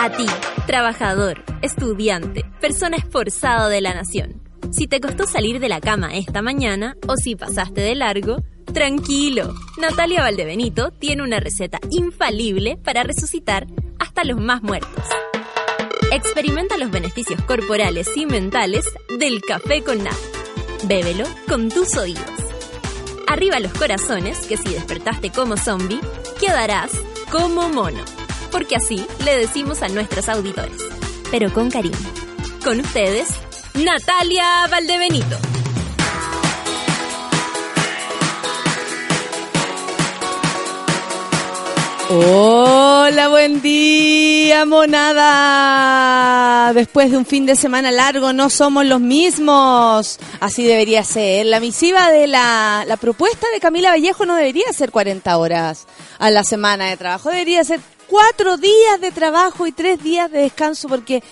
A ti, trabajador, estudiante, persona esforzado de la nación. Si te costó salir de la cama esta mañana o si pasaste de largo, tranquilo. Natalia Valdebenito tiene una receta infalible para resucitar hasta los más muertos. Experimenta los beneficios corporales y mentales del café con nata. Bébelo con tus oídos. Arriba los corazones, que si despertaste como zombie, quedarás como mono. Porque así le decimos a nuestros auditores. Pero con cariño. Con ustedes, Natalia Valdebenito. Hola, buen día, monada. Después de un fin de semana largo, no somos los mismos. Así debería ser. La misiva de la, la propuesta de Camila Vallejo no debería ser 40 horas a la semana de trabajo. Debería ser cuatro días de trabajo y tres días de descanso porque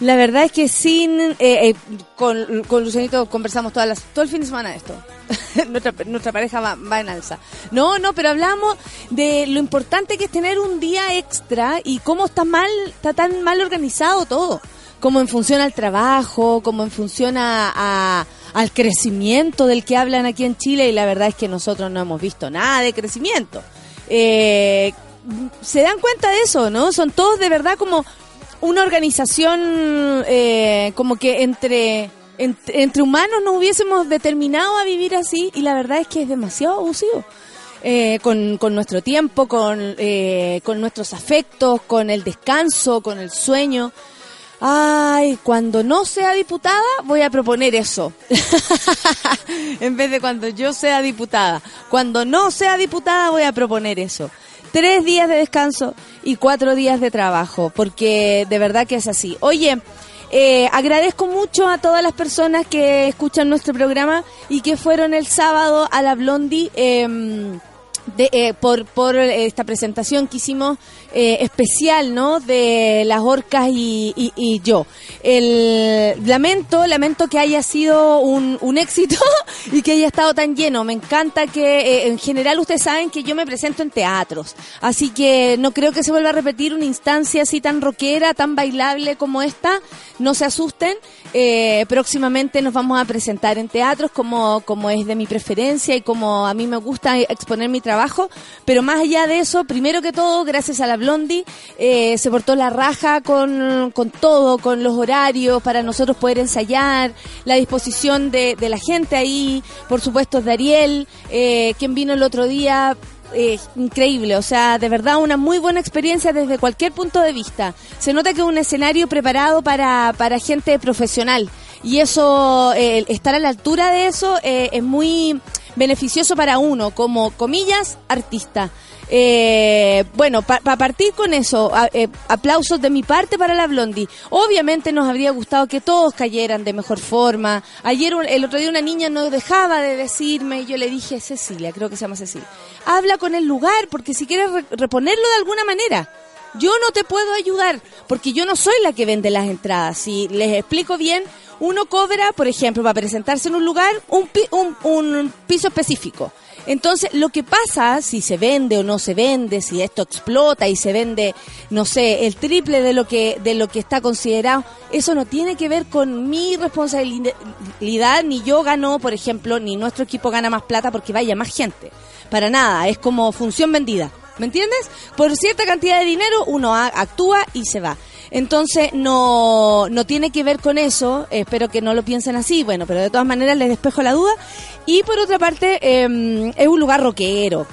la verdad es que sin eh, eh, con, con Lucianito conversamos todas las, todo el fin de semana de esto. nuestra, nuestra pareja va, va en alza. No, no, pero hablamos de lo importante que es tener un día extra y cómo está mal, está tan mal organizado todo. Como en función al trabajo, como en función a, a- al crecimiento del que hablan aquí en Chile y la verdad es que nosotros no hemos visto nada de crecimiento. Eh, se dan cuenta de eso, ¿no? Son todos de verdad como una organización eh, como que entre, entre entre humanos nos hubiésemos determinado a vivir así y la verdad es que es demasiado abusivo. Eh, con, con nuestro tiempo, con, eh, con nuestros afectos, con el descanso, con el sueño. Ay, cuando no sea diputada voy a proponer eso. en vez de cuando yo sea diputada. Cuando no sea diputada voy a proponer eso. Tres días de descanso y cuatro días de trabajo, porque de verdad que es así. Oye, eh, agradezco mucho a todas las personas que escuchan nuestro programa y que fueron el sábado a la Blondie. em, de, eh, por, por esta presentación que hicimos eh, especial, ¿no? De las orcas y, yo. Lamento, lamento que haya sido un, un éxito y que haya estado tan lleno. Me encanta que, eh, en general, ustedes saben que yo me presento en teatros. Así que no creo que se vuelva a repetir una instancia así tan rockera, tan bailable como esta. No se asusten. Eh, próximamente nos vamos a presentar en teatros como, como es de mi preferencia y como a mí me gusta exponer mi trabajo. Pero más allá de eso, primero que todo, gracias a la Blondie, eh, se portó la raja con, con todo, con los horarios para nosotros poder ensayar, la disposición de, de la gente ahí, por supuesto Dariel, eh, quien vino el otro día, eh, increíble, o sea, de verdad una muy buena experiencia desde cualquier punto de vista. Se nota que es un escenario preparado para, para gente profesional y eso, eh, estar a la altura de eso eh, es muy beneficioso para uno como, comillas, artista. Eh, bueno, para partir con eso, eh, aplausos de mi parte para la Blondie. Obviamente nos habría gustado que todos cayeran de mejor forma. Ayer, el otro día una niña no dejaba de decirme, y yo le dije, Cecilia, creo que se llama Cecilia, habla con el lugar, porque si quieres re- reponerlo de alguna manera. Yo no te puedo ayudar, porque yo no soy la que vende las entradas. Si les explico bien, uno cobra, por ejemplo, para presentarse en un lugar, un, pi- un, un piso específico. Entonces, lo que pasa, si se vende o no se vende, si esto explota y se vende, no sé, el triple de lo que, de lo que está considerado, eso no tiene que ver con mi responsabilidad, ni yo gano, por ejemplo, ni nuestro equipo gana más plata porque vaya más gente. Para nada, es como función vendida. ¿Me entiendes? Por cierta cantidad de dinero uno actúa y se va. Entonces no, no tiene que ver con eso, espero que no lo piensen así, bueno, pero de todas maneras les despejo la duda. Y por otra parte, eh, es un lugar rockero.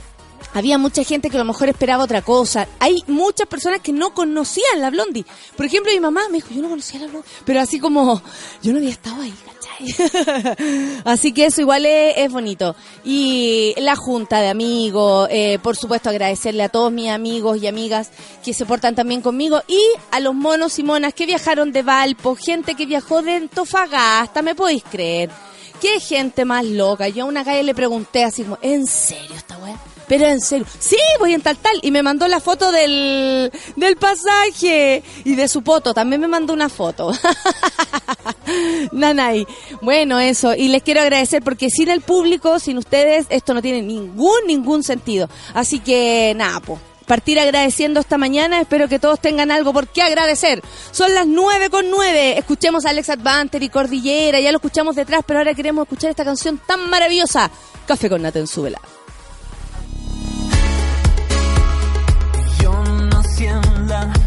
Había mucha gente que a lo mejor esperaba otra cosa. Hay muchas personas que no conocían la Blondie. Por ejemplo, mi mamá me dijo, yo no conocía la Blondie. Pero así como, yo no había estado ahí. así que eso igual es, bonito. Y la junta de amigos, eh, por supuesto agradecerle a todos mis amigos y amigas que se portan también conmigo. Y a los monos y monas que viajaron de Valpo, gente que viajó de Antofagasta, ¿me podéis creer? ¿Qué gente más loca? Yo a una calle le pregunté así como, ¿en serio esta weá? Pero en serio, sí, voy en tal tal. Y me mandó la foto del, del pasaje y de su poto. También me mandó una foto. Nanay. Bueno, eso. Y les quiero agradecer porque sin el público, sin ustedes, esto no tiene ningún, ningún sentido. Así que, nada, po. Partir agradeciendo esta mañana. Espero que todos tengan algo por qué agradecer. Son las nueve con nueve. Escuchemos a Alex Advanter y Cordillera. Ya lo escuchamos detrás, pero ahora queremos escuchar esta canción tan maravillosa. Café con Nata en. Nací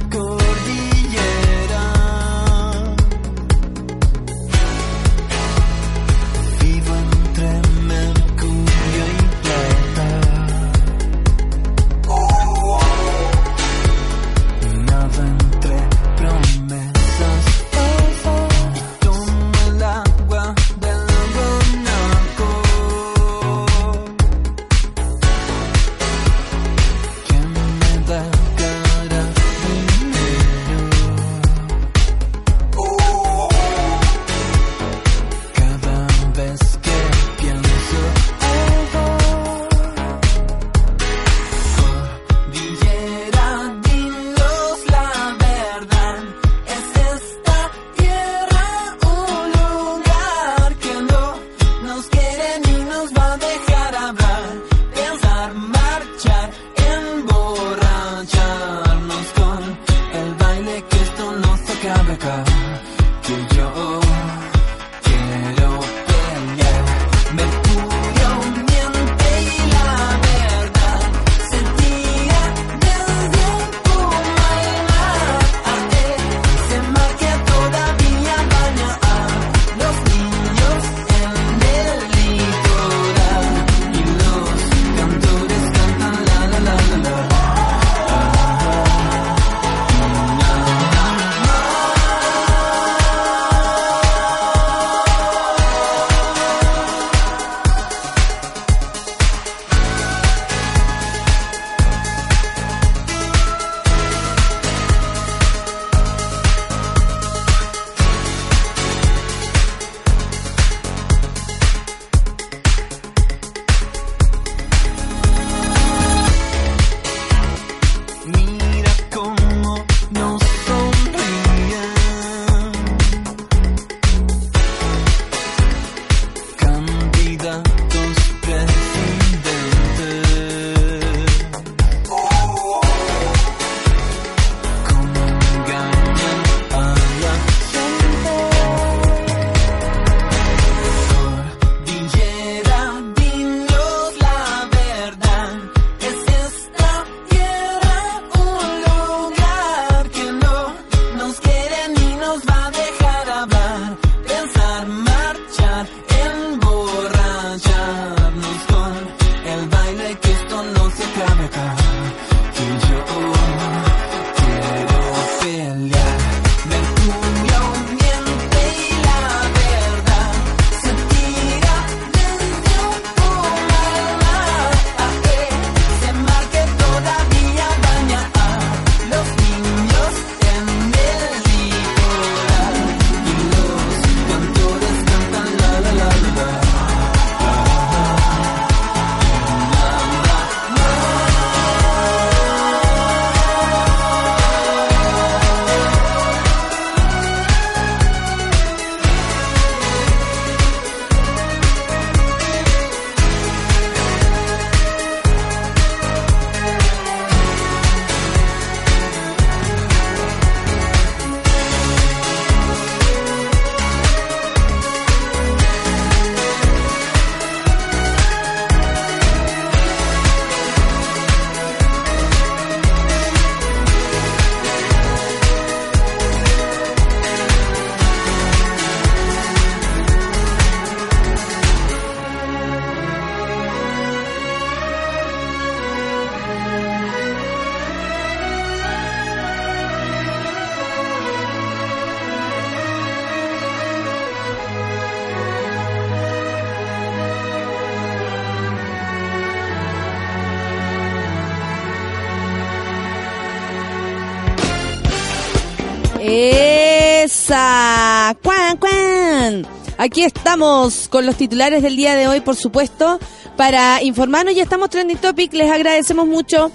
Aquí estamos con los titulares del día de hoy, por supuesto, para informarnos. Ya estamos trending topic. Les agradecemos mucho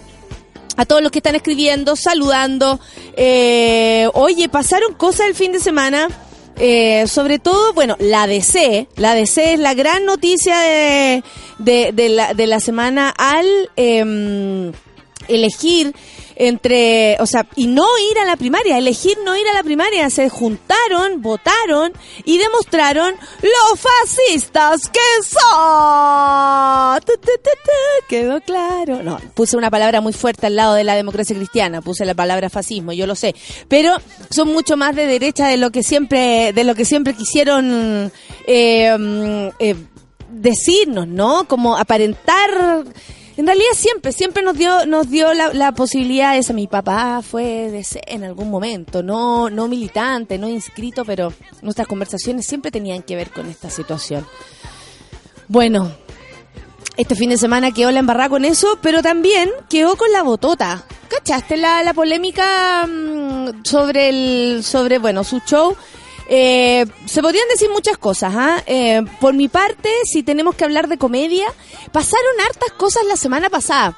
a todos los que están escribiendo, saludando. Eh, oye, pasaron cosas el fin de semana. Eh, sobre todo, bueno, la DC, la DC es la gran noticia de, de, la, de la semana al em, elegir entre, o sea, y no ir a la primaria, elegir no ir a la primaria, se juntaron, votaron y demostraron lo fascistas que son. Quedó claro. No, puse una palabra muy fuerte al lado de la democracia cristiana, puse la palabra fascismo, yo lo sé, pero son mucho más de derecha de lo que siempre, de lo que siempre quisieron eh, mm, eh, decirnos, ¿no? Como aparentar en realidad siempre, siempre nos dio, nos dio la, la posibilidad esa. Mi papá fue de en algún momento, no, no militante, no inscrito, pero nuestras conversaciones siempre tenían que ver con esta situación. Bueno, este fin de semana quedó la embarrada con eso, pero también quedó con la botota. ¿Cachaste la, la polémica mm, sobre el, sobre, bueno, su show? Eh, se podrían decir muchas cosas. ¿ah? Eh, por mi parte, si tenemos que hablar de comedia, pasaron hartas cosas la semana pasada.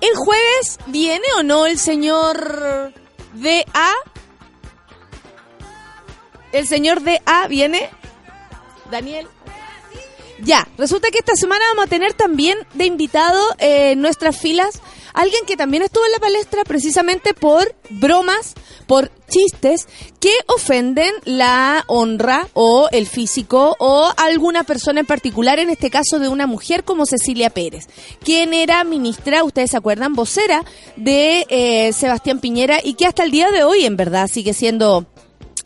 ¿El jueves viene o no el señor D.A.? ¿El señor D.A. viene? Daniel. Ya, resulta que esta semana vamos a tener también de invitado eh, en nuestras filas alguien que también estuvo en la palestra precisamente por bromas, por chistes que ofenden la honra o el físico o alguna persona en particular, en este caso de una mujer como Cecilia Pérez, quien era ministra, ustedes se acuerdan, vocera de eh, Sebastián Piñera y que hasta el día de hoy en verdad sigue siendo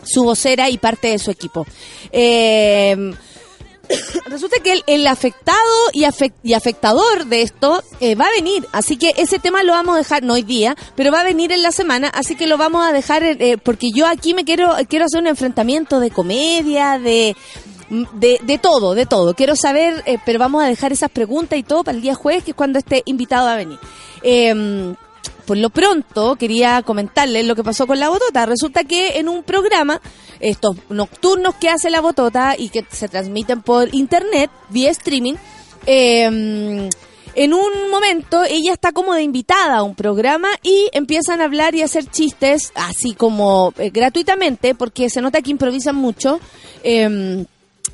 su vocera y parte de su equipo. Eh, resulta que el, afectado y, afec- y afectador de esto eh, va a venir, así que ese tema lo vamos a dejar, no hoy día, pero va a venir en la semana, así que lo vamos a dejar, eh, porque yo aquí me quiero, quiero hacer un enfrentamiento de comedia, de... De, de todo, de todo. Quiero saber, eh, pero vamos a dejar esas preguntas y todo para el día jueves, que es cuando este invitado va a venir. Eh, por lo pronto, quería comentarles lo que pasó con la botota. Resulta que en un programa, estos nocturnos que hace la botota y que se transmiten por internet, vía streaming, eh, en un momento ella está como de invitada a un programa y empiezan a hablar y a hacer chistes así como eh, gratuitamente, porque se nota que improvisan mucho. eh,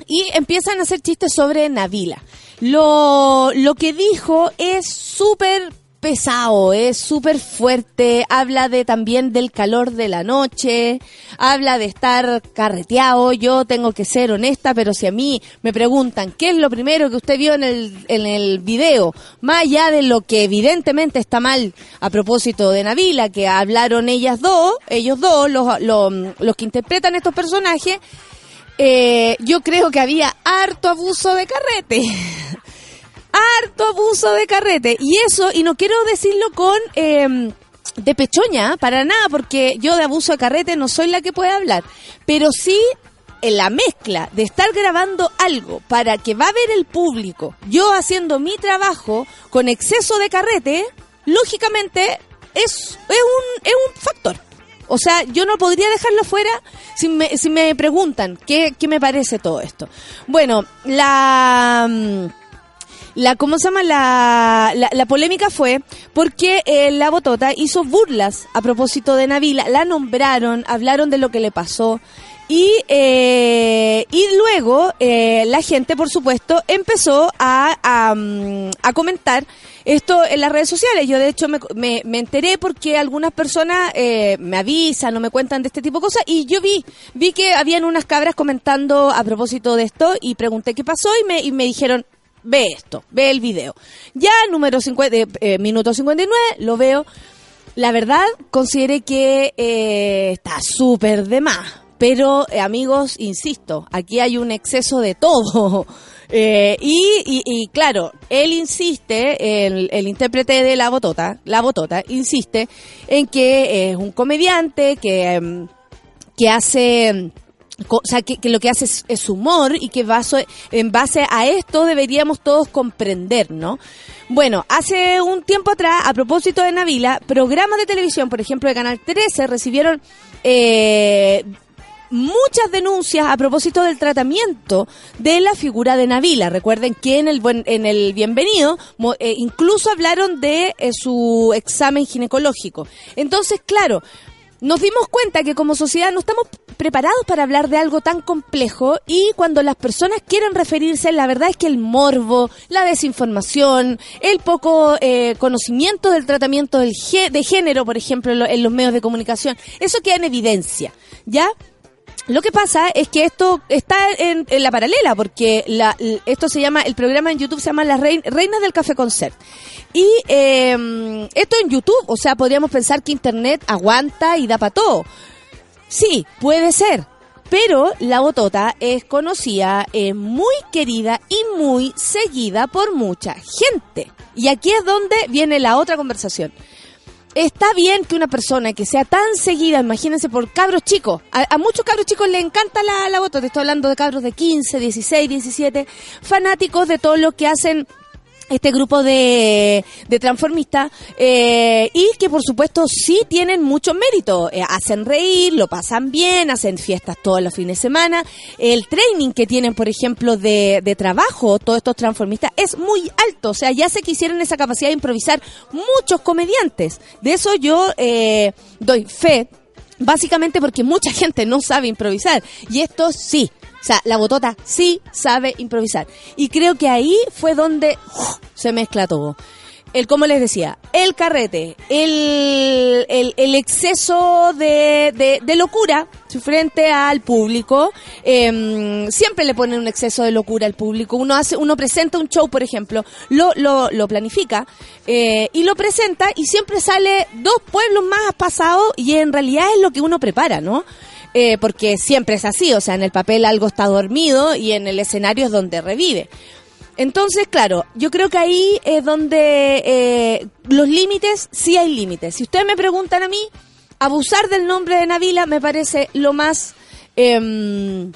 y empiezan a hacer chistes sobre Navila. Lo, lo que dijo es súper pesado, es súper fuerte, habla de también del calor de la noche, habla de estar carreteado, yo tengo que ser honesta, pero si a mí me preguntan qué es lo primero que usted vio en el, en el video, más allá de lo que evidentemente está mal a propósito de Navila, que hablaron ellas dos, ellos dos, los, los, los que interpretan estos personajes, eh, yo creo que había harto abuso de carrete. harto abuso de carrete. Y eso, y no quiero decirlo con eh, de pechoña, para nada, porque yo de abuso de carrete no soy la que puede hablar. Pero sí en la mezcla de estar grabando algo para que va a ver el público, yo haciendo mi trabajo con exceso de carrete, lógicamente es, es, un, es un factor. O sea, yo no podría dejarlo fuera si me, si me preguntan qué, qué me parece todo esto. Bueno, la... la cómo se llama la, la, polémica fue porque eh, la botota hizo burlas a propósito de Navila la nombraron hablaron de lo que le pasó y eh, y luego eh, la gente por supuesto empezó a, a, mm, a comentar esto en las redes sociales. Yo de hecho me, me, me enteré porque algunas personas eh, me avisan o me cuentan de este tipo de cosas y yo vi vi que habían unas cabras comentando a propósito de esto y pregunté qué pasó y me, y me dijeron ve esto, ve el video. Ya, número 50, eh, minuto 59, lo veo. La verdad, consideré que eh, está súper de más. Pero, eh, amigos, insisto, aquí hay un exceso de todo. Eh, y, y, claro, él insiste, el, el intérprete de la botota, la botota, insiste en que es un comediante que, em, que hace o sea, que, lo que hace es, es humor y que vaso- en base a esto deberíamos todos comprender, ¿no? Bueno, hace un tiempo atrás, a propósito de Navila, programas de televisión, por ejemplo, de Canal 13, recibieron eh, muchas denuncias a propósito del tratamiento de la figura de Navila. Recuerden que en el buen, en el bienvenido mo- eh, incluso hablaron de eh, su examen ginecológico. Entonces, claro, nos dimos cuenta que como sociedad no estamos preparados para hablar de algo tan complejo y cuando las personas quieren referirse, la verdad es que el morbo, la desinformación, el poco eh, conocimiento del tratamiento del de género, por ejemplo, en, lo- en los medios de comunicación, eso queda en evidencia, ¿ya? Lo que pasa es que esto está en, en la paralela, porque la, esto se llama, el programa en YouTube se llama Las Rein- Reinas del Café Concert. Y eh, esto en YouTube, o sea, podríamos pensar que Internet aguanta y da para todo. Sí, puede ser. Pero la botota es conocida, es muy querida y muy seguida por mucha gente. Y aquí es donde viene la otra conversación. Está bien que una persona que sea tan seguida, imagínense, por cabros chicos, a, muchos cabros chicos les encanta la, la botota, estoy hablando de cabros de 15, 16, 17, fanáticos de todo lo que hacen este grupo de, de transformistas eh, y que por supuesto sí tienen mucho mérito. Eh, hacen reír, lo pasan bien, hacen fiestas todos los fines de semana. El training que tienen, por ejemplo, de, de trabajo, todos estos transformistas, es muy alto. O sea, ya se quisieron esa capacidad de improvisar muchos comediantes. De eso yo eh, doy fe. Básicamente porque mucha gente no sabe improvisar. Y esto sí. O sea, la botota sí sabe improvisar. Y creo que ahí fue donde ¡uf! se mezcla todo. El, como les decía, el carrete, el, el, el exceso de, de, de locura frente al público. em, siempre le ponen un exceso de locura al público. Uno hace, uno presenta un show, por ejemplo, lo, lo, lo planifica eh, y lo presenta y siempre sale dos pueblos más pasados y en realidad es lo que uno prepara, ¿no? Eh, porque siempre es así, o sea, en el papel algo está dormido y en el escenario es donde revive. Entonces, claro, yo creo que ahí es donde eh, los límites, sí hay límites. Si ustedes me preguntan a mí, abusar del nombre de Navila me parece lo más em,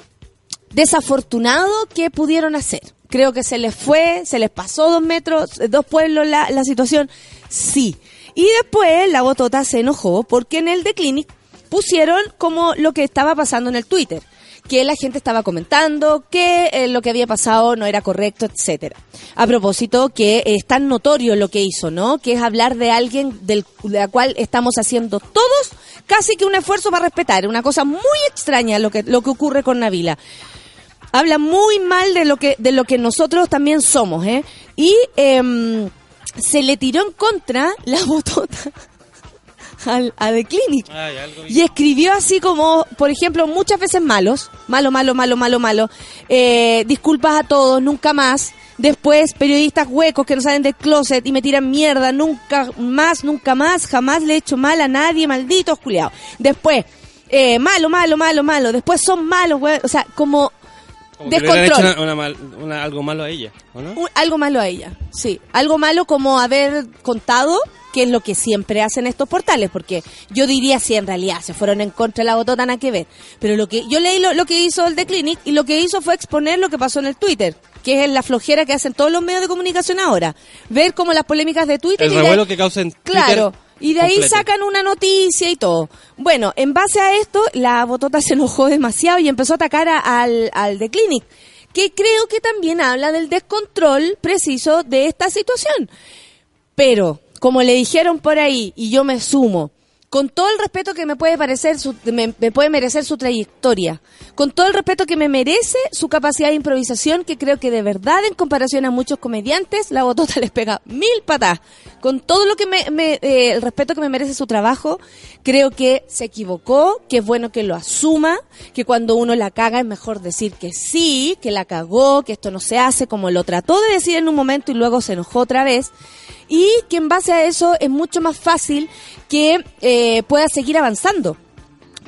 desafortunado que pudieron hacer. Creo que se les fue, se les pasó dos metros, eh, dos pueblos la, la situación, sí. Y después la botota se enojó porque en el The Clinic pusieron como lo que estaba pasando en el Twitter que la gente estaba comentando que eh, lo que había pasado no era correcto, etcétera. A propósito, que es tan notorio lo que hizo, ¿no? Que es hablar de alguien del, de la cual estamos haciendo todos casi que un esfuerzo para respetar. Una cosa muy extraña lo que, lo que ocurre con Navila. Habla muy mal de lo que, de lo que nosotros también somos, ¿eh? Y em, se le tiró en contra la botota al, a The Clinic. Ay, algo Y escribió así como, por ejemplo, muchas veces malos, malo, malo, malo, malo, malo, eh, disculpas a todos, nunca más. Después, periodistas huecos que no salen del closet y me tiran mierda, nunca más, nunca más, jamás le he hecho mal a nadie, malditos culiados. Después, eh, malo, malo, malo, malo. Después son malos, güey. O sea, como Como que descontrol. hecho una- una mal- una- algo malo a ella, ¿o no? Un- algo malo a ella, sí. Algo malo como haber contado, que es lo que siempre hacen estos portales, porque yo diría si en realidad se fueron en contra de la botota, nada que ver. Pero lo que yo leí lo, lo que hizo el The Clinic y lo que hizo fue exponer lo que pasó en el Twitter, que es la flojera que hacen todos los medios de comunicación ahora. Ver como las polémicas de Twitter El de- revuelo que causa en Claro. Y de ahí sacan una noticia y todo. Bueno, en base a esto, la botota se enojó demasiado y empezó a atacar a- al, al The Clinic, que creo que también habla del descontrol preciso de esta situación. Pero, como le dijeron por ahí, y yo me sumo, con todo el respeto que me puede parecer su, me, me puede merecer su trayectoria, con todo el respeto que me merece su capacidad de improvisación, que creo que de verdad en comparación a muchos comediantes, la botota les pega mil patas. Con todo lo que me, me- eh, el respeto que me merece su trabajo, creo que se equivocó, que es bueno que lo asuma, que cuando uno la caga es mejor decir que sí, que la cagó, que esto no se hace, como lo trató de decir en un momento y luego se enojó otra vez y que en base a eso es mucho más fácil que eh, pueda seguir avanzando.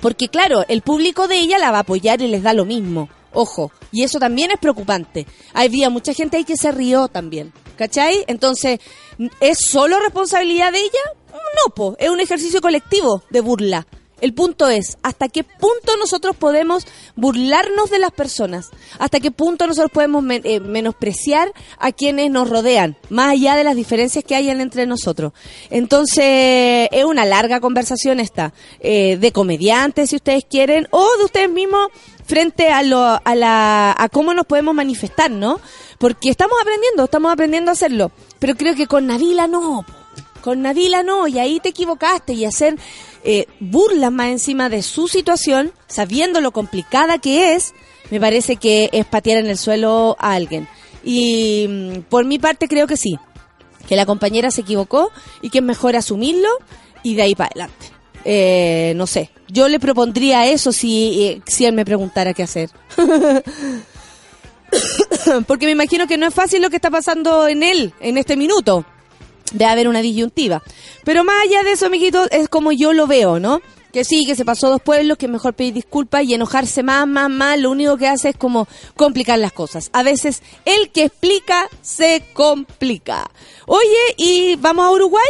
Porque claro, el público de ella la va a apoyar y les da lo mismo. Ojo, y eso también es preocupante. Había mucha gente ahí que se rió también. ¿Cachai? Entonces, ¿es solo responsabilidad de ella? No, po, es un ejercicio colectivo de burla. El punto es, ¿hasta qué punto nosotros podemos burlarnos de las personas? ¿Hasta qué punto nosotros podemos eh, menospreciar a quienes nos rodean? Más allá de las diferencias que hayan entre nosotros. Entonces, es una larga conversación esta, eh, de comediantes, si ustedes quieren, o de ustedes mismos frente a, lo, a, la, a cómo nos podemos manifestar, ¿no? Porque estamos aprendiendo, estamos aprendiendo a hacerlo. Pero creo que con Navila no. Con Navila no, y ahí te equivocaste y hacer eh, burlan más encima de su situación, sabiendo lo complicada que es, me parece que es patear en el suelo a alguien. Y mm, por mi parte creo que sí, que la compañera se equivocó y que es mejor asumirlo y de ahí para adelante. Eh, no sé, yo le propondría eso si, eh, si él me preguntara qué hacer. Porque me imagino que no es fácil lo que está pasando en él en este minuto. De haber una disyuntiva. Pero más allá de eso, amiguito, es como yo lo veo, ¿no? Que sí, que se pasó dos pueblos, que mejor pedir disculpas y enojarse más, más, más. Lo único que hace es como complicar las cosas. A veces el que explica se complica. Oye, y vamos a Uruguay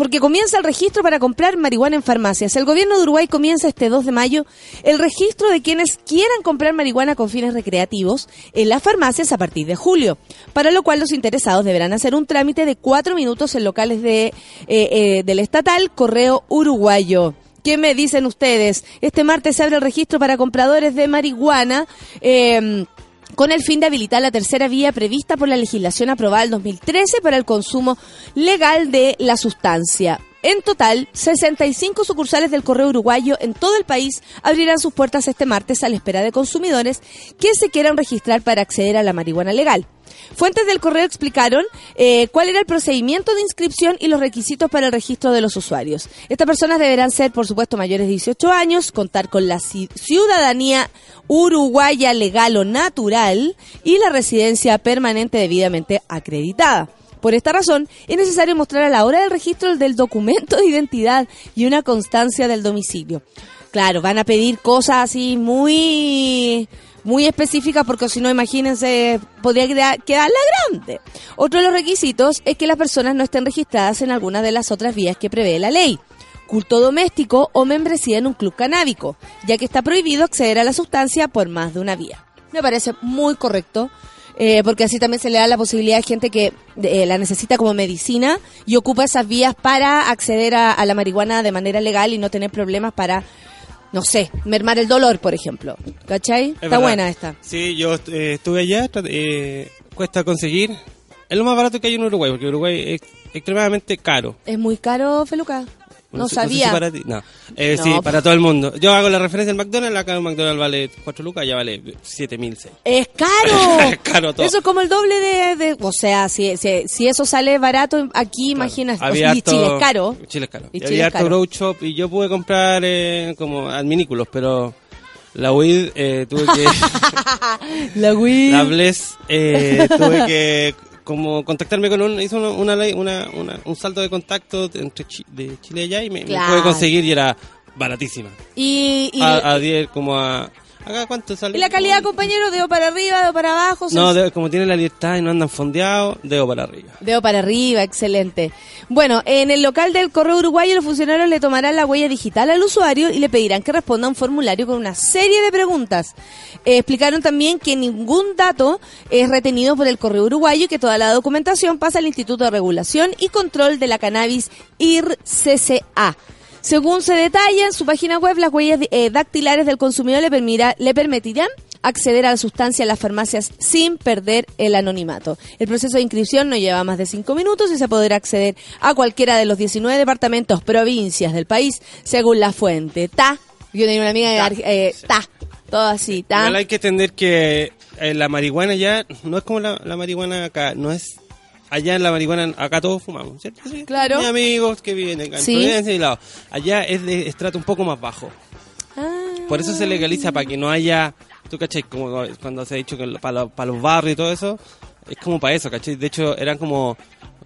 porque comienza el registro para comprar marihuana en farmacias. El gobierno de Uruguay comienza este 2 de mayo el registro de quienes quieran comprar marihuana con fines recreativos en las farmacias a partir de julio, para lo cual los interesados deberán hacer un trámite de cuatro minutos en locales de, eh, eh, del estatal Correo Uruguayo. ¿Qué me dicen ustedes? Este martes se abre el registro para compradores de marihuana. Eh, con el fin de habilitar la tercera vía prevista por la legislación aprobada en 2013 para el consumo legal de la sustancia. En total, 65 sucursales del Correo Uruguayo en todo el país abrirán sus puertas este martes a la espera de consumidores que se quieran registrar para acceder a la marihuana legal. Fuentes del correo explicaron eh, cuál era el procedimiento de inscripción y los requisitos para el registro de los usuarios. Estas personas deberán ser, por supuesto, mayores de 18 años, contar con la ci- ciudadanía uruguaya legal o natural y la residencia permanente debidamente acreditada. Por esta razón, es necesario mostrar a la hora del registro del documento de identidad y una constancia del domicilio. Claro, van a pedir cosas así muy muy específicas porque si no, imagínense, podría quedar, quedarla grande. Otro de los requisitos es que las personas no estén registradas en alguna de las otras vías que prevé la ley culto doméstico o membresía en un club canábico, ya que está prohibido acceder a la sustancia por más de una vía. Me parece muy correcto, eh, porque así también se le da la posibilidad a gente que eh, la necesita como medicina y ocupa esas vías para acceder a, a la marihuana de manera legal y no tener problemas para, no sé, mermar el dolor, por ejemplo. ¿Cachai? Es Está verdad. buena esta. Sí, yo eh, estuve allá, eh, cuesta conseguir. Es lo más barato que hay en Uruguay, porque Uruguay es extremadamente caro. ¿Es muy caro, Feluca? No, sé- sé sabía. si para ti- No, Eh, No, sí, para todo el mundo. Yo hago la referencia del McDonald's, acá el McDonald's vale 4 lucas, allá vale 7.000. seis. ¡Es caro! Es caro todo. Eso es como el doble de... de- o sea, si, si, si eso sale barato aquí, imagínate. Había y Chile es caro. Chile es caro. Y Y Chile había harto grow shop y yo pude comprar eh, como adminículos, pero la weed eh, tuve que... La Wii. la Bless eh, tuve que como contactarme con un... Hizo una, una, una- un salto de contacto entre Chi- de Chile y allá y me, pude conseguir y era baratísima. Y, y, A, a 10 como a... ¿Acá cuánto sale? y la calidad, compañero, dedo para arriba, dedo para abajo. No, como tiene la libertad y no andan fondeados, dedo para arriba. Dedo para arriba, excelente. Bueno, en el local del Correo Uruguayo los funcionarios le tomarán la huella digital al usuario y le pedirán que responda a un formulario con una serie de preguntas. Eh, explicaron también que ningún dato es retenido por el Correo Uruguayo y que toda la documentación pasa al Instituto de Regulación y Control de la Cannabis IRCCA. Según se detalla en su página web, las huellas eh, dactilares del consumidor le, permirá- le permitirán acceder a la sustancia en las farmacias sin perder el anonimato. El proceso de inscripción no lleva más de cinco minutos y se podrá acceder a cualquiera de los 19 departamentos, provincias del país, según la fuente. Ta. Yo tenía una amiga de Ta. Eh, Ta. Todo así, Ta. Igual hay que entender que eh, la marihuana ya no es como la, la marihuana acá, no es allá en la marihuana, acá todos fumamos, ¿cierto? Sí. Claro. Mis amigos que viven en Sí. Providencia y lado. Allá es de estrato un poco más bajo. Ah. Por eso se legaliza para que no haya, tú cachai, como cuando se ha dicho que para, los- para los barrios y todo eso, es como para eso, cachai. De hecho, eran como,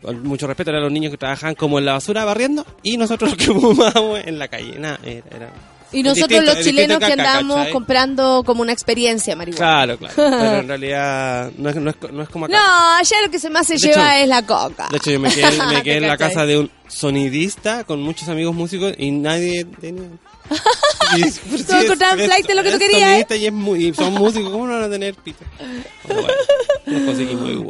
con mucho respeto, eran los niños que trabajaban como en la basura barriendo y nosotros los que fumábamos en la calle. Nada, era, era- Y nosotros distinto, los chilenos que acá, andamos ¿cachai? comprando como una experiencia marihuana. Claro, claro. Pero en realidad no es, no es, no es como acá. No, allá lo que se más se De lleva hecho- es la coca. De hecho, yo me quedé, me quedé en la casa de un sonidista con muchos amigos músicos y nadie tenía. Y, pues, es- encontraban es- flight de lo que tú querías, ¿eh? y, es muy- y son músicos, ¿cómo no van a tener pito? Pero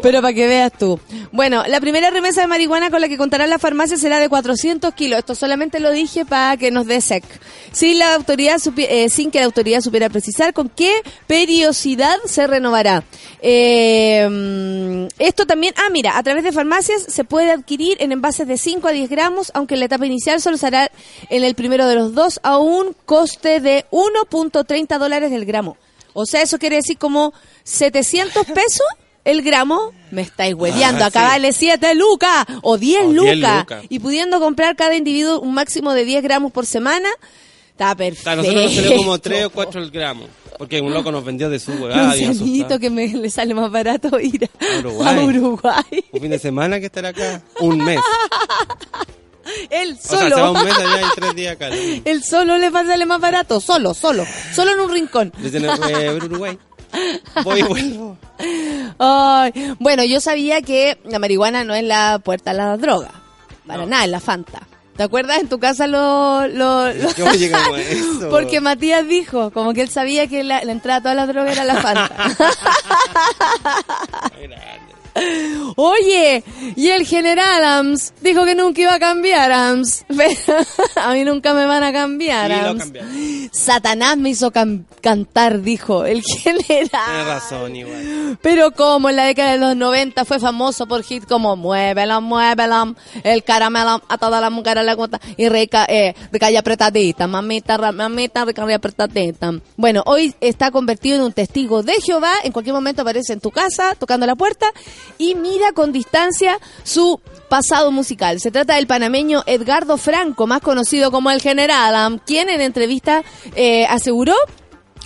bueno, para que veas tú. Bueno, la primera remesa de marihuana con la que contará la farmacia será de 400 kilos. Esto solamente lo dije para que nos dé sec. Sin, la autoridad eh, sin que la autoridad supiera precisar con qué periodicidad se renovará. Eh, mm, esto también, ah, mira, a través de farmacias se puede adquirir en envases de 5 a 10 gramos gramos, aunque en la etapa inicial solo será en el primero de los dos a un coste de 1.30 dólares del gramo. O sea, eso quiere decir como 700 pesos el gramo. Me estáis hueveando, Ah, acá sí. vale 7 lucas o 10 O 10 lucas. lucas. Y pudiendo comprar cada individuo un máximo de 10 gramos por semana, está perfecto. A nosotros nos salió como 3 o 4 el gramo. Porque un loco nos vendió de su huevada. que me le sale más barato ir a, A Uruguay. a Uruguay. Un fin de semana que estar acá. Un mes. Él O sea, se va solo. un mes allá y tres días acá. Le Él solo le va a salir más barato. Solo, solo. Solo en un rincón. dicen, eh, Uruguay. Voy y vuelvo. Ay, bueno, yo sabía que la marihuana no es la puerta a la droga. Para No. nada, es la Fanta. ¿Te acuerdas en tu casa lo... lo, lo- ¿Cómo llegamos a eso? Porque Matías dijo, como que él sabía que la, la entrada a todas las drogas era la Fanta. Grande. Oye, y el general Ams dijo que nunca iba a cambiar, Ams. Pero a mí nunca me van a cambiar, Sí, lo Ams. cambiaron. Satanás me hizo cantar, dijo el Tienes general. razón, igual. Pero como en la década de los 90 fue famoso por hits como Muévela, muévela, el caramelo a todas las mujeres le gusta y rica, eh, rica y apretadita, mamita, mamita, rica y apretadita. Bueno, hoy está convertido en un testigo de Jehová, en cualquier momento aparece en tu casa tocando la puerta y mira con distancia su pasado musical. Se trata del panameño Edgardo Franco, más conocido como el General, am, quien en entrevista eh, aseguró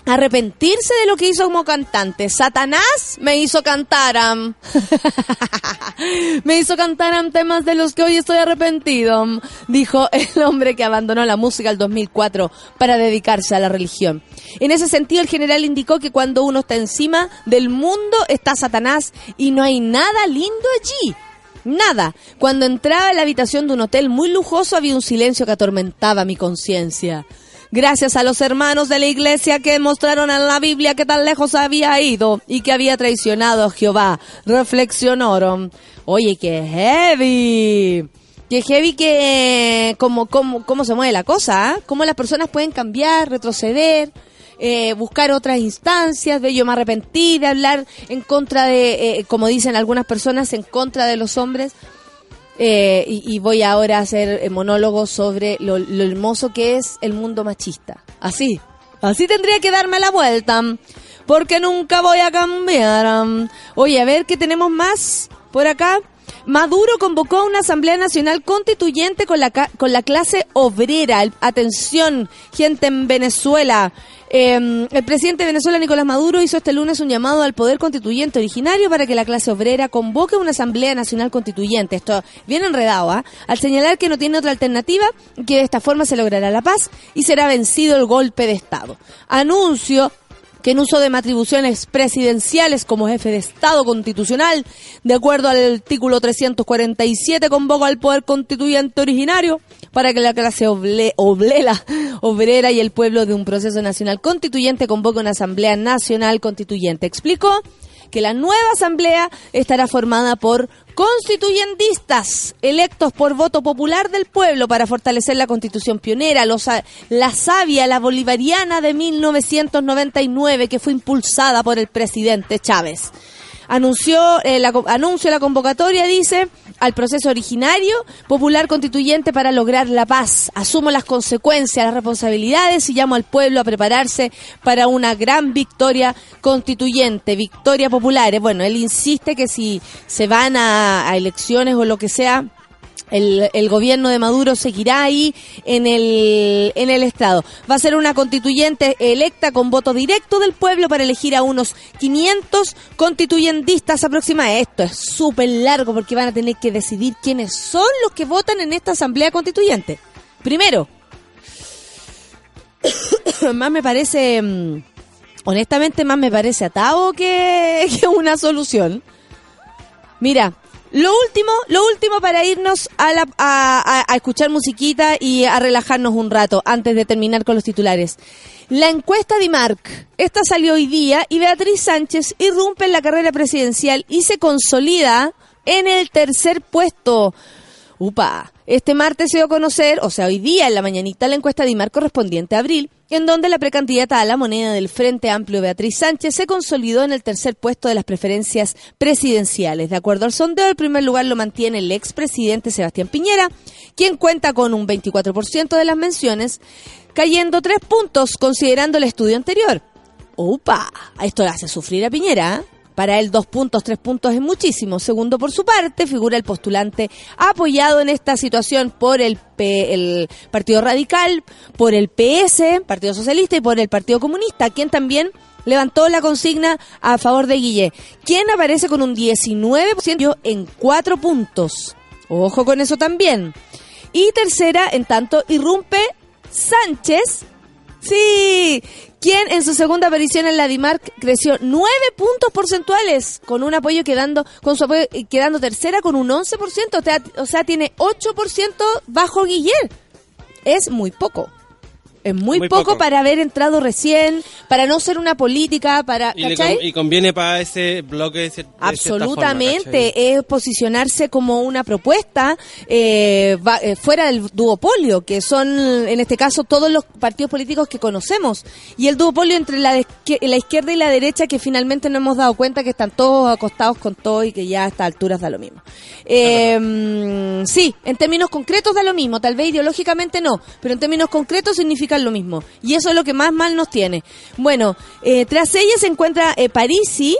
arrepentirse de lo que hizo como cantante. Satanás me hizo cantar am. me hizo cantar am temas de los que hoy estoy arrepentido, dijo el hombre que abandonó la música el 2004 para dedicarse a la religión. En ese sentido, el general indicó que cuando uno está encima del mundo está Satanás y no hay nada lindo allí. Nada. Cuando entraba en la habitación de un hotel muy lujoso había un silencio que atormentaba mi conciencia. Gracias a los hermanos de la iglesia que mostraron en la Biblia que tan lejos había ido y que había traicionado a Jehová, reflexionaron. Oye, qué heavy. Qué heavy que cómo, cómo, cómo se mueve la cosa, ¿ah? Cómo las personas pueden cambiar, retroceder, eh, buscar otras instancias, de yo me arrepentí de hablar en contra de, eh, como dicen algunas personas, en contra de los hombres. Eh, y, y voy ahora a hacer eh, monólogos sobre lo, lo hermoso que es el mundo machista. Así, así tendría que darme la vuelta, porque nunca voy a cambiar. Oye, a ver qué tenemos más por acá. Maduro convocó a una Asamblea Nacional Constituyente con la, con la clase obrera. Atención, gente en Venezuela. Eh, el presidente de Venezuela, Nicolás Maduro, hizo este lunes un llamado al Poder Constituyente originario para que la clase obrera convoque una Asamblea Nacional Constituyente. Esto bien enredado, ¿ah? Al señalar que no tiene otra alternativa, que de esta forma se logrará la paz y será vencido el golpe de Estado. Anuncio que en uso de atribuciones presidenciales como jefe de Estado constitucional, de acuerdo al artículo 347, convoca al Poder Constituyente originario para que la clase oble- obrera y el pueblo de un proceso nacional constituyente convoque una Asamblea Nacional Constituyente. Explicó que la nueva Asamblea estará formada por constituyentistas electos por voto popular del pueblo para fortalecer la constitución pionera, los, la sabia, la bolivariana de 1999 que fue impulsada por el presidente Chávez. Anunció eh, la, anuncio la convocatoria, dice, al proceso originario popular constituyente para lograr la paz. Asumo las consecuencias, las responsabilidades y llamo al pueblo a prepararse para una gran victoria constituyente, victoria popular. Eh, Bueno, él insiste que si se van a, a elecciones o lo que sea, el, gobierno de Maduro seguirá ahí en el, en el Estado. Va a ser una constituyente electa con voto directo del pueblo para elegir a unos 500 constituyentistas aproximadamente. Esto es súper largo porque van a tener que decidir quiénes son los que votan en esta asamblea constituyente. Primero, más me parece, mm, honestamente, más me parece atado que, que una solución. Mira, lo último, lo último para irnos a, la, a, a- escuchar musiquita y a relajarnos un rato antes de terminar con los titulares. La encuesta de Marc, esta salió hoy día y Beatriz Sánchez irrumpe en la carrera presidencial y se consolida en el tercer puesto. Upa, este martes se dio a conocer, o sea, hoy día en la mañanita, la encuesta de IMAR correspondiente a abril, en donde la precandidata a la moneda del Frente Amplio Beatriz Sánchez se consolidó en el tercer puesto de las preferencias presidenciales. De acuerdo al sondeo, el primer lugar lo mantiene el expresidente Sebastián Piñera, quien cuenta con un 24% de las menciones, cayendo tres puntos considerando el estudio anterior. ¡Upa! Esto le hace sufrir a Piñera. ¿eh? Para él, dos puntos, tres puntos es muchísimo. Segundo, por su parte, figura el postulante apoyado en esta situación por el, Partido Radical, por el PS, Partido Socialista, y por el Partido Comunista, quien también levantó la consigna a favor de Guille, quien aparece con un 19% en cuatro puntos. Ojo con eso también. Y tercera, en tanto, irrumpe Sánchez, Sí, quien en su segunda aparición en la DIMARC creció nueve puntos porcentuales, con un apoyo quedando, con su apoyo quedando tercera con un 11%, o sea, o sea tiene 8% bajo Guillermo. Es muy poco. Es muy, Muy poco, poco. para haber entrado recién, para no ser una política, para... Y, conviene para ese bloque de, forma, Absolutamente, es posicionarse como una propuesta eh, va- eh, fuera del duopolio, que son en este caso todos los partidos políticos que conocemos, y el duopolio entre la, la izquierda y la derecha que finalmente no hemos dado cuenta que están todos acostados con todo y que ya a estas alturas da lo mismo. Eh, sí, en términos concretos da lo mismo, tal vez ideológicamente no, pero en términos concretos lo mismo, y eso es lo que más mal nos tiene. Bueno, eh, tras ella se encuentra eh, Parisi,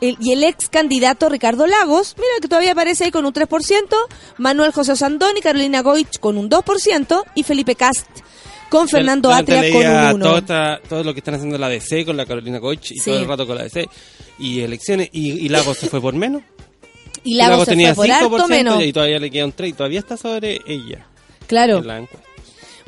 el- y el ex candidato Ricardo Lagos, mira que todavía aparece ahí con un 3%, Manuel José Osandón y Carolina Goich con un 2%, y Felipe Cast con Fernando Atria con un 1%. Todo, esta- todo lo que están haciendo la DC con la Carolina Goich y Sí. todo el rato con la DC y elecciones y, y Lagos se fue por menos. Y Lagos, se tenía fue por alto 5% menos. y todavía le queda un 3 y todavía está sobre ella Claro. en la encuesta.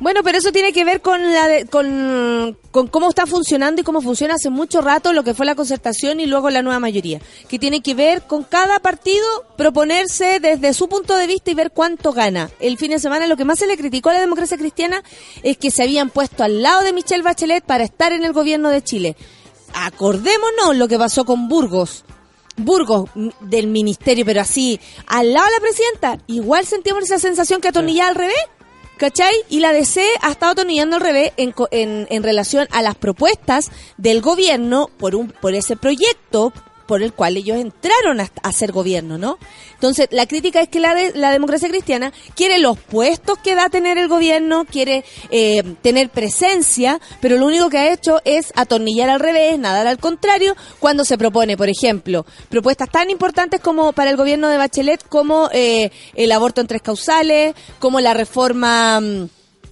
Bueno, pero eso tiene que ver con, la de- con, con cómo está funcionando y cómo funciona hace mucho rato lo que fue la concertación y luego la nueva mayoría, que tiene que ver con cada partido proponerse desde su punto de vista y ver cuánto gana. El fin de semana lo que más se le criticó a la democracia cristiana es que se habían puesto al lado de Michelle Bachelet para estar en el gobierno de Chile. Acordémonos lo que pasó con Burgos. Burgos m- del ministerio, pero así, al lado de la presidenta, igual sentimos esa sensación que atornillaba al revés. ¿Cachai? Y la DC ha estado atornillando al revés en, en, en relación a las propuestas del gobierno por, un, por ese proyecto por el cual ellos entraron a, a ser gobierno, ¿no? Entonces, la crítica es que la, de- la democracia cristiana quiere los puestos que da tener el gobierno, quiere eh, tener presencia, pero lo único que ha hecho es atornillar al revés, nadar al contrario, cuando se propone, por ejemplo, propuestas tan importantes como para el gobierno de Bachelet, como eh, el aborto en tres causales, como la reforma...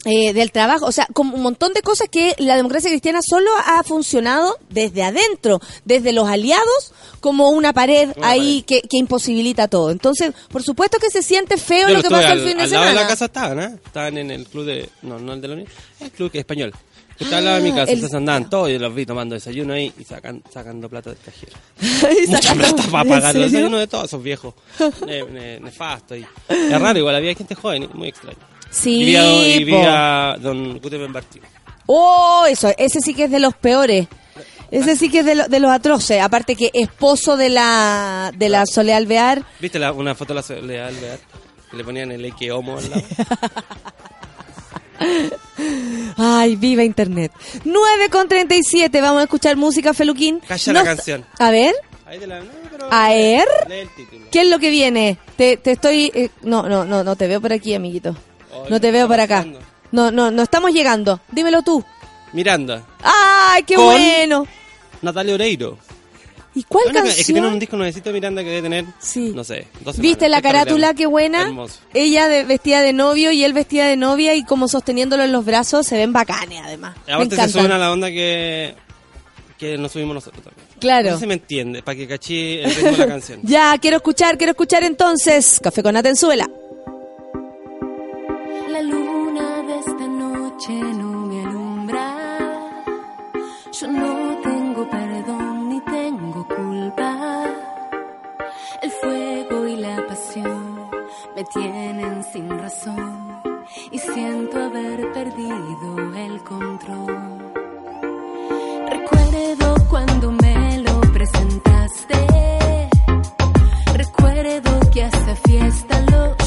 eh, del trabajo, o sea, como un montón de cosas que la democracia cristiana solo ha funcionado desde adentro, desde los aliados, como una pared Una ahí que, que imposibilita todo. Entonces, por supuesto que se siente feo Yo lo que pasó el al, fin de al semana. lado de la casa estaban, ¿eh? Estaban en el club de... No, no el de la Unión. El club que es español. Que está al lado de mi casa. Ah, Entonces andaban todos y los vi tomando desayuno ahí y sacan, sacando plata del cajero. Mucha plata para ¿En pagar los desayunos de todos esos viejos. Ne- ne- nefasto. Y, es raro, igual había gente joven, muy extraño. Sí, y vi a, y vi po. a don Gutenberg Martí. Oh, eso, ese sí que es de los peores. Ese sí que es de, lo- de los atroces. Aparte que esposo de la de la Soledad Alvear. ¿Viste la, una foto de la Soledad Alvear? Que le ponían el Eke Homo al lado. Ay, viva internet. 9 con 37, vamos a escuchar música, Feluquín. Calla la canción. A ver, Ahí te la- no, pero- a ver. Lee el título. ¿Qué es lo que viene? Te, te estoy... eh, no, no, no, no te veo por aquí, amiguito. No te veo por acá. No, no, no estamos llegando. Dímelo tú. Miranda, ¡Ay, qué Con- bueno! Natalia Oreiro. ¿Y cuál canción? Es que tiene un disco nuevecito Miranda que debe tener, Sí. no sé, dos ¿Viste la carátula? Qué buena. Hermoso. Ella de, vestida de novio y él vestida de novia y como sosteniéndolo en los brazos. Se ven bacanes, además. Me Aparte se suben a la onda que, que nos subimos nosotros también. Claro. No si me entiende, para que cachí el ritmo de la canción. Ya, quiero escuchar, quiero escuchar entonces. Café con Atenzuela. La luna de esta noche no me alumbra. Yo no tengo perdón ni tengo culpa. El fuego y la pasión me tienen sin razón y siento haber perdido el control. Recuerdo cuando me lo presentaste. Recuerdo que a esa fiesta lo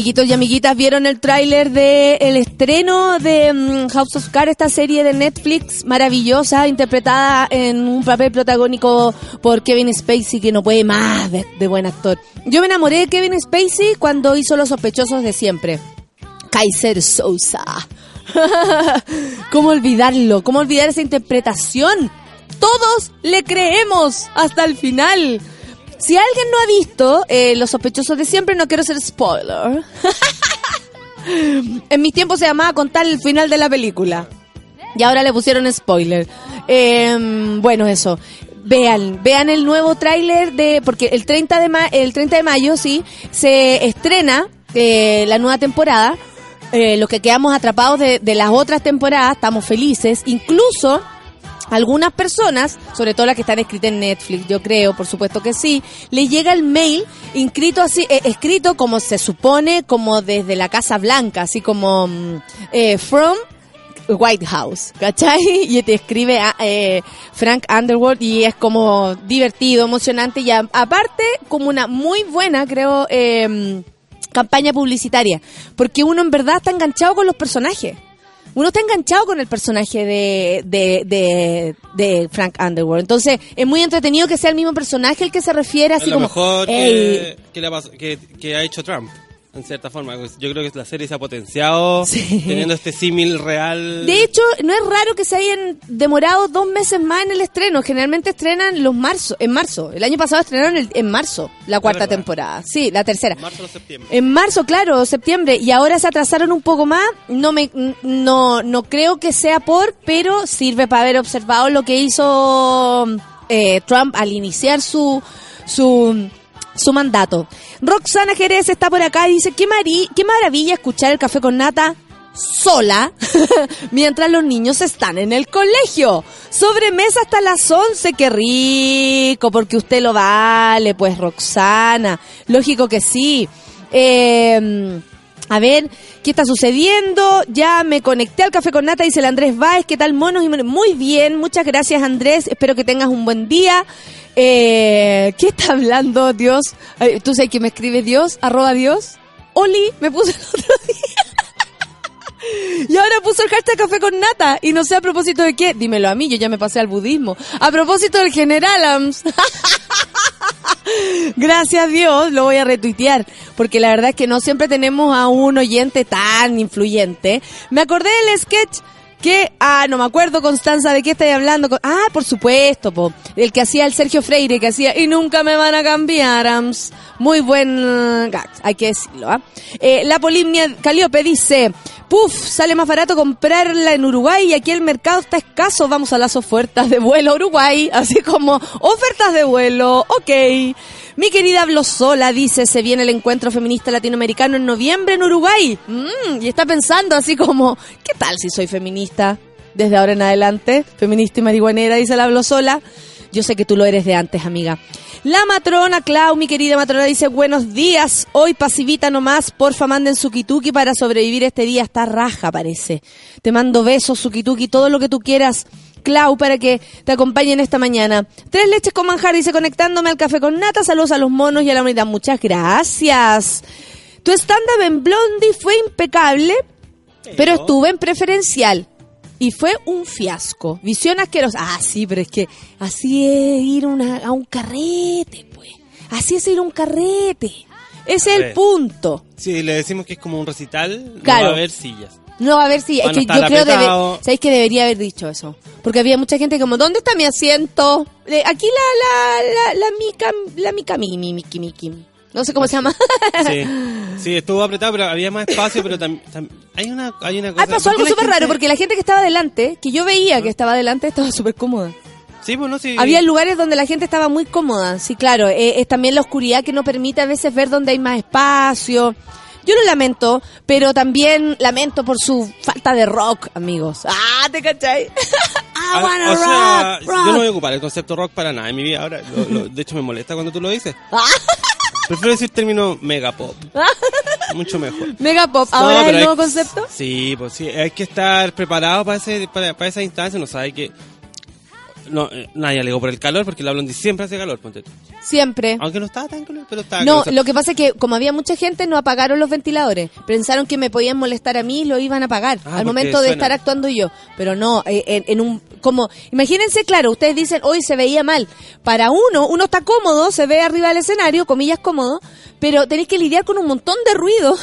amiguitos y amiguitas, ¿vieron el tráiler de el estreno de mm, House of Cards, esta serie de Netflix maravillosa, interpretada en un papel protagónico por Kevin Spacey, que no puede más de, de buen actor? Yo me enamoré de Kevin Spacey cuando hizo Los sospechosos de siempre. Kaiser Sousa. ¿Cómo olvidarlo? ¿Cómo olvidar esa interpretación? Todos le creemos hasta el final. Si alguien no ha visto eh, Los sospechosos de siempre, no quiero ser spoiler. en mis tiempos se llamaba contar el final de la película. Y ahora le pusieron spoiler. Eh, bueno, eso. Vean, vean el nuevo tráiler de, porque el 30 de el 30 de mayo, sí, se estrena eh, la nueva temporada. Eh, los que quedamos atrapados de las otras temporadas, estamos felices. Incluso algunas personas, sobre todo las que están escritas en Netflix, yo creo, por supuesto que sí, les llega el mail inscrito así, eh, escrito como se supone, como desde la Casa Blanca, así como mm, eh, from White House, ¿cachai? Y te escribe a, eh, Frank Underwood y es como divertido, emocionante y a- aparte como una muy buena, creo, eh, campaña publicitaria, porque uno en verdad está enganchado con los personajes. Uno está enganchado con el personaje de, de, de, de Frank Underwood. Entonces, es muy entretenido que sea el mismo personaje el que se refiere así lo como... mejor "Ey, que, que le ha pas- que- que ha hecho Trump, en cierta forma. Pues Yo creo que la serie se ha potenciado Sí. teniendo este símil real. De hecho, no es raro que se hayan demorado dos meses más en el estreno. Generalmente estrenan los marzo, en marzo. El año pasado estrenaron el- en marzo la cuarta temporada. Sí, la tercera. marzo o septiembre. En marzo, claro, septiembre, y ahora se atrasaron un poco más. No me, no, no creo que sea por, pero sirve para haber observado lo que hizo eh, Trump al iniciar su, su, su mandato. Roxana Jerez está por acá y dice qué mari, qué maravilla escuchar el café con nata sola mientras los niños están en el colegio. Sobremesa hasta las 11, qué rico, porque usted lo vale, pues Roxana. Lógico que sí. Eh, a ver, ¿qué está sucediendo? Ya me conecté al café con nata, dice el Andrés Báez. ¿Qué tal, monos? Muy bien, muchas gracias, Andrés. Espero que tengas un buen día. Eh, ¿Qué está hablando Dios? ¿Tú sabes que me escribe Dios? Arroba Dios. Oli, me puse el otro día. Y ahora puso el hashtag café con nata. Y no sé a propósito de qué. Dímelo a mí, yo ya me pasé al budismo. A propósito del general Ams. Gracias a Dios, lo voy a retuitear. Porque la verdad es que no siempre tenemos a un oyente tan influyente. Me acordé del sketch que, ah, no me acuerdo, Constanza, ¿de qué estáis hablando? Ah, por supuesto, po. El que hacía el Sergio Freire, que hacía, y nunca me van a cambiar, Ams. Muy buen uh, gag, hay que decirlo, ¿ah? Eh, la Polimnia Caliope dice, puf, sale más barato comprarla en Uruguay y aquí el mercado está escaso, vamos a las ofertas de vuelo Uruguay, así como, ofertas de vuelo, ok. Mi querida Blosola dice, se viene el encuentro feminista latinoamericano en noviembre en Uruguay. Mm, y está pensando así como, ¿qué tal si soy feminista? Desde ahora en adelante, feminista y marihuanera, dice la Blosola. Yo sé que tú lo eres de antes, amiga. La matrona Clau, mi querida matrona, dice, buenos días. Hoy pasivita nomás, porfa, manden su kituki para sobrevivir este día. Está raja, parece. Te mando besos, su kituki, todo lo que tú quieras. Clau, para que te acompañen esta mañana. Tres leches con manjar, dice, conectándome al café con nata. Saludos a los monos y a la unidad. Muchas gracias. Tu stand-up en Blondie fue impecable, pero estuve en preferencial. Y fue un fiasco. Visión asquerosa. Ah, sí, pero es que así es ir una- a un carrete, pues. Así es ir a un carrete. Ese es el Sí. punto. Si le decimos que es como un recital, no Claro. va a haber sillas. No, a ver si. Es que yo creo que. ¿Sabéis que debería haber dicho eso? Porque había mucha gente como, ¿dónde está mi asiento? Eh, Aquí la, la, la, la mica, la mica, mi, mi, miki. No sé cómo se llama. Sí, sí, estuvo apretado, pero había más espacio, pero también hay una, hay una cosa. Ah, pasó ¿por qué algo súper gente- raro, porque la gente que estaba adelante, que yo veía que estaba adelante, estaba súper cómoda. Sí, pues no, sí. Había lugares donde la gente estaba muy cómoda, sí, claro. eh, es también la oscuridad que no permite a veces ver donde hay más espacio. Yo lo lamento, pero también lamento por su falta de rock, amigos. Ah, ¿te cachai? I Ah, wanna o sea, rock, rock. yo no voy a ocupar el concepto rock para nada en mi vida ahora. lo- lo- de hecho, me molesta cuando tú lo dices. Ah. Prefiero decir término megapop. Mucho mejor. Megapop, No, ¿ahora es pero el nuevo hay- concepto? Sí, pues sí, hay que estar preparado para, ese, para, para esa instancia. No sabe que no, eh, nadie alegó por el calor porque la Blondie siempre hace calor, ponte tú. Siempre. Aunque no estaba tan calor, pero estaba No, calor. lo que pasa es que como había mucha gente, no apagaron los ventiladores. Pensaron que me podían molestar a mí y lo iban a apagar Ah, al momento de suena. estar actuando yo. Pero no, eh, en, en un... como Imagínense, claro, ustedes dicen, hoy se veía mal. Para uno, uno está cómodo, se ve arriba del escenario, comillas cómodo, pero tenéis que lidiar con un montón de ruido.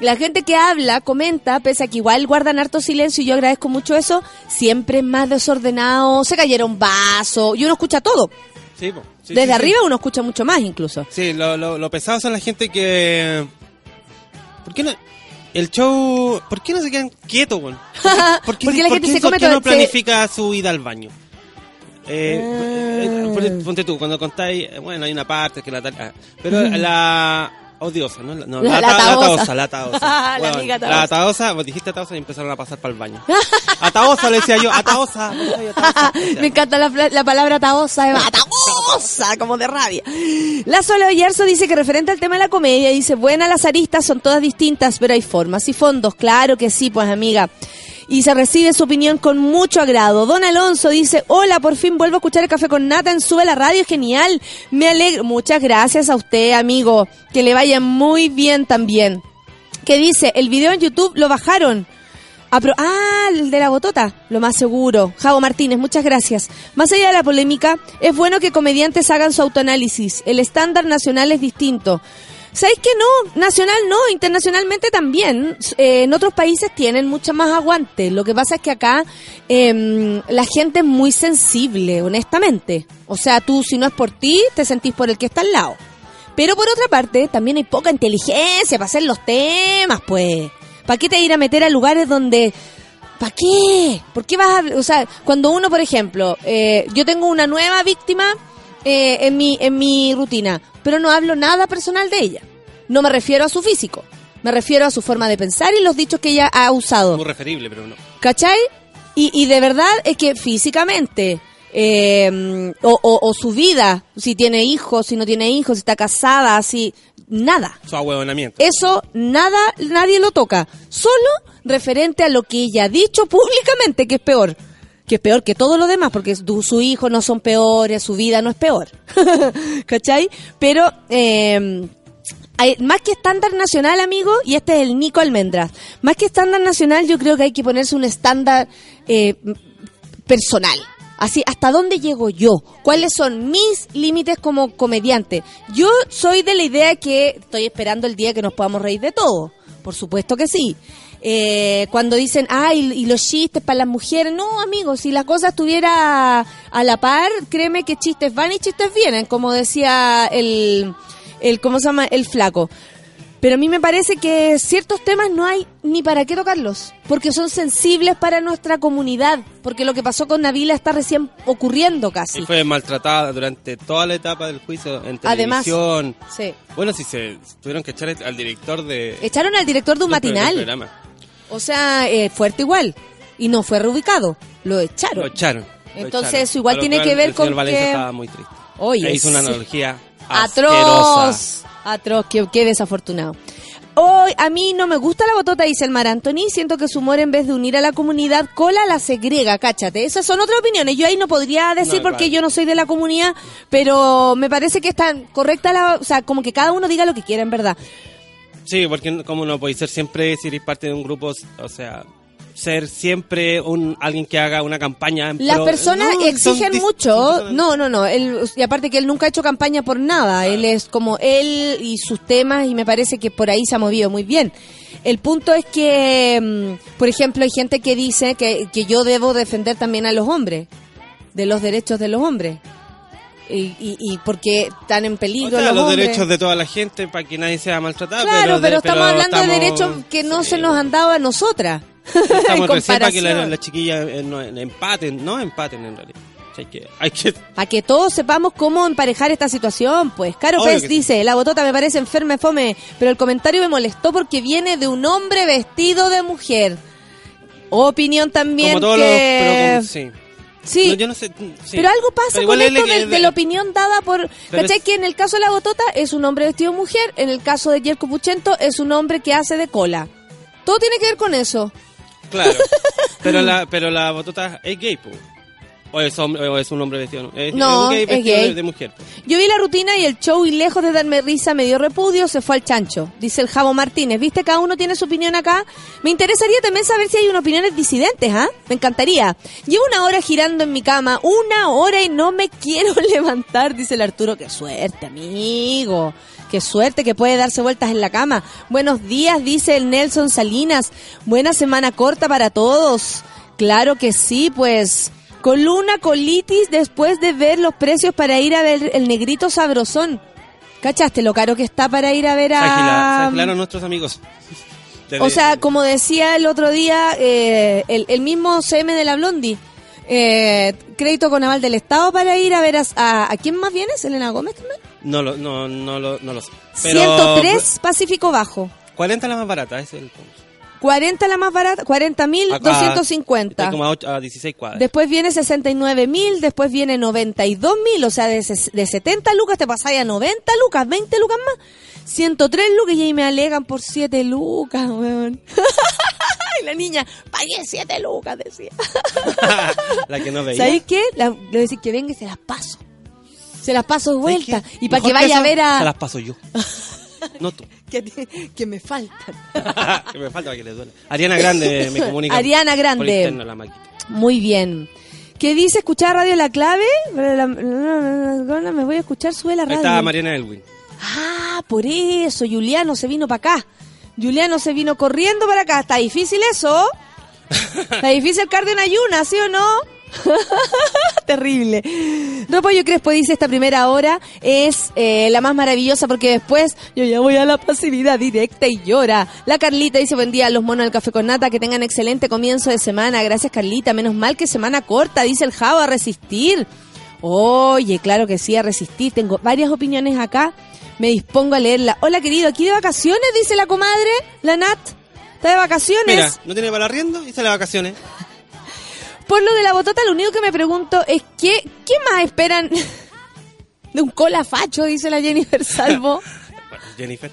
La gente que habla, comenta, pese a que igual guardan harto silencio y yo agradezco mucho eso, siempre es más desordenado, se cayeron vasos y uno escucha todo. Sí. Sí, Desde sí, arriba uno escucha mucho más incluso. Sí, lo, lo, lo pesado son la gente que... ¿Por qué no...? El show... ¿Por qué no se quedan quietos, weón? ¿Por qué, Porque la por gente qué- se por come qué todo- no se- planifica su ida al baño? Eh, Ah. eh, ponte- ponte tú, cuando contáis... eh, Bueno, hay una parte que la... ah, Pero la... Odiosa, ¿no? No, La- la, la ta- la taosa. la taosa. La amiga taosa. La vos dijiste taosa y empezaron a pasar para el baño. A taosa le decía yo, a taosa. Me encanta la, la palabra taosa, Eva. taosa, como de rabia. La Sola Oyarzo dice que referente al tema de la comedia, dice, buena las aristas son todas distintas, pero hay formas y fondos. Claro que sí, pues amiga. Y se recibe su opinión con mucho agrado. Don Alonso dice, hola, por fin vuelvo a escuchar el café con nata en Sube la Radio, genial. Me alegro. Muchas gracias a usted, amigo. Que le vaya muy bien también. Que dice, el video en YouTube lo bajaron. Apro- ah, el de la botota, lo más seguro. Javo Martínez, muchas gracias. Más allá de la polémica, es bueno que comediantes hagan su autoanálisis. El estándar nacional es distinto. ¿Sabéis que no? Nacional no, internacionalmente también. Eh, en otros países tienen mucha más aguante. Lo que pasa es que acá em, la gente es muy sensible, honestamente. O sea, tú si no es por ti, te sentís por el que está al lado. Pero por otra parte, también hay poca inteligencia para hacer los temas, pues. ¿Para qué te ir a meter a lugares donde... ¿Para qué? ¿Por qué vas a...? O sea, cuando uno, por ejemplo, eh, yo tengo una nueva víctima eh, en, mi, en mi rutina, pero no hablo nada personal de ella. No me refiero a su físico. Me refiero a su forma de pensar y los dichos que ella ha usado. Muy referible, pero no. ¿Cachai? Y, y de verdad es que físicamente, eh, o, o- o su vida, si tiene hijos, si no tiene hijos, si está casada, si... Nada. Su ahuevonamiento. Eso nada, nadie lo toca. Solo referente a lo que ella ha dicho públicamente, que es peor. Que es peor que todo lo demás, porque su, su hijo no son peores, su vida no es peor. ¿Cachai? Pero, eh, hay- más que estándar nacional, amigo, y este es el Nico Almendras, más que estándar nacional, yo creo que hay que ponerse un estándar eh, personal. Así, ¿hasta dónde llego yo? ¿Cuáles son mis límites como comediante? Yo soy de la idea que estoy esperando el día que nos podamos reír de todo. Por supuesto que sí. Eh, cuando dicen, ay, y los chistes para las mujeres. No, amigos, si la cosa estuviera a la par, créeme que chistes van y chistes vienen, como decía el, el ¿cómo se llama? El flaco. Pero a mí me parece que ciertos temas no hay ni para qué tocarlos, porque son sensibles para nuestra comunidad, porque lo que pasó con Navila está recién ocurriendo casi. Y fue maltratada durante toda la etapa del juicio en Además. televisión. Sí. Bueno, si se tuvieron que echar al director de... Echaron al director de un matinal, programa. O sea, eh, fuerte igual, y no fue reubicado, lo echaron. Lo echaron. lo Entonces, echaron. eso igual tiene que ver el con que- estaba muy triste. Oye, E hizo una analogía asquerosa. Atroz, atroz, qué, qué desafortunado. Hoy a mí no me gusta la botota, dice el Mar Anthony. Siento que su humor en vez de unir a la comunidad, cola la segrega, cáchate. Esas son otras opiniones. Yo ahí no podría decir No, porque yo no soy de la comunidad, pero me parece que está correcta la, o sea, como que cada uno diga lo que quiera en verdad. Sí, porque como no podéis ser siempre, si eres parte de un grupo, o sea, ser siempre un alguien que haga una campaña. en Las pro- personas No, exigen mucho. No, no, no. Él, y aparte que él nunca ha hecho campaña por nada. Él es como él y sus temas y me parece que por ahí se ha movido muy bien. El punto es que, mm, por ejemplo, hay gente que dice que, que yo debo defender también a los hombres, de los derechos de los hombres. Y, y, y porque están en O peligro sea, los, derechos de toda la gente para que nadie sea maltratado. Claro, pero, estamos hablando de derechos que no sí, se nos han dado a nosotras. Estamos recién para que la- las chiquillas eh, no, empaten, no empaten en realidad. Hay que, hay que Para que todos sepamos cómo emparejar esta situación, pues. Caro Obvio Pez que sí. dice, la botota me parece enferma y fome, pero el comentario me molestó porque viene de un hombre vestido de mujer. Opinión también como todos que... los... Pero como- sí. Sí, No, yo no sé, sí. pero algo pasa Pero con esto es- de, de la opinión dada por... Pero ¿Cachai? es- Que en el caso de la botota es un hombre vestido de mujer, en el caso de Jerko Puchento es un hombre que hace de cola. Todo tiene que ver con eso. Claro. pero la pero la botota es gay, po. O es, hombre, o es un hombre vestido. Es, No, gay es vestido gay. De, de mujer. Yo vi la rutina y el show y lejos de darme risa me dio repudio, se fue al chancho, dice el Javo Martínez. ¿Viste? Cada uno tiene su opinión acá. Me interesaría también saber si hay unas opiniones disidentes, ¿ah? Me encantaría. Llevo una hora girando en mi cama, una hora y no me quiero levantar, dice el Arturo. Qué suerte, amigo. Qué suerte que puede darse vueltas en la cama. Buenos días, dice el Nelson Salinas. Buena semana corta para todos. Claro que sí, pues. Con una colitis después de ver los precios para ir a ver el negrito sabrosón. ¿Cachaste lo caro que está para ir a ver a... agilaron nuestros amigos. Desde- O sea, como decía el otro día, eh, el, el mismo CM de la Blondie, eh, crédito con aval del Estado para ir a ver a... ¿A, a quién más viene? ¿Selena Gómez también? No lo, no, no lo, no lo sé. Pero 103 Pacífico Bajo. 40 la más barata, es el punto. 40 la más barata, 40 mil Acá, Está 250. como a, ocho- a 16 cuadras. Después viene 69 mil, después viene 92 mil, o sea, de, de 70 lucas te pasáis a 90 lucas, 20 lucas más. 103 lucas y ahí me alegan por 7 lucas, weón. y la niña, pagué 7 lucas, decía. la que no veía. ¿Sabéis qué? La- le decir que venga y se las paso. Se las paso de ¿Sabes vuelta. Y para que vaya eso, a ver a... Se las paso yo. no tú. que, que me faltan. que me falta para que le duele. Ariana Grande me comunica. Ariana Grande. Por interno la máquina. Muy bien. ¿Qué dice escuchar radio la clave? Me voy a escuchar, sube la Ahí radio. está Mariana Elwin. Ah, por eso, Juliano se vino para acá. Juliano se vino corriendo para acá. ¿Está difícil eso? ¿Está difícil el cardio en ayuna, sí o no? Terrible. Repollo Crespo dice esta primera hora es eh, la más maravillosa porque después yo ya voy a la pasividad directa y llora. La Carlita dice buen día a los monos del café con nata, que tengan excelente comienzo de semana. Gracias Carlita, menos mal que semana corta, dice el Java, a resistir. Oye, claro que sí, a resistir. Tengo varias opiniones acá. Me dispongo a leerla. Hola, querido, aquí de vacaciones, dice la comadre, la Nat. ¿Está de vacaciones? Mira, no tiene para arriendo y sale de vacaciones. Por lo de la botota, lo único que me pregunto es ¿qué, qué más esperan de un cola facho? Dice la Jennifer Salvo. Jennifer.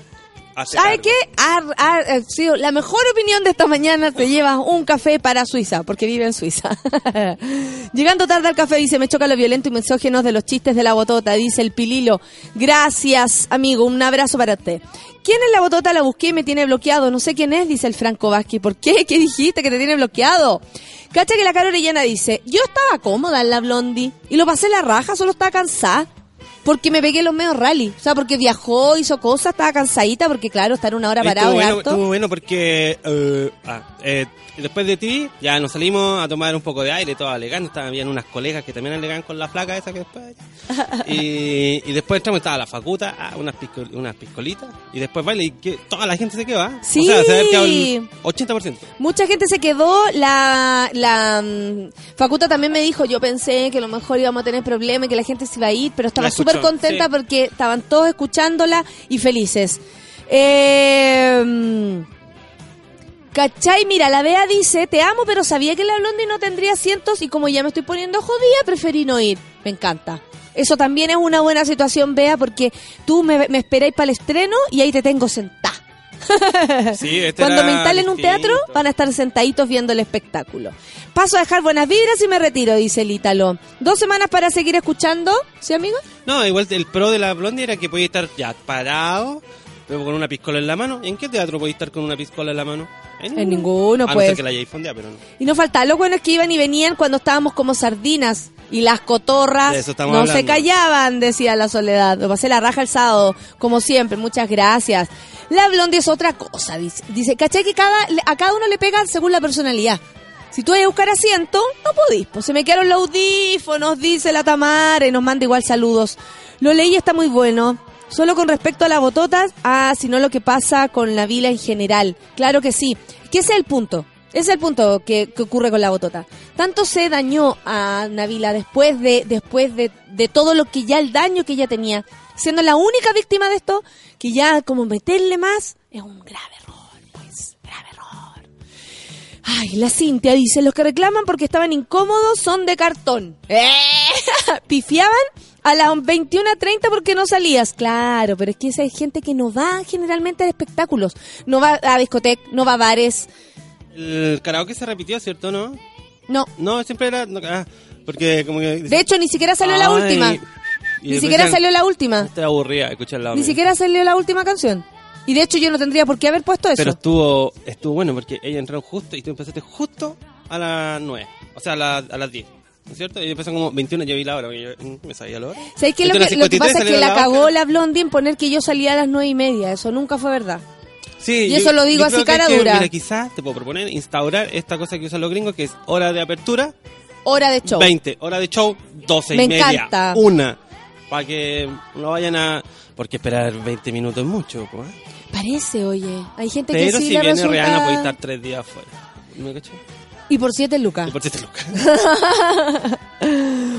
¿Sabe qué? Ar- ar- eh, sí, la mejor opinión de esta mañana te llevas un café para Suiza, porque vive en Suiza. Llegando tarde al café, dice, me choca lo violento y misógenos de los chistes de la botota, dice el pililo. Gracias, amigo, un abrazo para usted. ¿Quién es la botota? La busqué y me tiene bloqueado. No sé quién es, dice el Franco Vázquez. ¿Por qué? ¿Qué dijiste que te tiene bloqueado? Cacha que la cara Orellana dice, yo estaba cómoda en la blondie y lo pasé la raja, solo estaba cansada. Porque me pegué los medios rally. O sea, porque viajó, hizo cosas, estaba cansadita, porque claro, estar una hora parado bueno, harto. estuvo bueno porque eh, ah, eh, después de ti ya nos salimos a tomar un poco de aire, todo alegando. Estaban unas colegas que también alegaban con la flaca esa que después. y, y después entramos, estaba la facuta, ah, unas, pisco- unas piscolitas. Y después baile y que toda la gente se quedó, ¿ah? Sí. O sea, se había quedado el 80%. Mucha gente se quedó, la, la Facuta también me dijo, yo pensé que a lo mejor íbamos a tener problemas y que la gente se iba a ir, pero estaba escuchó, súper contenta sí. porque estaban todos escuchándola y felices. Eh, ¿Cachai? Mira, la Bea dice, te amo, pero sabía que la Blondie no tendría asientos y como ya me estoy poniendo jodida, preferí no ir. Me encanta. Eso también es una buena situación, Bea, porque tú me, me esperáis para el estreno y ahí te tengo sentada. Sí, este Cuando me instalen un distinto. teatro, van a estar sentaditos viendo el espectáculo. Paso a dejar buenas vibras y me retiro, dice el Ítalo. Dos semanas para seguir escuchando, ¿sí, amigo? No, igual el pro de la blondie era que podía estar ya parado, pero con una piscola en la mano. ¿En qué teatro podía estar con una piscola en la mano? En ninguno, a no pues. ser que la hayáis fondeado, pero no. Y no falta, lo bueno es que iban y venían cuando estábamos como sardinas. Y las cotorras no se callaban, decía la soledad. Lo pasé la raja el sábado, como siempre, muchas gracias. La blondie es otra cosa, dice. Dice, ¿cachai que cada, a cada uno le pega según la personalidad? Si tú vas a buscar asiento, no podís. Pues se me quedaron los audífonos, dice la Tamara, y nos manda igual saludos. Lo leí, está muy bueno. Solo con respecto a las bototas, ah, sino lo que pasa con la vila en general. Claro que sí. Que ese es el punto. Es el punto que, que ocurre con la botota. Tanto se dañó a Navila después de después de, de todo lo que ya el daño que ella tenía, siendo la única víctima de esto, que ya como meterle más es un grave error, pues, grave error. Ay, la Cintia dice, los que reclaman porque estaban incómodos son de cartón. ¡Eh! Pifiaban a las 21 a 30 porque no salías. Claro, pero es que esa es gente que no va generalmente a espectáculos. No va a discoteca, no va a bares. El karaoke se repitió, ¿cierto? ¿No? No, No, siempre era... no, ah, Porque como que... De hecho, ni siquiera salió la última. Ni siquiera salió la última. Aburrida de escuchar la Ni otra". siquiera salió la última canción. Y de hecho yo no tendría por qué haber puesto eso. Pero estuvo estuvo bueno porque ella entraron justo y tú empezaste justo a las 9. O sea, a, la- a las 10. ¿No es cierto? Y empezó como 21, yo vi la hora, yo mm, me sabía la hora. ¿Sabes qué? Lo, que, 21:53 lo que pasa es que la la cagó la Blondie en poner que yo salía a las nueve y media. Eso nunca fue verdad. Sí, Y eso lo digo así cara que, dura. Mira, quizás te puedo proponer instaurar esta cosa que usan los gringos, que es hora de apertura, Hora de show. 20. Hora de show, 12 Me y media. encanta. Una. Para que no vayan a... Porque esperar 20 minutos es mucho, pues. ¿eh? Parece, oye. Hay gente que Pero sí si le viene resulta... Rihanna puede estar tres días afuera. Y por siete lucas. Y por siete lucas.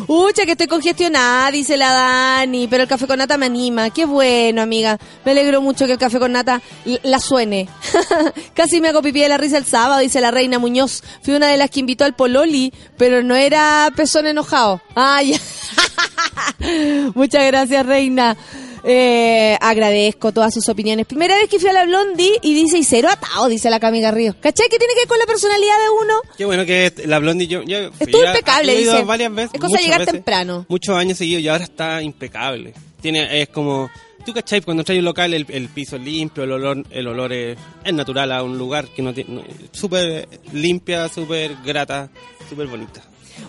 Ucha, que estoy congestionada, dice la Dani, pero el café con nata me anima. Qué bueno, amiga. Me alegro mucho que el café con nata la suene. Casi me hago pipí de la risa el sábado, dice la reina Muñoz. Fui una de las que invitó al Pololi, pero no era pezón enojado. Ay, muchas gracias, reina. Eh, agradezco todas sus opiniones. Primera vez que fui a la Blondie y dice, y cero atado, dice la Cami Garrido. ¿Cachai? ¿Qué tiene que ver con la personalidad de uno? Qué bueno que la Blondie yo, yo Estuvo impecable, dice. varias veces. Es cosa de llegar veces, temprano. Muchos años seguidos y ahora está impecable. Tiene es como tú cachai cuando traes un local el, el piso es limpio, el olor el olor es, es natural a un lugar que no tiene no- súper limpia, súper grata, súper bonita.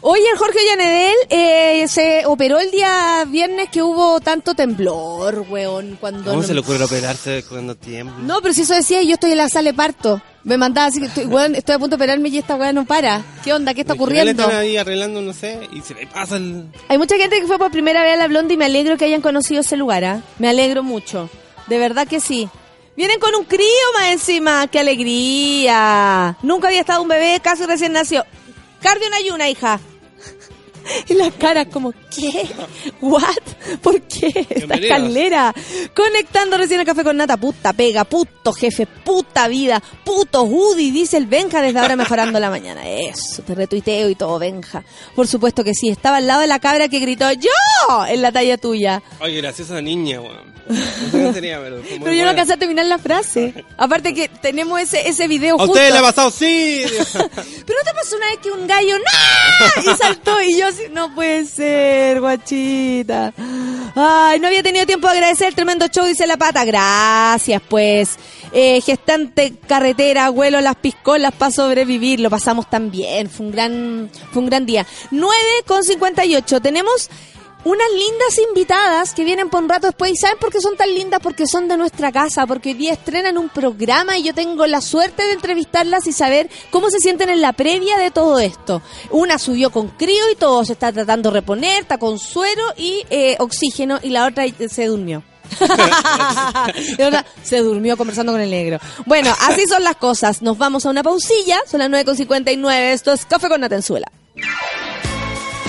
Oye, el Jorge Llanedel eh, se operó el día viernes que hubo tanto temblor, weón. Cuando ¿Cómo no- se le ocurre operarse cuando tiembla? No, pero si eso decía, yo estoy en la sala de parto. Me mandaba así que estoy, weón, estoy a punto de operarme y esta weá no para. ¿Qué onda? ¿Qué está final ocurriendo? Están ahí arreglando, no sé, y se le pasa el... Hay mucha gente que fue por primera vez a la Blondie y me alegro que hayan conocido ese lugar, ¿ah? Me alegro mucho. De verdad que sí. Vienen con un crío más encima. ¡Qué alegría! Nunca había estado un bebé, casi recién nació. Cardio en ayuna, hija. Y las caras como, ¿qué? ¿What? ¿Por qué? Esta escalera. Conectando recién el café con nata. Puta pega, puto jefe, puta vida, puto Woody, dice el Benja desde ahora mejorando la mañana. Eso, te retuiteo y todo, Benja. Por supuesto que sí. Estaba al lado de la cabra que gritó ¡Yo! en la talla tuya. Oye, graciosa niña, weón. No pero yo no alcancé a terminar la frase. Aparte que tenemos ese, ese video ¿A justo. ustedes le ha pasado? Sí. Pero no te pasó una vez que un gallo ¡No! y saltó y yo no puede ser, guachita. Ay, no había tenido tiempo de agradecer el tremendo show, dice la pata. Gracias, pues. Eh, gestante carretera, abuelo, las piscolas para sobrevivir. Lo pasamos tan bien. Fue un gran, fue un gran día. 9 con 58. Tenemos unas lindas invitadas que vienen por un rato después. ¿Y saben por qué son tan lindas? Porque son de nuestra casa, porque hoy día estrenan un programa y yo tengo la suerte de entrevistarlas y saber cómo se sienten en la previa de todo esto. Una subió con crío y todo se está tratando de reponer, está con suero y eh, oxígeno y la otra se durmió. Se durmió conversando con el negro. Bueno, así son las cosas. Nos vamos a una pausilla. Son las 9.59. Esto es Café con Natenzuela.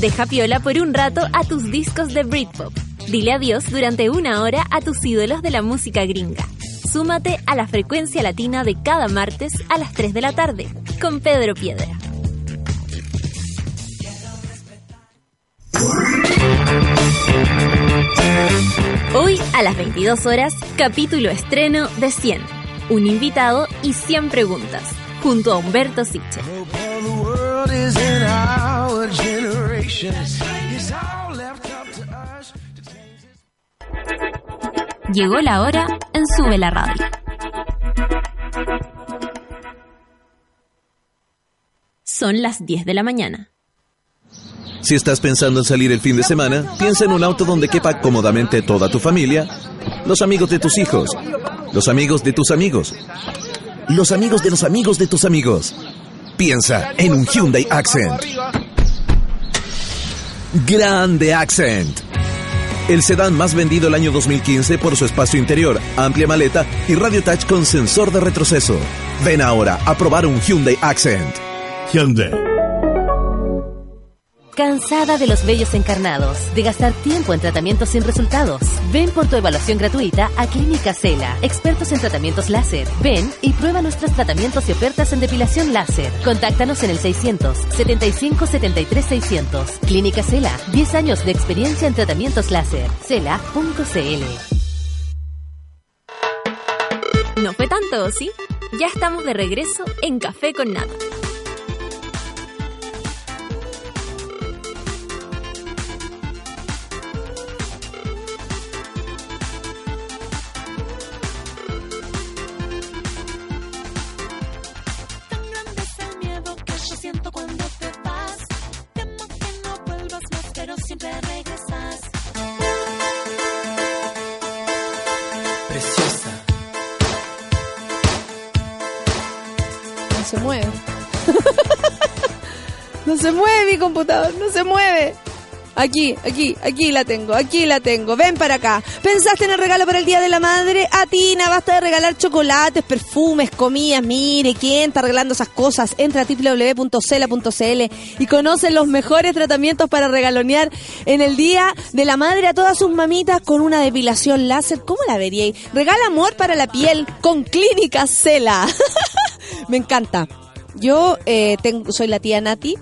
Deja piola por un rato a tus discos de Britpop. Dile adiós durante una hora a tus ídolos de la música gringa. Súmate a la frecuencia latina de cada martes a las 3 de la tarde con Pedro Piedra. Hoy a las 22 horas, capítulo estreno de 100. Un invitado y 100 preguntas, junto a Humberto Siche. Llegó la hora en Sube la Radio. Son las 10 de la mañana. Si estás pensando en salir el fin de semana, piensa en un auto donde quepa cómodamente toda tu familia, los amigos de tus hijos, los amigos de tus amigos, los amigos de los amigos de tus amigos. Piensa en un Hyundai Accent. Grande Accent. El sedán más vendido el año 2015 por su espacio interior, amplia maleta y radio touch con sensor de retroceso. Ven ahora a probar un Hyundai Accent. Hyundai. ¿Cansada de los vellos encarnados? ¿De gastar tiempo en tratamientos sin resultados? Ven por tu evaluación gratuita a Clínica Cela, expertos en tratamientos láser. Ven y prueba nuestros tratamientos y ofertas en depilación láser. Contáctanos en el 600 75 73 600. Clínica Cela, 10 años de experiencia en tratamientos láser. Cela.cl. No fue tanto, ¿sí? Ya estamos de regreso en Café con Nata. Se mueve mi computador, no se mueve. Aquí, aquí, aquí la tengo, aquí la tengo. Ven para acá. ¿Pensaste en el regalo para el Día de la Madre? Atina, basta de regalar chocolates, perfumes, comidas. Mire, ¿quién está arreglando esas cosas? Entra a www.cela.cl y conoce los mejores tratamientos para regalonear en el Día de la Madre a todas sus mamitas con una depilación láser. ¿Cómo la veríais? Regala amor para la piel con Clínica Cela. Me encanta. Yo eh, tengo, soy la tía Nati.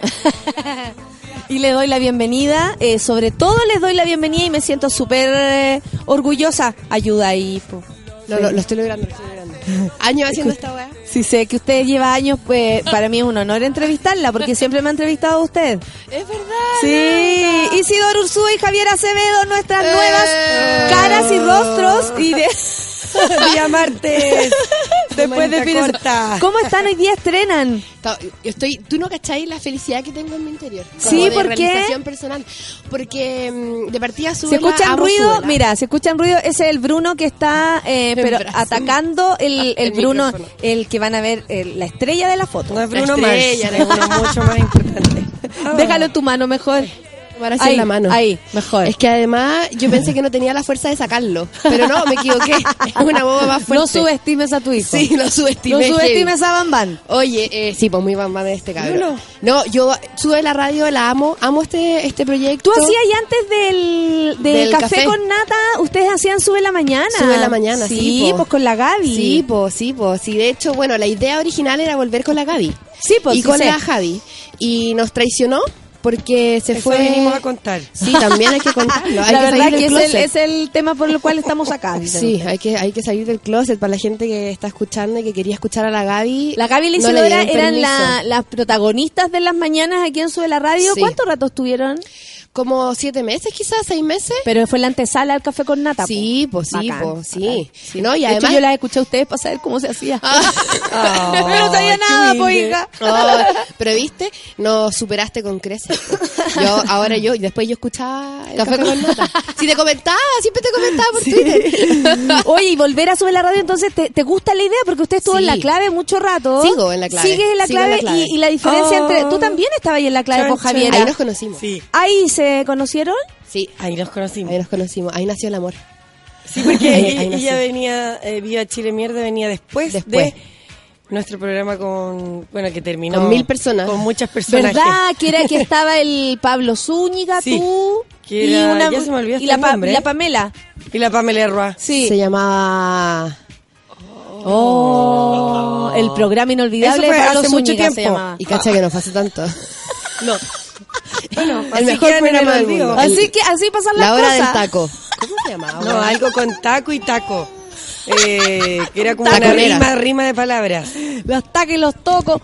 y le doy la bienvenida. eh, sobre todo les doy la bienvenida y me siento súper eh, orgullosa. Ayuda ahí. po. Lo, lo- lo estoy logrando, lo estoy logrando. Años haciendo esta weá. Si sé que usted lleva años, pues para mí es un honor entrevistarla porque siempre me ha entrevistado usted. Es verdad. Sí, Isidoro Ursúa y Javier Acevedo, nuestras Eh. nuevas caras y rostros. Y de... Día martes. Después de fines- corta. ¿Cómo están hoy día estrenan? Yo Estoy, tú no cacháis la felicidad que tengo en mi interior. Como Sí, de ¿por qué? realización personal. Porque mm, de partida sube escuchan ruido, mira, si escuchan ruido, ese es el Bruno que está, eh, pero brazo. atacando el, el El Bruno, micrófono. el que van a ver, el- la estrella de la foto. No es Bruno La Mars, estrella, es uno mucho más importante. Déjalo en tu mano mejor. Así en Ahí, la mano. ahí, mejor. Es que además yo pensé que no tenía la fuerza de sacarlo. Pero no, me equivoqué. Es una boba más fuerte. No subestimes a tu hijo. Sí, no subestimé. subestimes a Bambán. Oye, eh, sí, pues muy bamba de este cabrón. No, no. No, yo sube la radio, la amo, amo este, este Tú proyecto. hacías ya antes del, del Del café, café. con nata, ustedes hacían Sube la Mañana. Sube la Mañana, sí, pues con la Gaby. Sí, pues, sí, pues. Sí, de hecho, bueno, la idea original era volver con la Gaby. Sí, pues, y sí con sé. la Javi. Y nos traicionó porque se Eso fue. venimos a contar. Sí, también hay que contarlo. Hay la que verdad salir que es el, es el tema por el cual estamos acá. dicen Sí, hay que, hay que salir del closet para la gente que está escuchando y que quería escuchar a la Gaby. La Gaby y la no Isidora eran la- las protagonistas de las mañanas aquí en Sube la Radio. Sí. ¿Cuánto rato estuvieron? Como siete meses, quizás, seis meses. Pero fue la antesala al café con nata. Sí, pues sí, Bacán, pues sí. bacán. No, y de además. hecho, yo las escuché a ustedes para saber cómo se hacía. Ah. Pero no sabía nada, po, humilde. hija. Oh, pero viste, nos superaste con creces. Yo, ahora yo, y después yo escuchaba el café, con nata. Si te comentaba, siempre te comentaba por Twitter. Oye, y volver a subir la radio, entonces, ¿te, te gusta la idea? Porque usted estuvo Sí. en la clave mucho rato. Sigo en la clave. Sigues en la Sigo en clave, la clave. Y, y la diferencia Oh. entre... Tú también estabas ahí en la clave con chan. Javiera. Ahí nos conocimos. Sí, ¿Ahí se conocieron? Sí, ahí nos conocimos. ahí nos conocimos. Ahí nació el amor. Sí, porque Ahí- ella, ahí nací. ella venía, eh, Viva Chile Mierda venía después, Después. de nuestro programa con, bueno, que terminó. Con mil personas. Con muchas personas. ¿Verdad? Que era que estaba el Pablo Zúñiga, Sí, tú que y era- una ya se me olvidó y hasta la, el Pa- nombre. la Pamela. Y la Pamela Roa. Sí. Se llamaba. Oh, el programa inolvidable Eso fue de Pablo hace mucho Zúñiga se tiempo. llamaba. Y cacha que no fue hace tanto. No. Bueno, El mejor programa del mundo. Así que así pasan las La hora del cosas. taco. ¿Cómo se llamaba? No, algo con taco y taco. Eh, que era como una Taconera. rima, rima de palabras. Los taques, los tocos.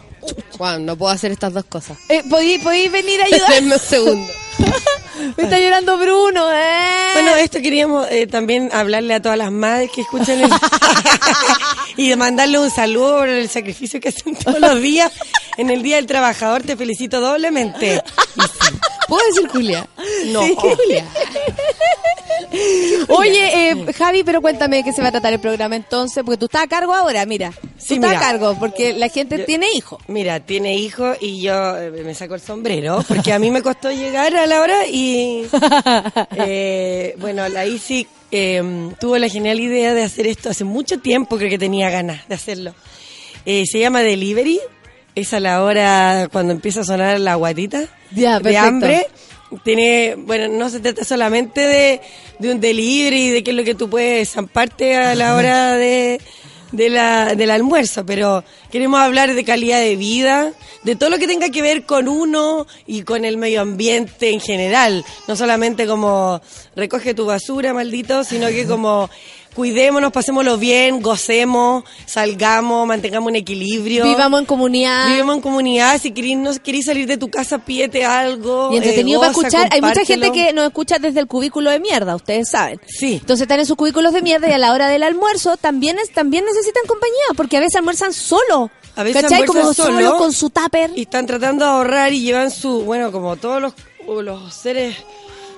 Juan, no puedo hacer estas dos cosas. Eh, ¿podéis, podéis venir a ayudar? Denme un segundo. Me está llorando Bruno, ¿eh? Bueno, esto queríamos eh, también hablarle a todas las madres que escuchan el... y mandarle un saludo por el sacrificio que hacen todos los días. En el Día del Trabajador te felicito doblemente. ¿Puedo decir Julia? No. Julia. Oye, eh, Javi, pero cuéntame de qué se va a tratar el programa entonces, porque tú estás a cargo ahora, mira. Tú Sí, estás mira. a cargo, porque la gente Yo- tiene hijos. Mira, tiene hijo y yo eh, me saco el sombrero porque a mí me costó llegar a la hora y eh, bueno, la Isi eh, tuvo la genial idea de hacer esto hace mucho tiempo, creo que tenía ganas de hacerlo. Se llama Delivery, es a la hora cuando empieza a sonar la guatita Ya, de hambre. Tiene, bueno, no se trata solamente de, de un delivery, de qué es lo que tú puedes zamparte a la hora de, de la, del almuerzo, pero queremos hablar de calidad de vida, de todo lo que tenga que ver con uno y con el medio ambiente en general. No solamente como recoge tu basura, maldito, sino que como cuidémonos, pasémoslo bien, gocemos, salgamos, mantengamos un equilibrio. Vivamos en comunidad. Vivimos en comunidad, si querís, no querís salir de tu casa, pídete algo. Y entretenido eh, para escuchar. Hay mucha gente que nos escucha desde el cubículo de mierda, ustedes saben. Sí. Entonces están en sus cubículos de mierda y a la hora del almuerzo también es, también necesitan compañía, porque a veces almuerzan solo. A veces ¿Cachai? Como solo solo con su tupper. Y están tratando de ahorrar y llevan su, bueno, como todos los, los seres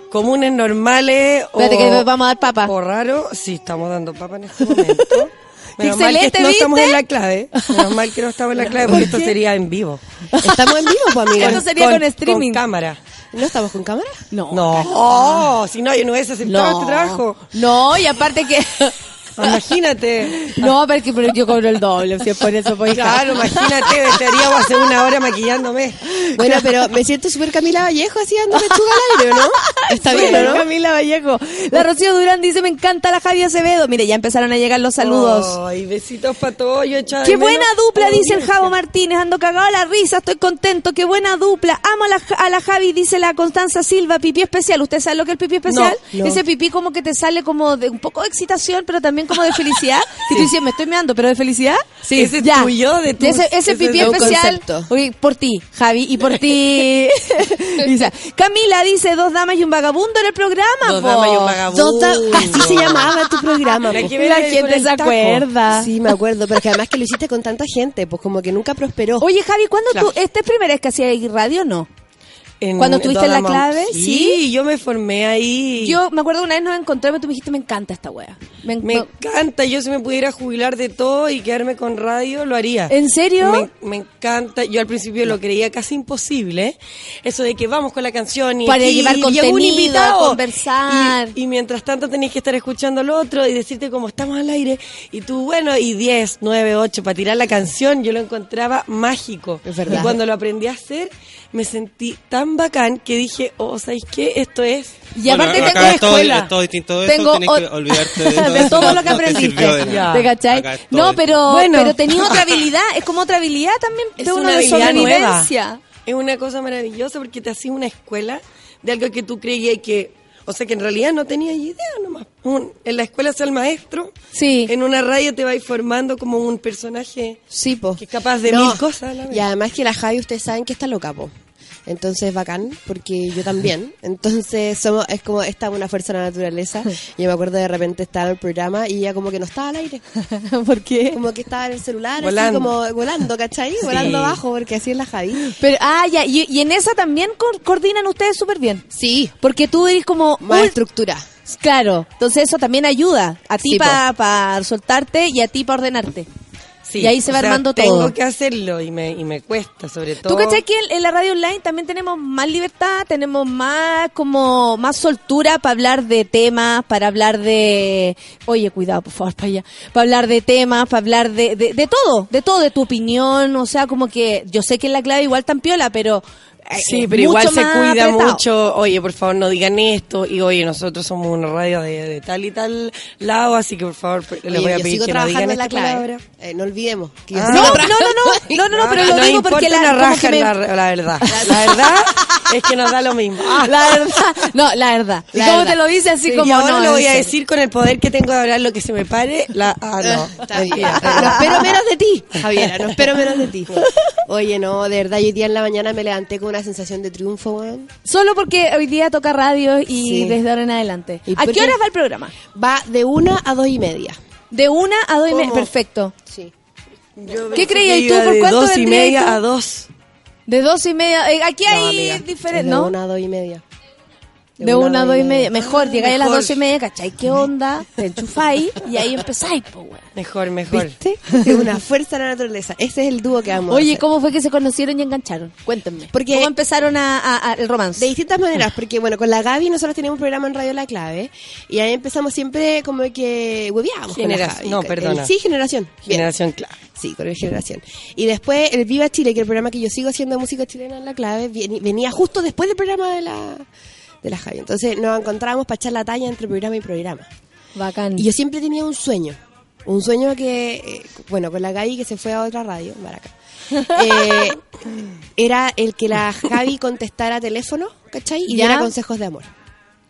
comunes, normales. Espérate o, que vamos a dar papa. O raro. Sí, estamos dando papa en este momento. Menos mal que no estamos en la clave. Menos mal que no estamos en la clave porque esto sería en vivo. Estamos en vivo, pues, amiga. Esto sería con streaming. Con cámara. ¿No estamos con cámara? No. No, Oh, si no, yo no hubiese aceptado este trabajo. No, y aparte que... Imagínate. no, porque pero yo cobro el doble, si es por eso, pues. Claro, imagínate, estaríamos hace una hora maquillándome. Bueno, pero me siento súper Camila Vallejo así dando lechuga al aire, ¿o ¿no? Está bien, Súper ¿o ¿no? Camila Vallejo. La Rocío Durán dice, me encanta la Javi Acevedo. Mire, ya empezaron a llegar los saludos. Ay, besitos para todos. Qué buena dupla, dice el. Javo Martínez. Ando cagado a la risa, estoy contento. Qué buena dupla. Amo a la, a la Javi, dice la Constanza Silva. Pipí especial. ¿Usted sabe lo que es el pipí especial? No, no. Ese pipí como que te sale como de un poco de excitación, pero también como de felicidad. Y tú dices, me estoy meando, pero de felicidad. Sí, ese es tuyo, de tu- ese, ese ese pipí es especial. Oye, por ti, Javi, y por ti. Camila dice, dos damas y un vagabundo en el programa. Dos po. damas y un vagabundo. Así se llamaba tu programa. Que La con gente se acuerda. Sí, me acuerdo, pero que además que lo hiciste con tanta gente, pues como que nunca prosperó. Oye, Javi, ¿cuándo Claro. tú, esta es primera vez que hacías radio o no? En- Cuando estuviste en la clave, sí. sí. yo me formé ahí. Yo me acuerdo una vez nos encontramos y tú me dijiste, me encanta esta wea. Me, Me encanta, yo si me pudiera jubilar de todo y quedarme con radio, lo haría. ¿En serio? Me, me encanta, yo al principio lo creía casi imposible, eso de que vamos con la canción y Para aquí llevar llega un contenido, invitado. conversar. Y, y mientras tanto tenés que estar escuchando lo otro y decirte cómo estamos al aire. Y tú, bueno, y 10, 9, 8 para tirar la canción, yo lo encontraba mágico. Es verdad. Y cuando lo aprendí a hacer, me sentí tan bacán que dije, oh, ¿sabéis qué? Esto es... Y aparte Bueno, tengo todo, escuela. es todo Tengo tienes que olvidarte de todo de lo que no te aprendiste. ¿Te cachai? No, pero, Bueno. pero tenía otra habilidad. Es como otra habilidad también Es una de habilidad nueva. sobrevivencia. Es una cosa maravillosa porque te hacía una escuela de algo que tú creías que, o sea, que en realidad no tenías idea nomás. Un- en la escuela es el maestro. Sí. En una radio te vais formando como un personaje Sí, po. que es capaz de No, mil cosas a la vez. Y además que la Javi, ustedes saben que está loca, po. Entonces bacán, porque yo también. Entonces somos, es como esta una fuerza de la naturaleza. Yo me acuerdo de repente estaba en el programa y ella como que no estaba al aire. ¿Por qué? Como que estaba en el celular, Volando. así como volando, ¿cachai? Volando abajo, porque así es la Javi. Pero, ah, ya, y, y en esa también co- coordinan ustedes súper bien. Sí, Porque tú eres como... más estructura. Claro, entonces eso también ayuda a ti Sí, para soltarte y a ti para ordenarte. Sí, y ahí se va sea, armando tengo todo. que hacerlo y me, y me cuesta, sobre todo. ¿Tú cachai que en, en la radio online también tenemos más libertad, tenemos más como más soltura para hablar de temas, para hablar de... Oye, cuidado, por favor, para allá. Para hablar de temas, para hablar de, de, de todo, de todo, de tu opinión, o sea, como que yo sé que en la clave igual tan piola, pero... eh, Sí, pero igual se cuida apretado. mucho. Oye, por favor, no digan esto. Y oye, nosotros somos una radio de, de tal y tal lado, así que por favor, les voy a pedir que no digan en la clave. Eh, no olvidemos. Que Ah. No, no, no, no, no, no, pero lo digo porque la, como raja que me- la, la verdad. La verdad es que nos da lo mismo. Ah, La verdad, no, la verdad. ¿Y La cómo verdad. te lo dice así y como ahora no, lo voy a decir con el poder que tengo de hablar lo que se me pare. La, ah, no. Está bien. No espero menos de ti, Javiera, no espero menos de ti. Oye, no, de verdad, yo hoy día en la mañana me levanté con una sensación de triunfo, weón. Solo porque hoy día toca radio y Sí. desde ahora en adelante. ¿Y ¿A qué horas va el programa? Va de una a dos y media. De una a dos y media. Perfecto. Sí. Yo ¿Qué creías tú? ¿Por de cuánto dos y media tú? a dos. De dos y media. eh, aquí No, hay diferentes, de ¿no? una a dos y media. De una a dos y media. Mejor, llegáis a las dos y media, ¿cachai? ¿Qué onda? Te enchufáis y ahí empezáis, po, weón. Mejor, mejor. ¿Viste? Es una fuerza de la naturaleza. Ese es el dúo que vamos a Oye. ¿cómo fue que se conocieron y engancharon? Cuéntenme. Porque- ¿Cómo empezaron a, a- a- el romance? De distintas maneras, porque bueno, con la Gaby nosotros teníamos un programa en Radio La Clave y ahí empezamos siempre como que hueveábamos con la Genera- Gaby. no, El- perdona. sí, generación. Bien. Generación clave. Sí, con el generación. Y después el Viva Chile, que es el programa que yo sigo haciendo de música chilena en La Clave, venía justo después del programa de la de la Javi. Entonces nos encontrábamos para echar la talla entre programa y programa. Bacán. Y yo siempre tenía un sueño. Un sueño que, eh, bueno, con la Gaby que se fue a otra radio, Maraca. eh, era el que la Javi contestara teléfono, ¿cachai? Y Ya. diera consejos de amor.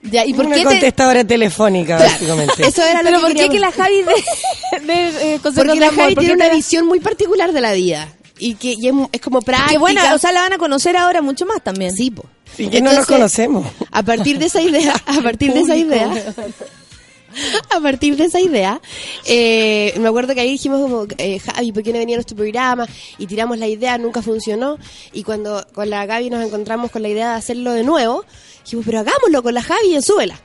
Ya, ¿Y por Una qué te- contestadora telefónica, básicamente. Eso era lo Pero que ¿por qué que la Javi de, de, eh, consejos Porque de la amor? Javi ¿Por qué tiene una visión muy particular de la vida. Y que y es, es como práctica. Que buena, o sea, la van a conocer ahora mucho más también. Sí, po. Y que no nos conocemos. A partir de esa idea, a partir de esa idea, a partir de esa idea, eh, me acuerdo que ahí dijimos como, eh, Javi, ¿por qué no venía a nuestro programa? Y tiramos la idea, nunca funcionó. Y cuando con la Gaby nos encontramos con la idea de hacerlo de nuevo, dijimos, pero hagámoslo con la Javi en Súbela.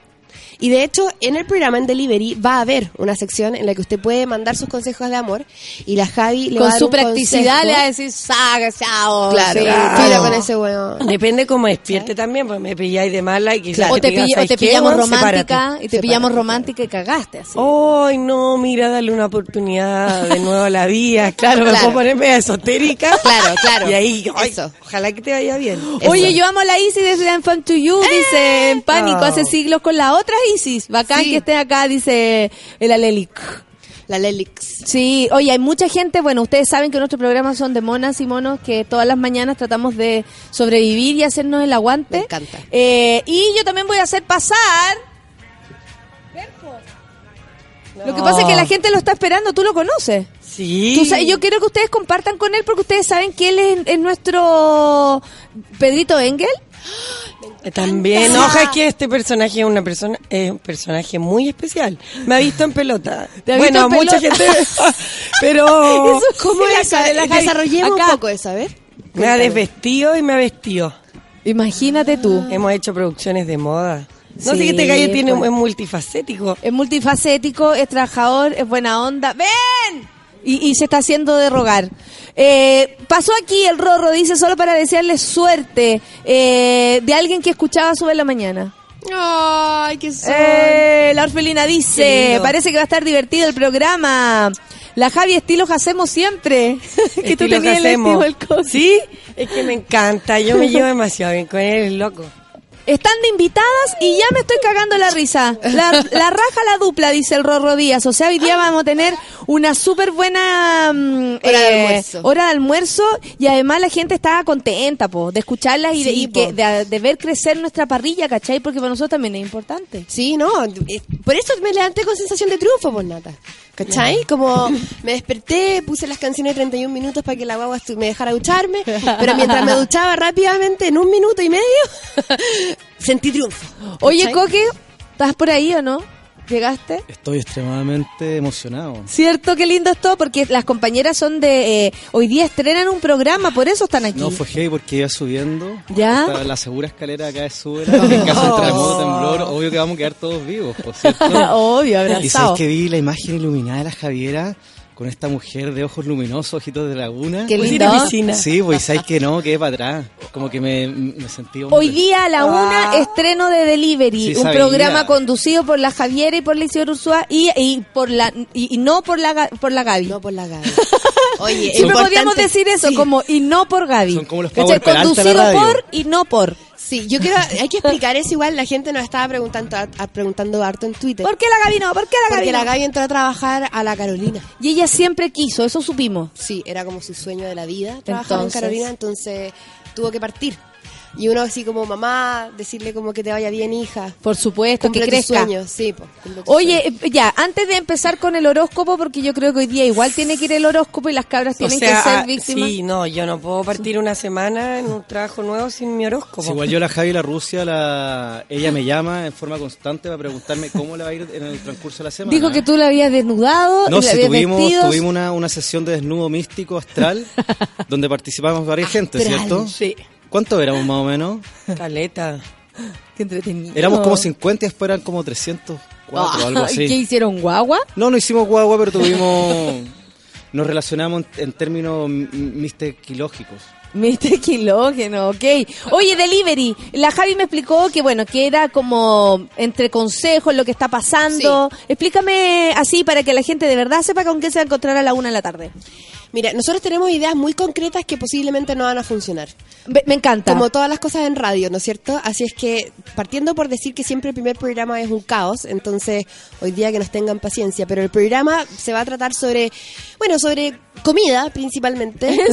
Y de hecho, en el programa en Delivery va a haber una sección en la que usted puede mandar sus consejos de amor y la Javi le va a Con dar su un practicidad consejo. le va a decir, saga, chao. Claro, sí, claro. con ese weón. Depende cómo despierte también, porque me pilláis de mala y quizás O te, diga, pill- o ¿sabes te qué, pillamos romántica Sepárate. y te Sepárate, pillamos claro. romántica y cagaste así. Ay, no, mira, dale una oportunidad de nuevo a la vida. Claro, me Claro. puedo ponerme esotérica. Claro, claro. Y ahí, ay, Eso. ojalá que te vaya bien. Oye, Eso. yo amo a la Isis desde I'm Fun to You, dice en pánico Oh. hace siglos con la otra Bacán Sí. que esté acá, dice el Alelic. La Lelix. Sí, oye, hay mucha gente, bueno, ustedes saben que nuestros programas son de monas y monos que todas las mañanas tratamos de sobrevivir y hacernos el aguante. Me encanta. Eh, y yo también voy a hacer pasar... Lo que pasa es que la gente lo está esperando, tú lo conoces. Sí. Tú sabes, yo quiero que ustedes compartan con él porque ustedes saben que él es, es nuestro Pedrito Engel. También, ojalá que este personaje es una persona, es un personaje muy especial. Me ha visto en pelota. ¿Te ha bueno, en mucha pelota? gente, pero Eso ¿Cómo sí, es? la la Desarrollemos acá. un poco eso, a ver. me ha desvestido y me ha vestido. Imagínate tú. Hemos hecho producciones de moda. No sé Sí, qué este gallo tiene, pues. es multifacético. Es multifacético, es trabajador, es buena onda. ¡Ven! Y, y se está haciendo de rogar. Eh, pasó aquí el Rorro, dice, solo para desearle suerte eh, de alguien que escuchaba Sube la Mañana. Ay, qué Eh, la orfelina dice, parece que va a estar divertido el programa. La Javi estilos hacemos siempre. que tú tenías el hacemos. estilo. Sí, es que me encanta. Yo me llevo demasiado bien con él, es loco. Están de invitadas y ya me estoy cagando la risa. La, la raja la dupla, dice el Rorro Díaz. O sea, hoy día vamos a tener una súper buena mm, Hora de almuerzo. hora de almuerzo y además la gente está contenta po, de escucharlas y, de, y que, de, de ver crecer nuestra parrilla, ¿cachai? Porque para nosotros también es importante. Sí, no, eh, por eso me levanté con sensación de triunfo, pues nata. ¿Cachai? Como me desperté, puse las canciones de 31 minutos para que la guagua me dejara ducharme, pero mientras me duchaba rápidamente, en un minuto y medio, sentí triunfo. Oye, ¿Cachai? Coque, ¿estás por ahí o no? ¿Llegaste? Estoy extremadamente emocionado. Cierto, qué lindo es todo, porque las compañeras son de... eh, hoy día estrenan un programa, por eso están aquí. No fue heavy porque iba subiendo. ¿Ya? Hasta la segura escalera acá de Súbela. En caso de terremoto, temblor, obvio que vamos a quedar todos vivos, por cierto. Obvio, Y abrazado. sabes que vi la imagen iluminada de la Javiera con esta mujer de ojos luminosos, ojitos de laguna. Qué lindo. piscina. Sí, pues sabes que no, quedé para atrás. Como que me, me sentí hombre. Hoy día a la una Ah. estreno de Delivery, Sí, un sabía. programa conducido por la Javiera y por la Isidora Ursúa y, y por la y, y no por la por la Gaby. No por la Gaby. Oye, Siempre importante- podríamos decir eso, sí. como y no por Gaby. Son como los. Power la Conducido radio. por y no por. Sí, yo quiero, hay que explicar eso igual, la gente nos estaba preguntando, a- a- preguntando harto en Twitter. ¿Por qué la Gaby no? ¿Por qué la Gaby Porque no? la Gaby entró a trabajar a la Carolina. Y ella siempre quiso, eso supimos. Sí, era como su sueño de la vida, trabajar Entonces. en Carolina, entonces tuvo que partir. Y uno así como mamá, decirle como que te vaya bien, hija. Por supuesto, Cumple que tus crezca. sueños, sí, po, tus Oye, sueños. eh, ya, antes de empezar con el horóscopo, porque yo creo que hoy día igual tiene que ir el horóscopo y las cabras O tienen sea, que ser ah, víctimas. sí, no, yo no puedo partir una semana en un trabajo nuevo sin mi horóscopo. Sí, igual yo la Javi la Rusia, la, ella me llama en forma constante para preguntarme cómo le va a ir en el transcurso de la semana. Dijo que tú la habías desnudado, No, la si habías tuvimos, vestido. tuvimos una, una sesión de desnudo místico astral donde participamos varias gente, ¿cierto? Sí. ¿Cuánto éramos más o menos? Caleta. Qué entretenido. Éramos como 50 y después eran como 304 algo Ay, ¿Qué así. hicieron, guagua? No, no hicimos guagua, pero tuvimos... Nos relacionamos en, términos m- Miste kilógeno, ok. Oye, delivery. La Javi me explicó que, bueno, que era como entre consejos lo que está pasando. Explícame así para que la gente de verdad sepa con qué se va a encontrar a la una de la tarde. Mira, nosotros tenemos ideas muy concretas que posiblemente no van a funcionar. Me encanta. Como todas las cosas en radio, ¿no es cierto? Así es que, partiendo por decir que siempre el primer programa es un caos, entonces hoy día que nos tengan paciencia, pero el programa se va a tratar sobre, bueno, sobre comida principalmente.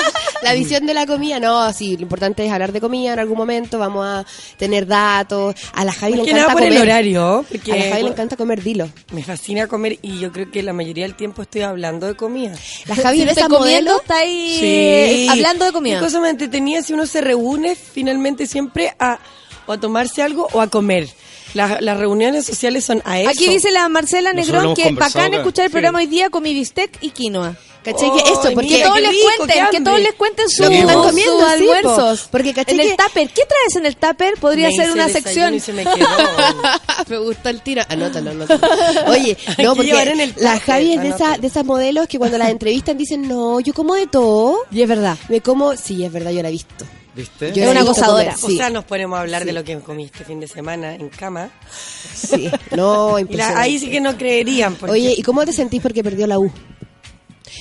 la visión de la comida, no, sí, lo importante es hablar de comida en algún momento, vamos a tener datos. A la Javi le encanta nada por comer. el horario, porque a la Javi le encanta comer, dilo. me fascina comer y yo creo que la mayoría del tiempo estoy hablando de comida. La Javi Si comiendo, modelo. está ahí hablando de comida. Qué cosa más entretenida si uno se reúne finalmente siempre a, o a tomarse algo o a comer. La- las reuniones sociales son a eso. Aquí dice la Marcela Negrón que bacán acá. escuchar el Sí. programa hoy día con mi bistec y quinoa. ¿Cachai? que esto, porque Que mira, todos les rico, cuenten, que todos les cuenten su, están comiendo, sus sí, almuerzos. Porque, ¿cachai en el tupper, ¿qué traes en el tupper? Podría Me ser una sección. y se me quedó. Me gustó el tiro. Anótalo, anótalo. Oye, no, porque en el la Javi es de, esa, de esas modelos que cuando las entrevistan dicen, no, yo como de todo. Y es verdad. Me como, sí, es verdad, yo la he visto. ¿Viste? Yo Es una gozadora. comer, O sea, nos ponemos a hablar Sí. de lo que comí este fin de semana en cama. sí. No, Y la- impresionante. ahí sí que no creerían. Porque Oye, ¿y cómo te sentís porque perdió la U?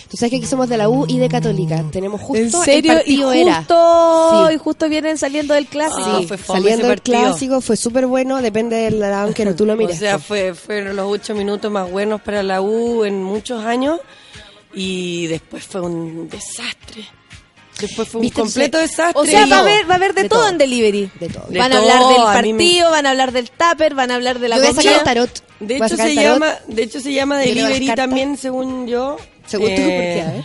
Tú sabes que aquí somos de la U y de Católica. Tenemos justo ¿En serio? el Y partido justo, era. Sí. y justo vienen saliendo del clásico. Ah, Sí, fue fome saliendo del clásico fue súper bueno, depende del lado en que tú lo mires. O sea, po. fue, fueron los ocho minutos más buenos para la U en muchos años y después fue un desastre. Después fue un ¿Viste? completo desastre. O sea, va a haber, va a haber de, De todo, todo. en delivery. De todo. De van a todo, hablar del me- partido, van a hablar del tupper, van a hablar de la Yo voy a sacar comida. tarot. De hecho, se llama, de hecho se llama Delivery también, según yo. Según tú, ¿por qué? A ver.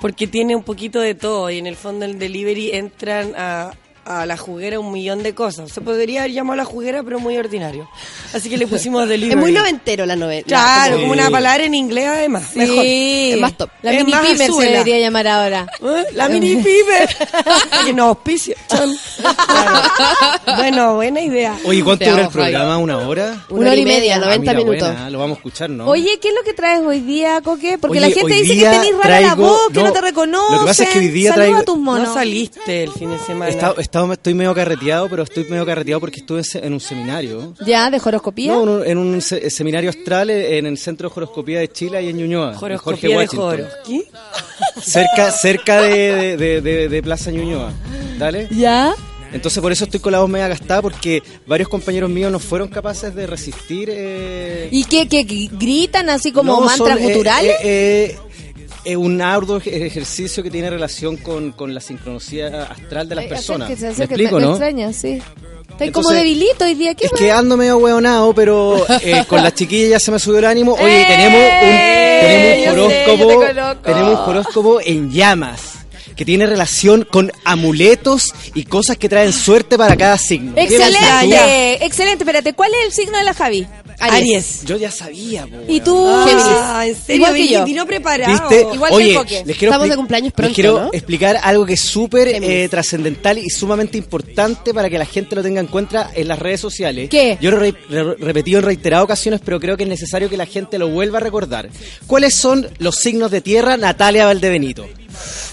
Porque tiene un poquito de todo y en el fondo el Delivery entran a, a la juguera un millón de cosas. Se podría haber llamado la juguera, pero muy ordinario. Así que le pusimos Delivery. Es muy noventero la novela. Claro, Sí. como una palabra en inglés además. Sí, Mejor. Es más top. La Es mini pimer se debería llamar ahora. ¿Eh? La mini piper. que nos auspicia. Chan. Claro. Bueno, buena idea. Oye, ¿cuánto dura el programa? ¿Una hora? Una hora y media, Ah, 90 mira, minutos. buena, lo vamos a escuchar, ¿no? Oye, ¿qué es lo que traes hoy día, Coque? Porque Oye, la gente dice que tenés rara la voz, que no, no, te reconoce. lo que pasa es que hoy día Saluda traigo- a tus monos. No saliste el fin de semana. He estado- estoy medio carreteado, pero estoy medio carreteado porque estuve en un seminario. ¿Ya? ¿De horoscopía? No, en un, en un se- seminario astral en el Centro de Horoscopía de Chile, ahí en Ñuñoa. en Jorge Horoscopía de. Joro. ¿Qué? Cerca, cerca de, de- de- de Plaza Ñuñoa. ¿Dale? ¿Ya? Entonces por eso estoy con la voz media gastada porque varios compañeros míos no fueron capaces de resistir. eh, ¿Y qué, qué, gritan así como no, mantras son, eh, guturales? eh, eh, eh, un arduo ej- ejercicio que tiene relación con, con la sincronicía astral de las Eh, personas. acérquese, ¿Me acérquese, explico, me no? extraña, sí. Entonces, como debilito hoy día. ¿Qué Es que ando medio hueonado, pero eh, con las chiquillas ya se me subió el ánimo. Oye, ¡Eh! tenemos un, tenemos un Yo sé, yo te horóscopo, tenemos un horóscopo en llamas que tiene relación con amuletos y cosas que traen suerte para cada signo. ¿Qué Excelente, excelente. Espérate, ¿cuál es el signo de la Javi? Aries. tú? Yo ya sabía, po, ¿Y tú? Ah, en serio, Igual que vino, yo. vino preparado. ¿Viste? Igual que Oye, el Coque. les quiero, Estamos de cumpleaños les pronto, quiero ¿no? explicar algo que es súper eh, trascendental y sumamente importante para que la gente lo tenga en cuenta en las redes sociales. ¿Qué? Yo lo he re- re- repetido en reiteradas ocasiones, pero creo que es necesario que la gente lo vuelva a recordar. ¿Cuáles son los signos de tierra, Natalia Valdebenito?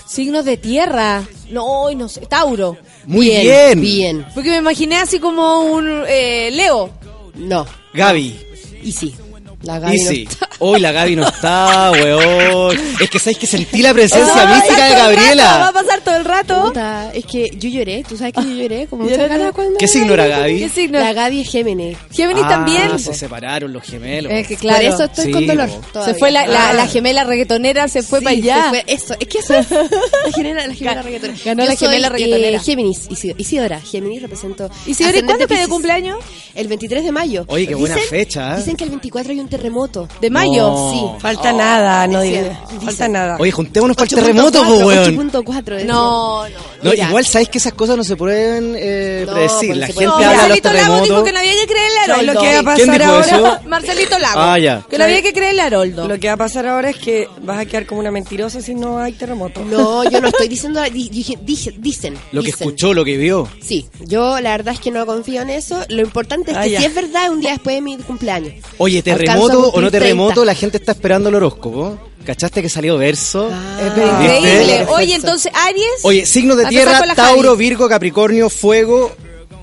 Signos de tierra. No, no sé. Tauro. Muy bien. Bien, bien. Porque me imaginé así como un eh, Leo. No. Gaby. Y sí. La Gaby Y sí. Hoy la Gaby no está, weón. Es que sabes que sentí la presencia mística de el rato, Va a Gabriela. pasar todo el rato. Puta, es que yo lloré, tú sabes que yo lloré, como muchas cuando... ¿Qué signo era Gaby? ¿Qué signo? La Gaby es Géminis. Géminis Ah, también. Se separaron los gemelos. Es que claro. Por eso estoy Sí, con dolor. se fue la, la, Ah. la gemela reggaetonera, se fue Sí, para allá. se fue- eso, es que eso es la gemela, la gemela Ga- reggaetonera. ganó Yo la gemela soy, reggaetonera. Eh, Géminis, Isi- Isidora. Géminis represento. Isidora, ¿y ascendente cuándo te de cumpleaños? El 23 de mayo. Oye, qué buena fecha, ¿eh? Dicen que el 24 hay un terremoto. De mayo. Mayo. Sí. Falta nada, no dice. Falta nada. Oye, juntémonos para el 8.4, terremoto, po, weón. 8.4 decía. No, no. No, Mira. igual sabéis que esas cosas no se pueden eh, No, predecir. pues La se gente puede- No, habla de los Marcelito Lago dijo terremotos. que no había que creerle a ¿Sabes Haroldo. lo que va a ¿Quién pasar dijo ahora? eso? Marcelito Lago. Ah, ya. Que no había que creerle a Haroldo. Lo que va a pasar ahora es que vas a quedar como una mentirosa si no hay terremoto. No, yo no estoy diciendo, di- dije, dije- dicen. Lo que dicen. escuchó, lo que vio. Sí, yo la verdad es que no confío en eso. Lo importante es Ah, que ya. si es verdad, un día después de mi cumpleaños. Oye, Alcanzo a terremoto o cumplir no terremoto, 30. la gente está esperando el horóscopo. ¿Cachaste que salió verso? Ah, ¿Viste? increíble. Oye, entonces, Aries. Oye, signos de tierra, Tauro, Javi. Virgo, Capricornio, Fuego,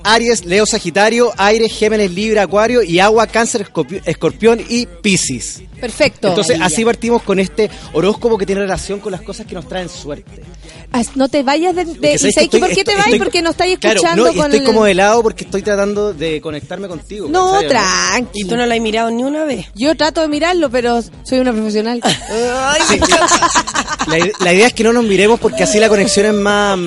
Aries, Leo, Sagitario, Aire, Géminis, Libra, Acuario y Agua, Cáncer, Escorpi- Escorpión y Piscis. Perfecto. Entonces, así partimos con este horóscopo que tiene relación con las cosas que nos traen suerte. As- no te vayas de... de- Porque ¿Y sabes sabes que que estoy- por qué te vas? estoy- Porque no estáis Claro, escuchando no, y con estoy el- como de lado porque estoy ttratando de conectarme contigo. No, ¿cachai, tranqui. Y tú no la has mirado ni una vez. Yo trato de mirarlo, pero soy una profesional. La, ide- la idea es que no nos miremos porque así la conexión es más,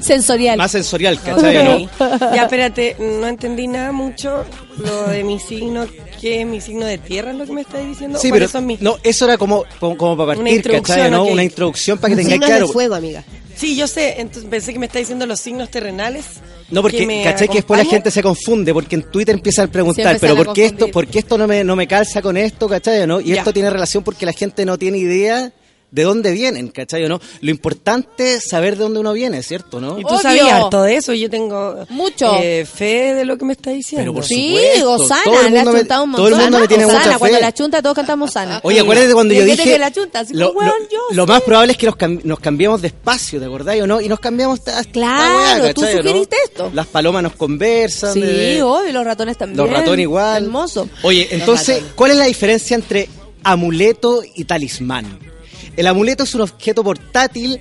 Sensorial. más sensorial, ¿cachai? o Ok. ¿no? Ya, espérate, no entendí nada mucho lo de mi signo. ¿Qué es mi signo de tierra? ¿Es lo que me estáis diciendo? Sí, ¿Cuáles pero son mis- no, eso era como, como, como para Una partir, introducción, ¿cachai? ¿no? ok. Una introducción para que tengáis claro. de fuego, amiga. Sí, yo sé. Entonces pensé que me está diciendo los signos terrenales. No, porque, que me ¿cachai? Que después la gente se confunde, porque en Twitter empiezan a preguntar, pero ¿por qué, esto. ¿por qué esto no me, no me calza con esto, ¿cachai? ¿no? Y Ya. esto tiene relación porque la gente no tiene idea de dónde vienen, ¿cachai? o ¿no? Lo importante es saber de dónde uno viene, ¿cierto? ¿no? Y tú Obvio. sabías de eso. y Yo tengo Mucho. eh, fe de lo que me está diciendo. Pero por Sí, supuesto, Osana, todo el le ha mundo me- chuntado un todo el montón. mundo me tiene mucha fe. cuando la chunta todos cantamos Osana. Oye, acuérdate cuando yo dije. que la chunta, así lo, como, lo- weón, yo lo sé. más probable es que nos, cam- nos cambiemos de espacio, ¿te acordás o no? Y nos cambiamos. Claro, weá, tú sugeriste esto. Las palomas nos conversan. Sí, de- obvio, los ratones también. Los ratones igual. Hermoso. Oye, entonces, ¿cuál es la diferencia entre amuleto y talismán? El amuleto es un objeto portátil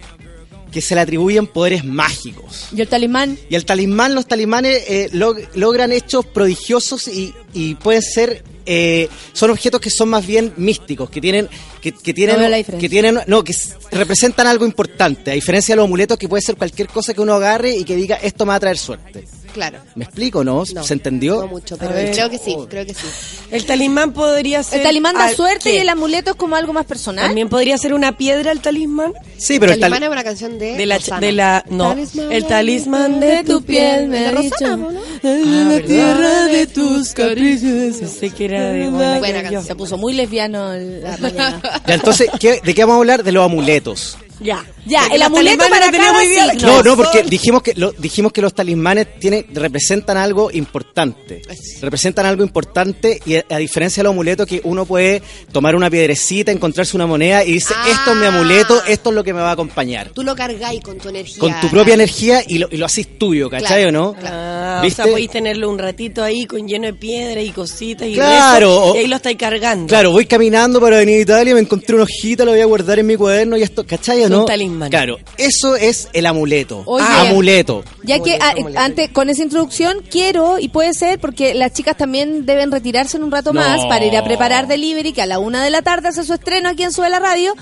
que se le atribuyen poderes mágicos. Y el talismán. Y el talismán, los talismanes eh, log- logran hechos prodigiosos y, y pueden ser, eh, son objetos que son más bien místicos, que tienen, que, que tienen, No que tienen, no, que representan algo importante, a diferencia de los amuletos que puede ser cualquier cosa que uno agarre y que diga esto me va a traer suerte. Claro. ¿Me explico, no? No, ¿Se entendió? No mucho, pero ver. creo que sí, creo que sí. El talismán podría ser. El talismán da al- suerte ¿qué? y el amuleto es como algo más personal. También podría ser una piedra el talismán. Sí, pero el Talismán tal- es una canción de De la, de la, no, Talismán el talismán de tu piel me De Rosana. ¿no? En la verdad. tierra de tus caprichos. Pensé que era de buena Buena canción. Se puso muy lesbiano el- la mañana. Ya, entonces, ¿qué- ¿de qué vamos a hablar? De los amuletos. Ya. Ya, Porque el amuleto para no cada muy signo. No, no, porque dijimos que lo, dijimos que los talismanes tienen, representan algo importante. Representan algo importante y a, a diferencia de los amuletos que uno puede tomar una piedrecita, encontrarse una moneda y dice, Ah. esto es mi amuleto, esto es lo que me va a acompañar. Tú lo cargáis con tu energía. Con tu propia energía y lo, y lo haces tuyo, ¿cachai Claro, o no? Ah, ¿Viste? o sea, podéis tenerlo un ratito ahí con lleno de piedra y cositas y Claro, y ahí lo estáis cargando. Claro, voy caminando para venir a Italia, me encontré una hojita, lo voy a guardar en mi cuaderno y esto, ¿cachai o Es no? un talismán. Claro, eso es el amuleto. Oye. amuleto. Ya que ah, amuleto. antes con esa introducción quiero y puede ser porque las chicas también deben retirarse en un rato No. más para ir a preparar delivery que a la una de la tarde hace su estreno aquí en Sube la Radio.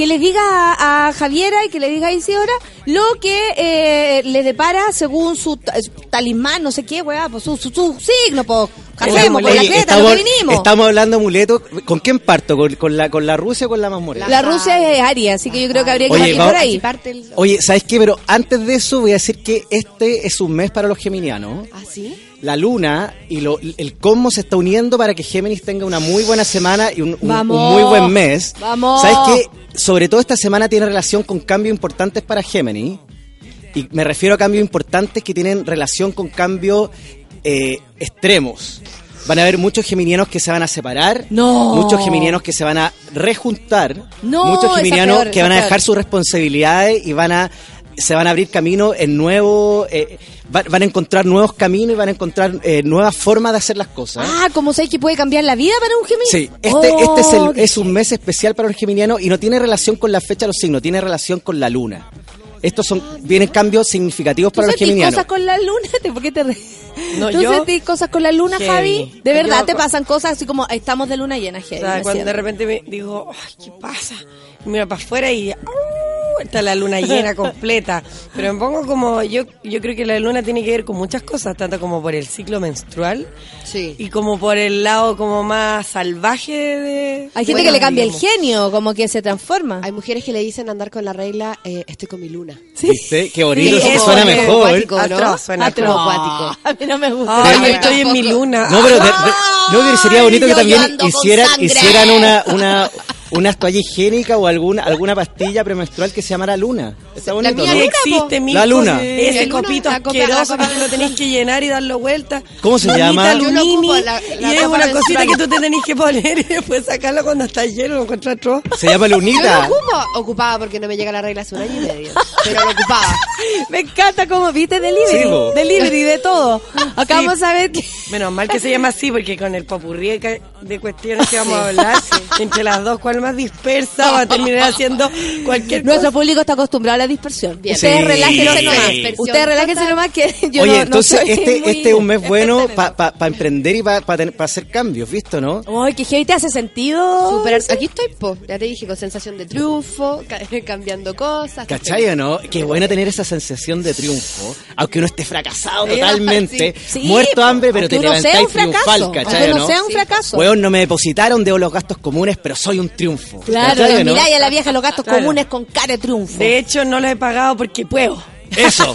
Que le diga a, a Javiera y que le diga a Isidora lo que eh, le depara según su, su talismán, no sé qué, weá, pues su, su, su signo, pues, hacemos, pues, la Oye, creta, lo estamos, que vinimos. estamos hablando de amuleto. ¿Con quién parto? ¿Con, con la, con la Rusia o con la más morena? La Rusia es Aria, así que yo creo que habría que Oye, partir por ahí. Parte el... Oye, ¿sabes qué? Pero antes de eso voy a decir que este es un mes para los geminianos. ¿Ah, sí? La luna y lo- el cosmos se está uniendo para que Géminis tenga una muy buena semana y un, un- un Vamos. muy buen mes. Vamos. ¿Sabes qué? Sobre todo esta semana tiene relación con cambios importantes para Géminis. Y me refiero a cambios importantes que tienen relación con cambios eh, extremos. Van a haber muchos geminianos que se van a separar, No. muchos geminianos que se van a rejuntar, No, muchos geminianos peor, que van a dejar sus responsabilidades y van a se van a abrir camino en nuevo, eh, va- van a encontrar nuevos caminos y van a encontrar eh, nuevas formas de hacer las cosas. Ah, ¿cómo sabes que puede cambiar la vida para un Gemini? Sí, este, Oh, este es, el- qué es un mes especial para los geminianos y no tiene relación con la fecha de los signos, tiene relación con la luna. Estos son vienen cambios significativos ¿Tú para los sentís geminianos. cosas con la luna? ¿Te- ¿Por qué te reís? No, ¿Tú yo- sentís cosas con la luna, Heavy. Javi? ¿De verdad Yo- te pasan cosas así como estamos de luna llena, O heavy? sea, cuando de repente me digo, ay, ¿qué pasa? Mira para afuera y importa la luna llena completa, pero me pongo como, yo, yo creo que la luna tiene que ver con muchas cosas, tanto como por el ciclo menstrual Sí. y como por el lado como más salvaje de... Hay gente bueno, que le cambia el genio, como que se transforma. Hay mujeres que le dicen andar con la regla, eh, estoy con mi luna. ¿Viste? Qué bonito, Sí, eso suena mejor. acuático, ¿no? Atroz, suena acuático. A mí no me gusta. Ay, Sí, yo estoy en mi luna. No, pero de- de- no, pero sería bonito que también hicieran, sangre. hicieran una, una, una toalla higiénica o alguna, alguna pastilla premenstrual que se llamara luna. Está bonito, mía ¿no? Existe, mi La luna. Ese La luna, copito la copa- la asqueroso que lo tenés que llenar y darlo vuelta. ¿Cómo se Lunita, llama? La- la y es una cosita que tú te tenés que poner y después sacarlo cuando está lleno, lo encuentras atroz. Se llama Yo lo lunita. ocupo, ocupaba porque no me llega la regla hace un año y medio. Pero lo ocupaba. Me encanta como viste delivery, Sí, delivery de todo. Acá Sí. vamos a ver que Menos mal que se llama así, porque con el popurrí de, cuestiones que vamos a hablar, entre las dos, cuál más dispersa, va a terminar haciendo cualquier nuestro cosa. público está acostumbrado a la dispersión. Bien. Ustedes Sí, relájense nomás. Ustedes relájense nomás que yo Oye, no, no entonces soy este, muy- este es un mes bueno para emprender y para hacer cambios, ¿visto, no? Ay, que heavy te hace sentido. Superar- Aquí estoy, po. Ya te dije, con sensación de triunfo, ca- cambiando cosas. ¿Cachai o no? Qué bueno tener esa sensación de triunfo, aunque uno esté fracasado Sí, totalmente, sí, muerto de hambre, pero aunque te levantáis triunfal, ¿cachai o no? sea un fracaso. Weón, no me depositaron de los gastos comunes, pero soy un triunfo. Claro, ¿cachai o que no? miráis a la vieja los gastos Claro. comunes con cara de triunfo. De hecho, no lo he pagado porque puedo. Eso.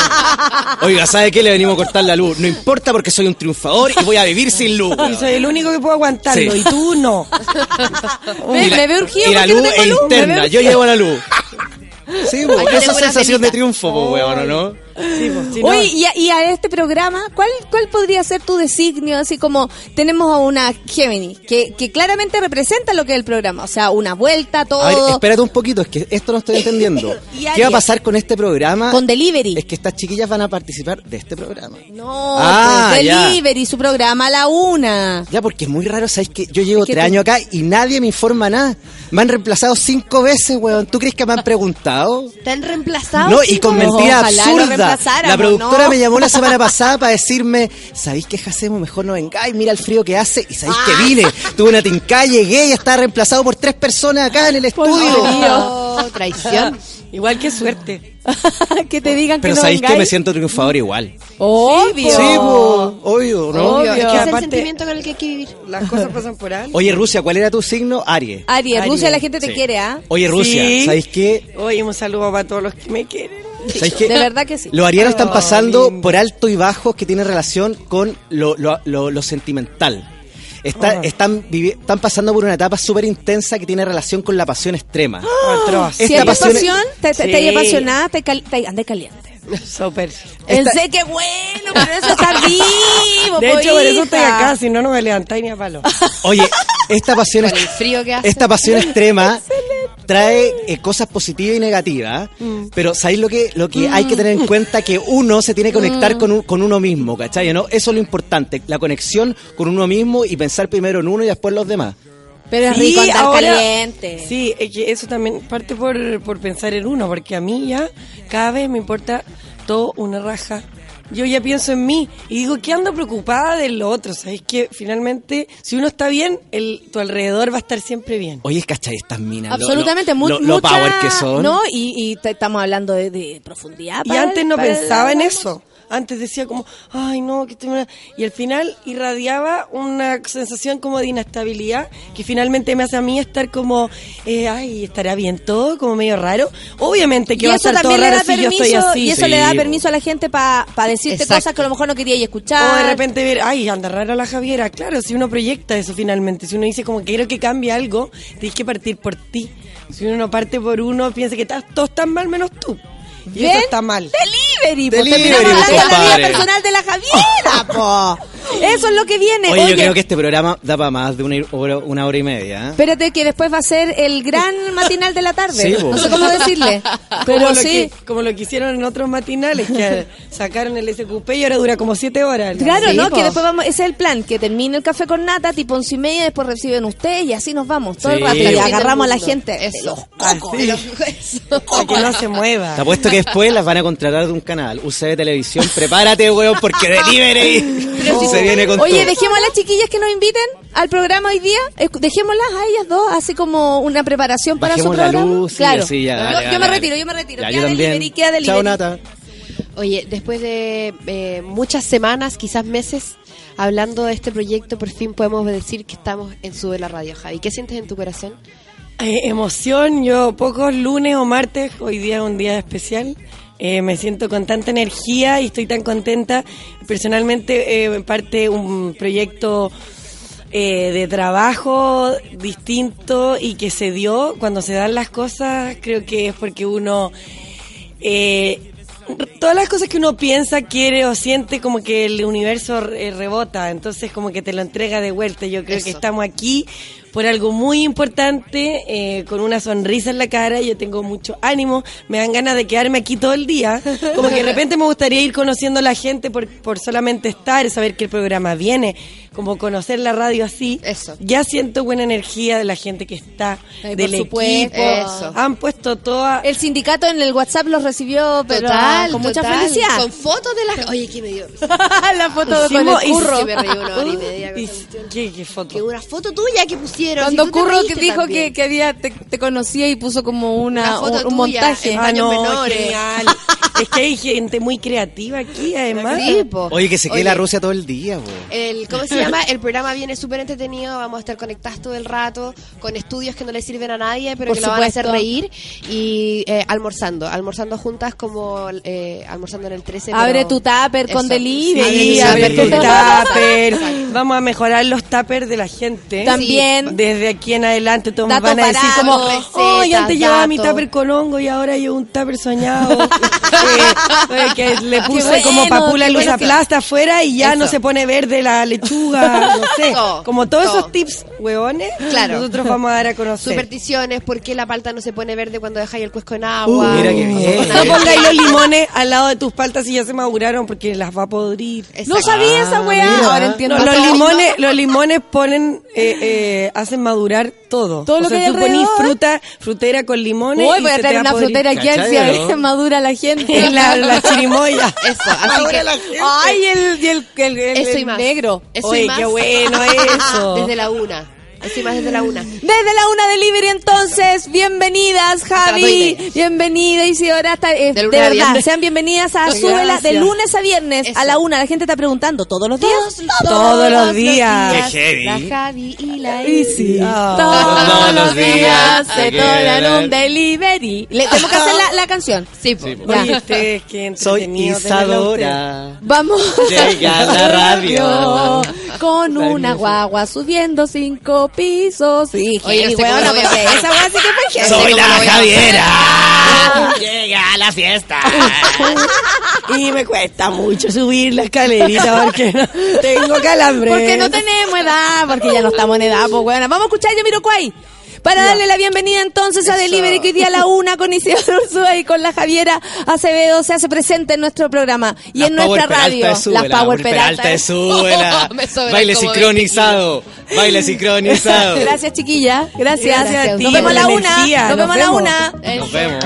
Oiga, ¿sabe qué? Le venimos a cortar la luz. No importa porque soy un triunfador y voy a vivir sin luz. Y soy el único que puedo aguantarlo, Sí. y tú no. Y la- me veo urgido y la no luz es luz, interna, yo llevo la luz. Sí, Aquí esa sensación de triunfo, po, weón, ¿o no? Sí, pues, si no- Oye, y a, y a este programa, ¿cuál, ¿cuál podría ser tu designio? Así como tenemos a una Gemini, que, que claramente representa lo que es el programa. O sea, una vuelta, todo. A ver, espérate un poquito, es que esto no estoy entendiendo. Y ¿Qué va a pasar con este programa? Con Delivery. Es que estas chiquillas van a participar de este programa. No, Ah, pues, ya. Delivery, su programa a la una. Ya, porque es muy raro, ¿sabes que Yo llevo Es que tres tú- años acá y nadie me informa nada. Me han reemplazado cinco veces, weón. ¿Tú crees que me han preguntado? ¿Te han reemplazado? No, y con No, mentira La productora ¿no? me llamó la semana pasada para decirme, ¿sabéis qué hacemos? Mejor no vengáis, mira el frío que hace. Y sabéis Ah. que vine. Tuve una tincada, llegué y estaba reemplazado por tres personas acá en el estudio. Oh, traición. Igual que suerte. que te digan Pero que no sabéis que vengáis. me siento triunfador igual. Obvio. Sí, po, obvio, ¿no? Obvio. Es que Es el sentimiento con el que hay que vivir. las cosas pasan por algo. Oye, Rusia, ¿cuál era tu signo? Aries. Aries, Aries. Rusia la gente te Sí. quiere, ¿ah? Oye, Rusia, Sí. ¿sabéis qué? Oye, un saludo para todos los que me quieren. De verdad que sí. Los arianos están Oh, pasando por alto y bajos que tienen relación con lo, lo- lo- lo sentimental. Está- Oh. están, están pasando por una etapa súper intensa que tiene relación con la pasión extrema. Esta Si hay pasión- pasión, te, te, te hay Sí. apasionada, te, cal- te caliente. Súper. En sé que bueno, pero eso está vivo, De po, hecho, por eso estoy acá, si no, no me levantáis ni a palo. Oye, esta pasión, Con el frío que hace. esta pasión extrema trae eh, cosas positivas y negativas, Mm. pero ¿sabéis lo que, lo que hay que tener en cuenta? Que uno se tiene que Mm. conectar con, un- con uno mismo, ¿cachai? ¿no? Eso es lo importante, la conexión con uno mismo y pensar primero en uno y después en los demás. Pero es Sí, rico andar ahora- caliente. Sí, es que eso también parte por, por pensar en uno, porque a mí ya cada vez me importa todo una raja. Yo ya pienso en mí y digo que ando preocupada del otro. ¿Sabes que Finalmente, si uno está bien, el, tu alrededor va a estar siempre bien. Oye, ¿cachai? Estas minas. lo- Absolutamente, lo, lo- lo power que son. ¿no? Y, y te- estamos hablando de, de profundidad. Y antes no el- pensaba en eso. Antes decía como, ay no, que estoy mal". Y al final irradiaba una sensación como de inestabilidad que finalmente me hace a mí estar como, eh, ay, estará bien todo, como medio raro. Obviamente que Y va a eso estar todo también le raro da si yo estoy permiso, así. y eso Sí, le da permiso a la gente para decirte Exacto. cosas que a lo mejor no querías escuchar. O de repente ver, ay, anda rara la Javiera. Claro, si uno proyecta eso finalmente, si uno dice como quiero que cambie algo, tienes que partir por ti. Si uno no parte por uno, piensa que estás- todos están mal menos tú. Y ¿Ven? eso está mal. Delivery, po. Delivery, Terminamos hablando de la compadre. vida personal de la Javiera, po. Eso es lo que viene. Oye, yo creo que este programa da para más de una hora, una hora y media. ¿eh? Espérate que después va a ser el gran matinal de la tarde. Sí, no sé cómo decirle. Como Pero lo sí. que- como lo que hicieron en otros matinales, que sacaron el SQP y ahora dura como siete horas. Claro, Sí, ¿no? Que después vamos, ese es el plan, que termine el café con nata, tipo once y media, después reciben ustedes y así nos vamos todo el rato. Y agarramos a la Eso. gente. los cocos, de los- que no se mueva. Te apuesto que después las van a contratar de un canal, UCB Televisión. Prepárate, weón, porque Delivery Pero si se tú viene con Oye, todo. dejemos a las chiquillas que nos inviten al programa hoy día. Escu- Dejémoslas a ellas dos, así como una preparación para Bajemos su la programa. luz, sí, claro. sí, ya, yo, dale, yo dale, me dale. retiro, yo me retiro. Ya, queda yo también. delivery, queda delivery. Chao, Nata. Oye, después de eh, muchas semanas, quizás meses, hablando de este proyecto, por fin podemos decir que estamos en Sube la Radio, Javi. ¿Qué sientes en tu corazón? Eh, emoción, yo pocos lunes o martes, hoy día es un día especial. Eh, me siento con tanta energía y estoy tan contenta. Personalmente, eh, parte un proyecto eh, de trabajo distinto y que se dio. Cuando se dan las cosas, creo que es porque uno. eh, todas las cosas que uno piensa, quiere o siente, como que el universo eh, rebota, entonces como que te lo entrega de vuelta. Yo creo que estamos aquí por algo muy importante, eh, con una sonrisa en la cara, yo tengo mucho ánimo, me dan ganas de quedarme aquí todo el día, como que de repente me gustaría ir conociendo a la gente por, por solamente estar, saber que el programa viene, como conocer la radio así. Eso. Ya siento buena energía de la gente que está, Ay, del por supuesto. equipo. Eso. Han puesto toda... El sindicato en el WhatsApp los recibió, pero Total, con mucha total. felicidad. Con fotos de la... Oye, ¿qué me dio? la foto con Hicimos- el curro. Que me reí una hora y media con Y- cuestión. ¿Qué, qué foto? Que una foto tuya que pusieron. Cuando si Curro que dijo que, también. que había te, te conocía y puso como una, Una foto un, un tuya montaje. en Ah, no, menores. genial. es que hay gente muy creativa aquí, además. Sí. Oye, que se quede Oye, la Rusia todo el día, po. El, ¿Cómo se llama? El programa viene súper entretenido, vamos a estar conectados todo el rato, con estudios que no le sirven a nadie, pero Por que lo van a hacer reír, y eh, almorzando, almorzando juntas como eh, almorzando en el 13. Abre tu tupper con delivery. Sí, Abre tu tu tupper. Vamos a mejorar los tuppers de la gente. También. Desde aquí en adelante todos Datos van a decir baratos, como, recetas, oh, antes llevaba mi datos". tupper con hongo y ahora llevo un tupper soñado. Eh, que le puse bueno, como papula luz aplasta afuera y ya Eso. no se pone verde la lechuga, no sé. Como todos todo. esos tips, hueones, Claro. nosotros vamos a dar a conocer. Supersticiones, ¿por qué la palta no se pone verde cuando dejáis el cuesco en agua? Uh, mira qué bien. No pongáis los limones al lado de tus paltas si ya se maduraron porque las va a podrir. No sabía esa weá. mira. Ahora entiendo. No, los limones, los limones ponen, eh, eh, hacen madurar todo. Todo o lo sea, que hay tú ponís fruta, frutera con limones. Uy, y voy a traer una podrir. frutera aquí a ver si madura la gente. la, la chirimoya. Eso, así que Ay, el, y el, el, el- eso y el más. negro. Eso Oye, y más. qué bueno eso. Desde la una. Desde la una. Desde la una delivery entonces, bienvenidas Javi, bienvenida Isidora, eh, De de, verdad, viernes. sean bienvenidas a. Súbela de lunes a viernes Eso. a la una, la gente está preguntando, ¿todos los días? Todos los días. Qué heavy. La Javi y la. Ah. Todos los días se toman un delivery. Le tenemos que hacer la, la canción. Sí, po. Oye, ustedes, qué Soy. Isadora. Vamos Llega a la radio. con una guagua subiendo cinco pisos. Sí, Oye, no sé lo voy a esa weá sí que fue. Soy la Javiera. Llega a la fiesta. Y me cuesta mucho subir la escalerita porque no tengo calambre. Porque no tenemos edad, porque ya no estamos en edad, pues bueno. Vamos a escuchar Yamiroquai. Para darle la bienvenida entonces a Delivery, que hoy día a la una con Isidoro Ursúa y con la Javiera Acevedo se hace presente en nuestro programa y Las en nuestra Power radio. Peralta de Súbela, Las Power Peralta. de Súbela. Baile sincronizado. Baile sincronizado. Gracias, chiquilla. Gracias. Gracias a ti Nos vemos a la una. Nos vemos a la una. Nos vemos.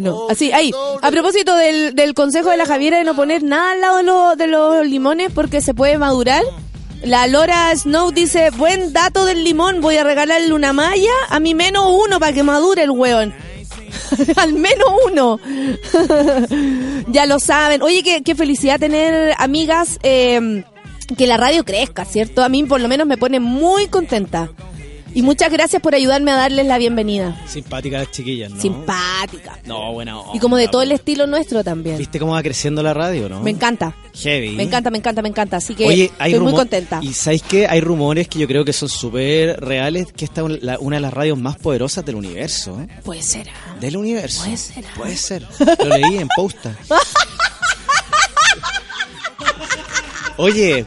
No? Así, ahí. A propósito del, consejo de la Javiera de no poner nada al lado de, de los limones porque se puede madurar. La Lora Snow dice, buen dato del limón, voy a regalarle una malla a mi menos uno para que madure el hueón. Al menos uno. ya lo saben. Oye, qué, felicidad tener amigas eh, que la radio crezca, ¿cierto? A mí por lo menos me pone muy contenta. Y muchas gracias por ayudarme a darles la bienvenida. Simpáticas las chiquillas, ¿no? Simpática. No, buena onda, Y como de todo el pues. estilo nuestro también. ¿Viste cómo va creciendo la radio, no? Me encanta. Heavy. Me encanta, me encanta, me encanta. Así que Oye, hay estoy muy contenta. Y ¿sabéis qué? Hay rumores que yo creo que son súper reales, que esta es una de las radios más poderosas del universo. ¿eh? Puede ser. ah. Del universo. Puede ser. ah. Puede ser. Lo leí en posta. Oye,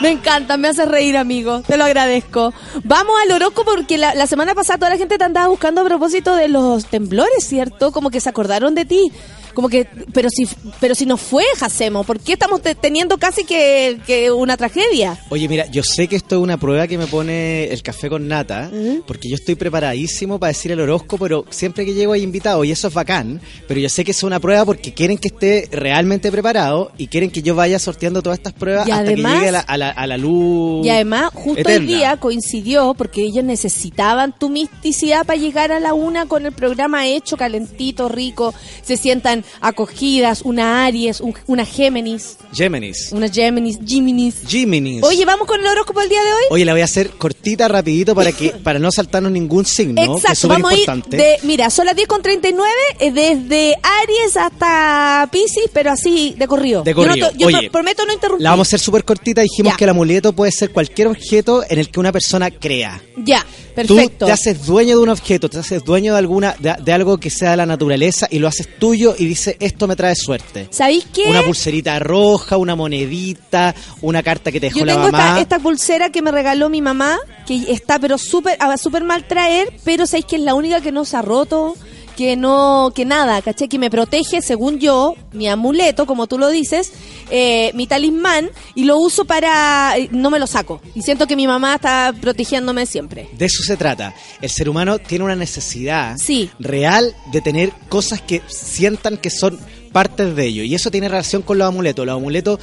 Me encanta, me hace reír, amigo. Te lo agradezco. Vamos al horóscopo porque la, la semana pasada toda la gente te andaba buscando a propósito de los temblores, ¿cierto? Como que se acordaron de ti. Como que, pero si, pero si no fue, Jacemo, ¿por qué estamos te- teniendo casi que, que una tragedia? oye, mira, yo sé que esto es una prueba que me pone el café con nata, porque yo estoy preparadísimo para decir el horóscopo, pero siempre que llego hay invitados y eso es bacán, pero yo sé que es una prueba porque quieren que esté realmente preparado y quieren que yo vaya sorteando todas estas pruebas Y hasta además- que llegue a la, a la- a la luz. Y además, justo eterna. hoy día coincidió porque ellos necesitaban tu misticidad para llegar a la una con el programa hecho, calentito, rico. Se sientan acogidas, una Aries, un- una Géminis, Géminis. una Géminis, Géminis. Géminis. Oye, ¿vamos con el horóscopo del día de hoy? Oye, la voy a hacer cortita, rapidito, para que para no saltarnos ningún signo, que es Exacto, súper vamos a ir importante. de, mira, son las 10 con 39, eh, desde Aries hasta Pisces, pero así de corrido. De Yo no corrido. to- Yo, Oye, pro- prometo no interrumpir. La vamos a hacer súper cortita. Dijimos Ya. que el amuleto puede ser cualquier objeto en el que una persona crea. Ya, perfecto. Tú te haces dueño de un objeto, te haces dueño de alguna de, de algo que sea de la naturaleza y lo haces tuyo y dices esto me trae suerte. ¿Sabéis qué? Una pulserita roja, una monedita, una carta que te dejó Yo la tengo mamá. esta, esta pulsera que me regaló mi mamá, que está pero súper a súper mal traer, pero sabéis que es la única que no se ha roto, que no, que nada, ¿caché? Que me protege, según yo, mi amuleto, como tú lo dices, eh, mi talismán, y lo uso para, eh, no me lo saco. Y siento que mi mamá está protegiéndome siempre. De eso se trata. El ser humano tiene una necesidad Sí. real de tener cosas que sientan que son partes de ello. Y eso tiene relación con los amuletos. Los amuletos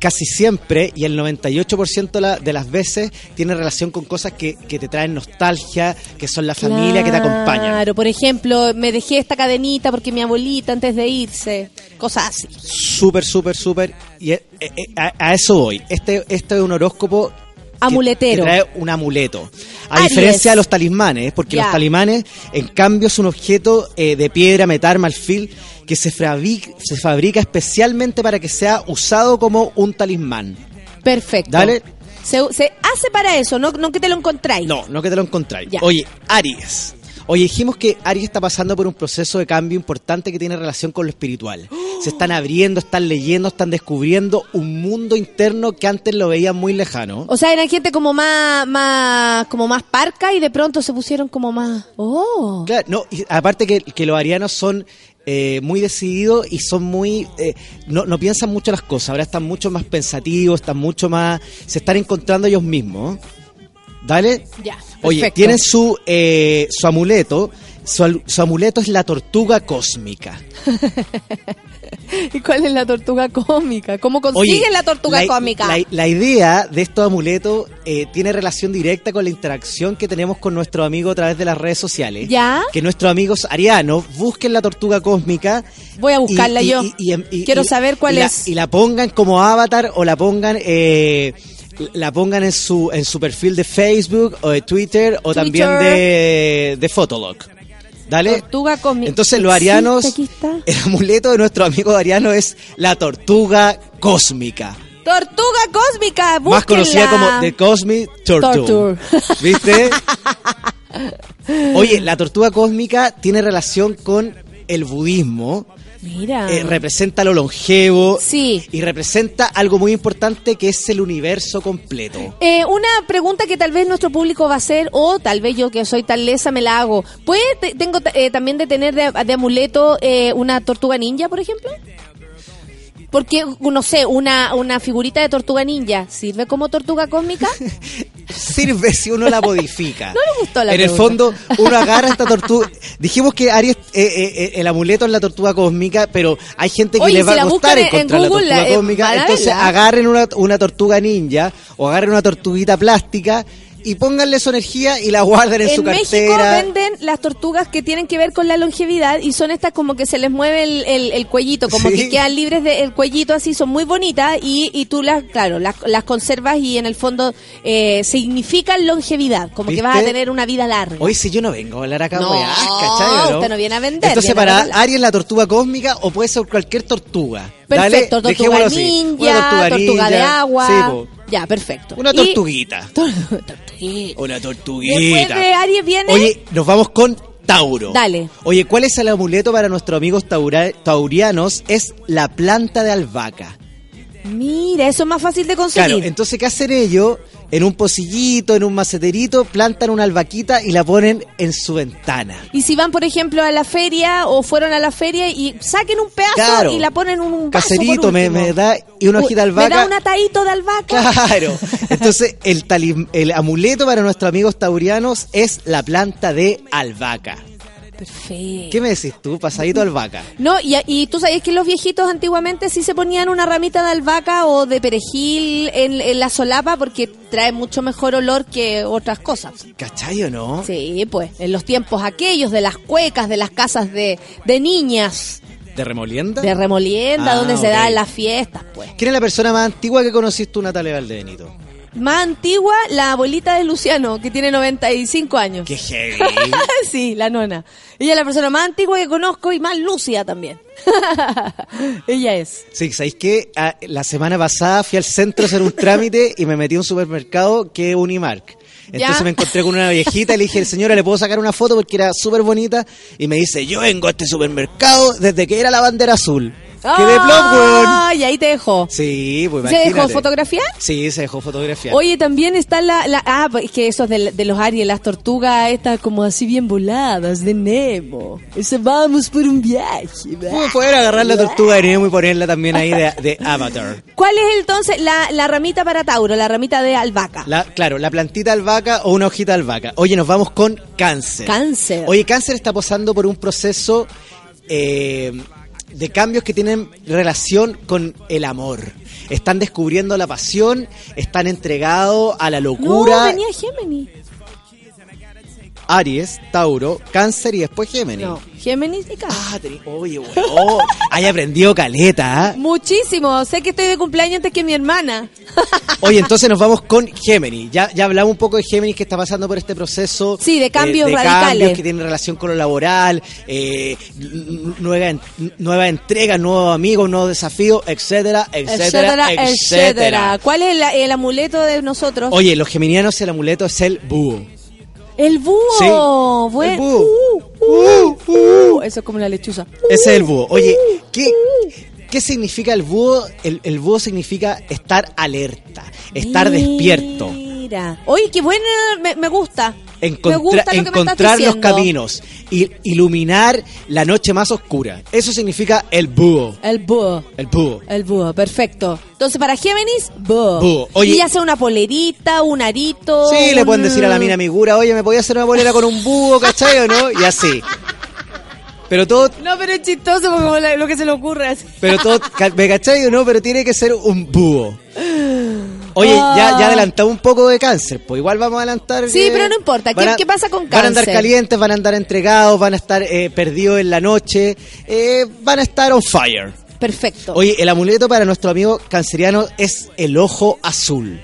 casi siempre y el 98% la- de las veces tiene relación con cosas que, que te traen nostalgia, que son la familia que te acompañan. Claro, por ejemplo, me dejé esta cadenita porque mi abuelita antes de irse, cosas así. Súper, súper, súper. Y eh, eh, a, a eso voy. Este, este es un horóscopo Amuletero. Que trae un amuleto. A Aries. diferencia de los talismanes, porque los talismanes, en cambio, es un objeto eh, de piedra, metal, marfil, que se fabrica, se fabrica especialmente para que sea usado como un talismán. Perfecto. Dale. Se, se hace para eso, no, no que te lo encontráis. No, no que te lo encontráis. Oye, Aries. Oye, dijimos que Aries está pasando por un proceso de cambio importante que tiene relación con lo espiritual. Se están abriendo, están leyendo, están descubriendo un mundo interno que antes lo veían muy lejano. O sea, eran gente como más, más, como más parca y de pronto se pusieron como más. Oh. Claro, no, y aparte que, que los arianos son eh, muy decididos y son muy. eh, no, no piensan mucho las cosas, ahora están mucho más pensativos, están mucho más. se están encontrando ellos mismos. ¿Dale? Ya. Oye, perfecto. tienen su, eh, su amuleto. Su, amuleto es la tortuga cósmica. ¿Y cuál es la tortuga cómica? ¿Cómo consiguen Oye, la tortuga la- cómica? La, la idea de estos amuletos eh, tiene relación directa con la interacción que tenemos con nuestro amigo a través de las redes sociales. ¿Ya? Que nuestros amigos arianos busquen la tortuga cósmica. Voy a buscarla yo. Quiero saber cuál la- es. y la pongan como avatar o la pongan. eh, la pongan en su en su perfil de Facebook o de Twitter o Twitter. también de, de Fotolog. Dale. Tortuga cósmica. Entonces los arianos, el amuleto de nuestro amigo ariano es la tortuga cósmica. Tortuga cósmica. Más conocida como The Cosmic Turtle. Torture. ¿Viste? Oye, la tortuga cósmica tiene relación con el budismo. Mira. eh, representa lo longevo. Sí. Y representa algo muy importante que es el universo completo. Eh, una pregunta que tal vez nuestro público va a hacer, o tal vez yo que soy tan lesa me la hago. ¿Puede, te- tengo eh, también de tener de, de amuleto eh, una tortuga ninja, por ejemplo? Porque, no sé, una, una figurita de tortuga ninja, ¿sirve como tortuga cósmica? Sirve si uno la modifica. No le gustó la En el fondo, uno agarra esta tortuga. Dijimos que Aries, eh, eh, eh, el amuleto es la tortuga cósmica, pero hay gente que Oye, les va si a en- en encontrar Google, la tortuga la- eh, cósmica. Entonces, agarren una, una tortuga ninja o agarren una tortuguita plástica y pónganle su energía y la guarden en, su México cartera. venden las tortugas que tienen que ver con la longevidad y son estas como que se les mueve el, el- el cuellito, como Sí. que quedan libres del cuellito así, son muy bonitas y, y tú las, claro, las, las conservas y en el fondo eh, significan longevidad, como que vas a tener una vida larga. Hoy si yo no vengo a hablar acá, No, weá, ¿cachai, o usted no viene a vender, Entonces, para. Aries la tortuga cósmica o puede ser cualquier tortuga. Perfecto, Dale, tortuga así. ninja, tortuga, de agua. Sí. Ya, perfecto. Una Y- tortuguita. Tortuguita. Una Después tortuguita. de Aries viene... Oye, nos vamos con Tauro. Dale. Oye, ¿cuál es el amuleto para nuestros amigos taura- taurianos? Es la planta de albahaca. Mira, eso es más fácil de conseguir. Claro, entonces, ¿qué hacen ellos? En un pocillito, en un maceterito, plantan una albaquita y la ponen en su ventana. Y si van, por ejemplo, a la feria o fueron a la feria y saquen un pedazo Claro. y la ponen en un vaso Caserito, por me, me da y una hojita de ¿Me albahaca. da un atadito de albahaca? Claro. Entonces, el, talim- el amuleto para nuestros amigos taurianos es la planta de albahaca. Perfecto. ¿Qué me decís tú? Pasadito albahaca. No, y, y tú sabías que los viejitos antiguamente sí se ponían una ramita de albahaca o de perejil en, en la solapa porque trae mucho mejor olor que otras cosas. ¿Cachai o no? Sí, pues, en los tiempos aquellos de las cuecas, de las casas de, de niñas, ¿De remolienda? de remolienda, Ah, donde se ok. dan las fiestas, pues. ¿Quién es la persona más antigua que conociste tú, Natalia Valdebenito? Más antigua, la abuelita de Luciano, que tiene 95 años. ¡Qué heavy! sí, la nona. Ella es la persona más antigua que conozco y más lúcida también. Ella es. Sí, ¿sabéis qué? Ah, la semana pasada fui al centro a hacer un trámite y me metí a un supermercado que es Unimark. Entonces ¿Ya? me encontré con una viejita y le dije, señora, ¿le puedo sacar una foto? Porque era súper bonita. Y me dice, yo vengo a este supermercado desde que era la bandera azul. ¡Qué de plop, weón! Ay, ahí te dejó. Sí, pues ¿Se dejó fotografiar? Sí, se dejó fotografiar. Oye, también está la, la- ah, pues es que esos de, de los Aries, las tortugas estas como así bien voladas de Nemo. Ese vamos por un viaje. va. ¿Cómo poder agarrar la tortuga de Nemo y ponerla también ahí de, de Avatar? ¿Cuál es entonces la, la ramita para Tauro, la ramita de albahaca? La, claro, la plantita albahaca o una hojita de albahaca. Oye, nos vamos con cáncer. Cáncer. Oye, cáncer está pasando por un proceso eh, de cambios que tienen relación con el amor. Están descubriendo la pasión, están entregados a la no, locura. venía. Aries, Tauro, Cáncer y después Géminis. No, Géminis y Cáncer. Ah, tení- oye, weón. Hay aprendido caleta, ¿ah? Muchísimo. Sé que estoy de cumpleaños antes que mi hermana. Oye, entonces nos vamos con Géminis. Ya, ya hablamos un poco de Géminis que está pasando por este proceso. Sí, de cambios de radicales. cambios que tienen relación con lo laboral, eh, nueva, nueva entrega, nuevos amigos, nuevos desafíos, etcétera, etcétera, etcétera, etcétera. ¿Cuál es el, el amuleto de nosotros? Oye, los geminianos el amuleto es el búho. El búho. Sí, Buen- el búho. Uh, uh, uh. Eso es como la lechuza. Ese es el búho. Oye, ¿qué, qué significa el búho? El, el búho significa estar alerta, estar despierto. Mira. Oye, qué buena, me, me gusta. me gusta lo que me estás encontrar los caminos y iluminar la noche más oscura. Eso significa el búho. El búho. El búho. El búho, perfecto. Entonces, para Géminis, búho. Búho. Oye- y ya sea una polerita, un arito. Sí, le pueden decir a la mina Migura, oye, ¿me podía hacer una bolera con un búho, cachai o no? Y así. Pero todo, No, pero es chistoso como lo que se le ocurre así. pero todo, ¿me cachai o no? Pero tiene que ser un búho. Oye, ya, ya adelantamos un poco de cáncer, pues igual vamos a adelantar. Sí, pero no importa. ¿Qué- pasa con Van a andar cáncer? calientes, van a andar entregados, van a estar eh, perdidos en la noche, eh, van a estar on fire. Perfecto. Oye, el amuleto para nuestro amigo canceriano es el ojo azul.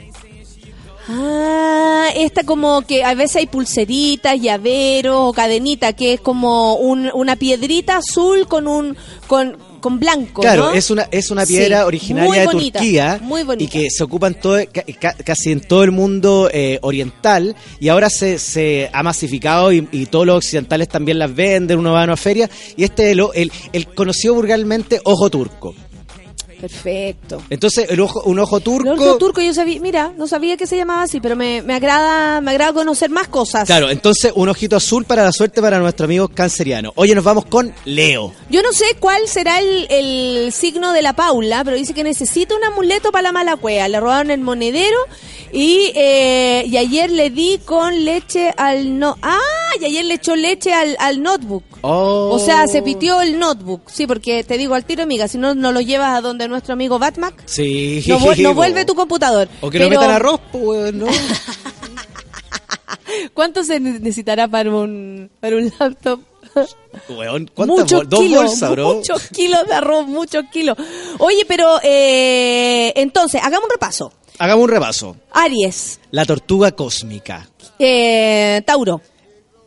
Ah, esta como que a veces hay pulseritas, llaveros o cadenita, que es como un- una piedrita azul con un con, con blanco. Claro, ¿no? es una es una piedra Sí, originaria muy de bonita, Turquía muy bonita. y que se ocupa en todo, ca- ca- casi en todo el mundo eh, oriental y ahora se, se ha masificado y, y todos los occidentales también las venden, uno va a una feria y este es el, el, el conocido vulgarmente ojo turco. Perfecto. Entonces, el ojo, un ojo turco. El ojo turco yo sabía, mira, no sabía que se llamaba así, pero me, me agrada, me agrada conocer más cosas. Claro, entonces un ojito azul para la suerte para nuestro amigo canceriano. Oye, nos vamos con Leo. Yo no sé cuál será el, el signo de la Paula, pero dice que necesita un amuleto para la mala cueva. Le robaron el monedero y, eh, y ayer le di con leche al no. ¡Ah! Y ayer le echó leche al, al notebook. Oh. O sea, se pitió el notebook. Sí, porque te digo al tiro, amiga, si no, no lo llevas a donde nuestro amigo Batmac, Sí. no, vu- no vuelve tu computador. O que no Pero, metan arroz, pues, ¿no? ¿Cuánto se ne- necesitará para un, para un laptop? Weón, ¿cuántas Muchos bol- Dos kilos, bolsas, bro. muchos kilos de arroz, muchos kilos. Oye, pero eh, entonces, hagamos un repaso. Hagamos un repaso. Aries, La tortuga cósmica, eh, Tauro,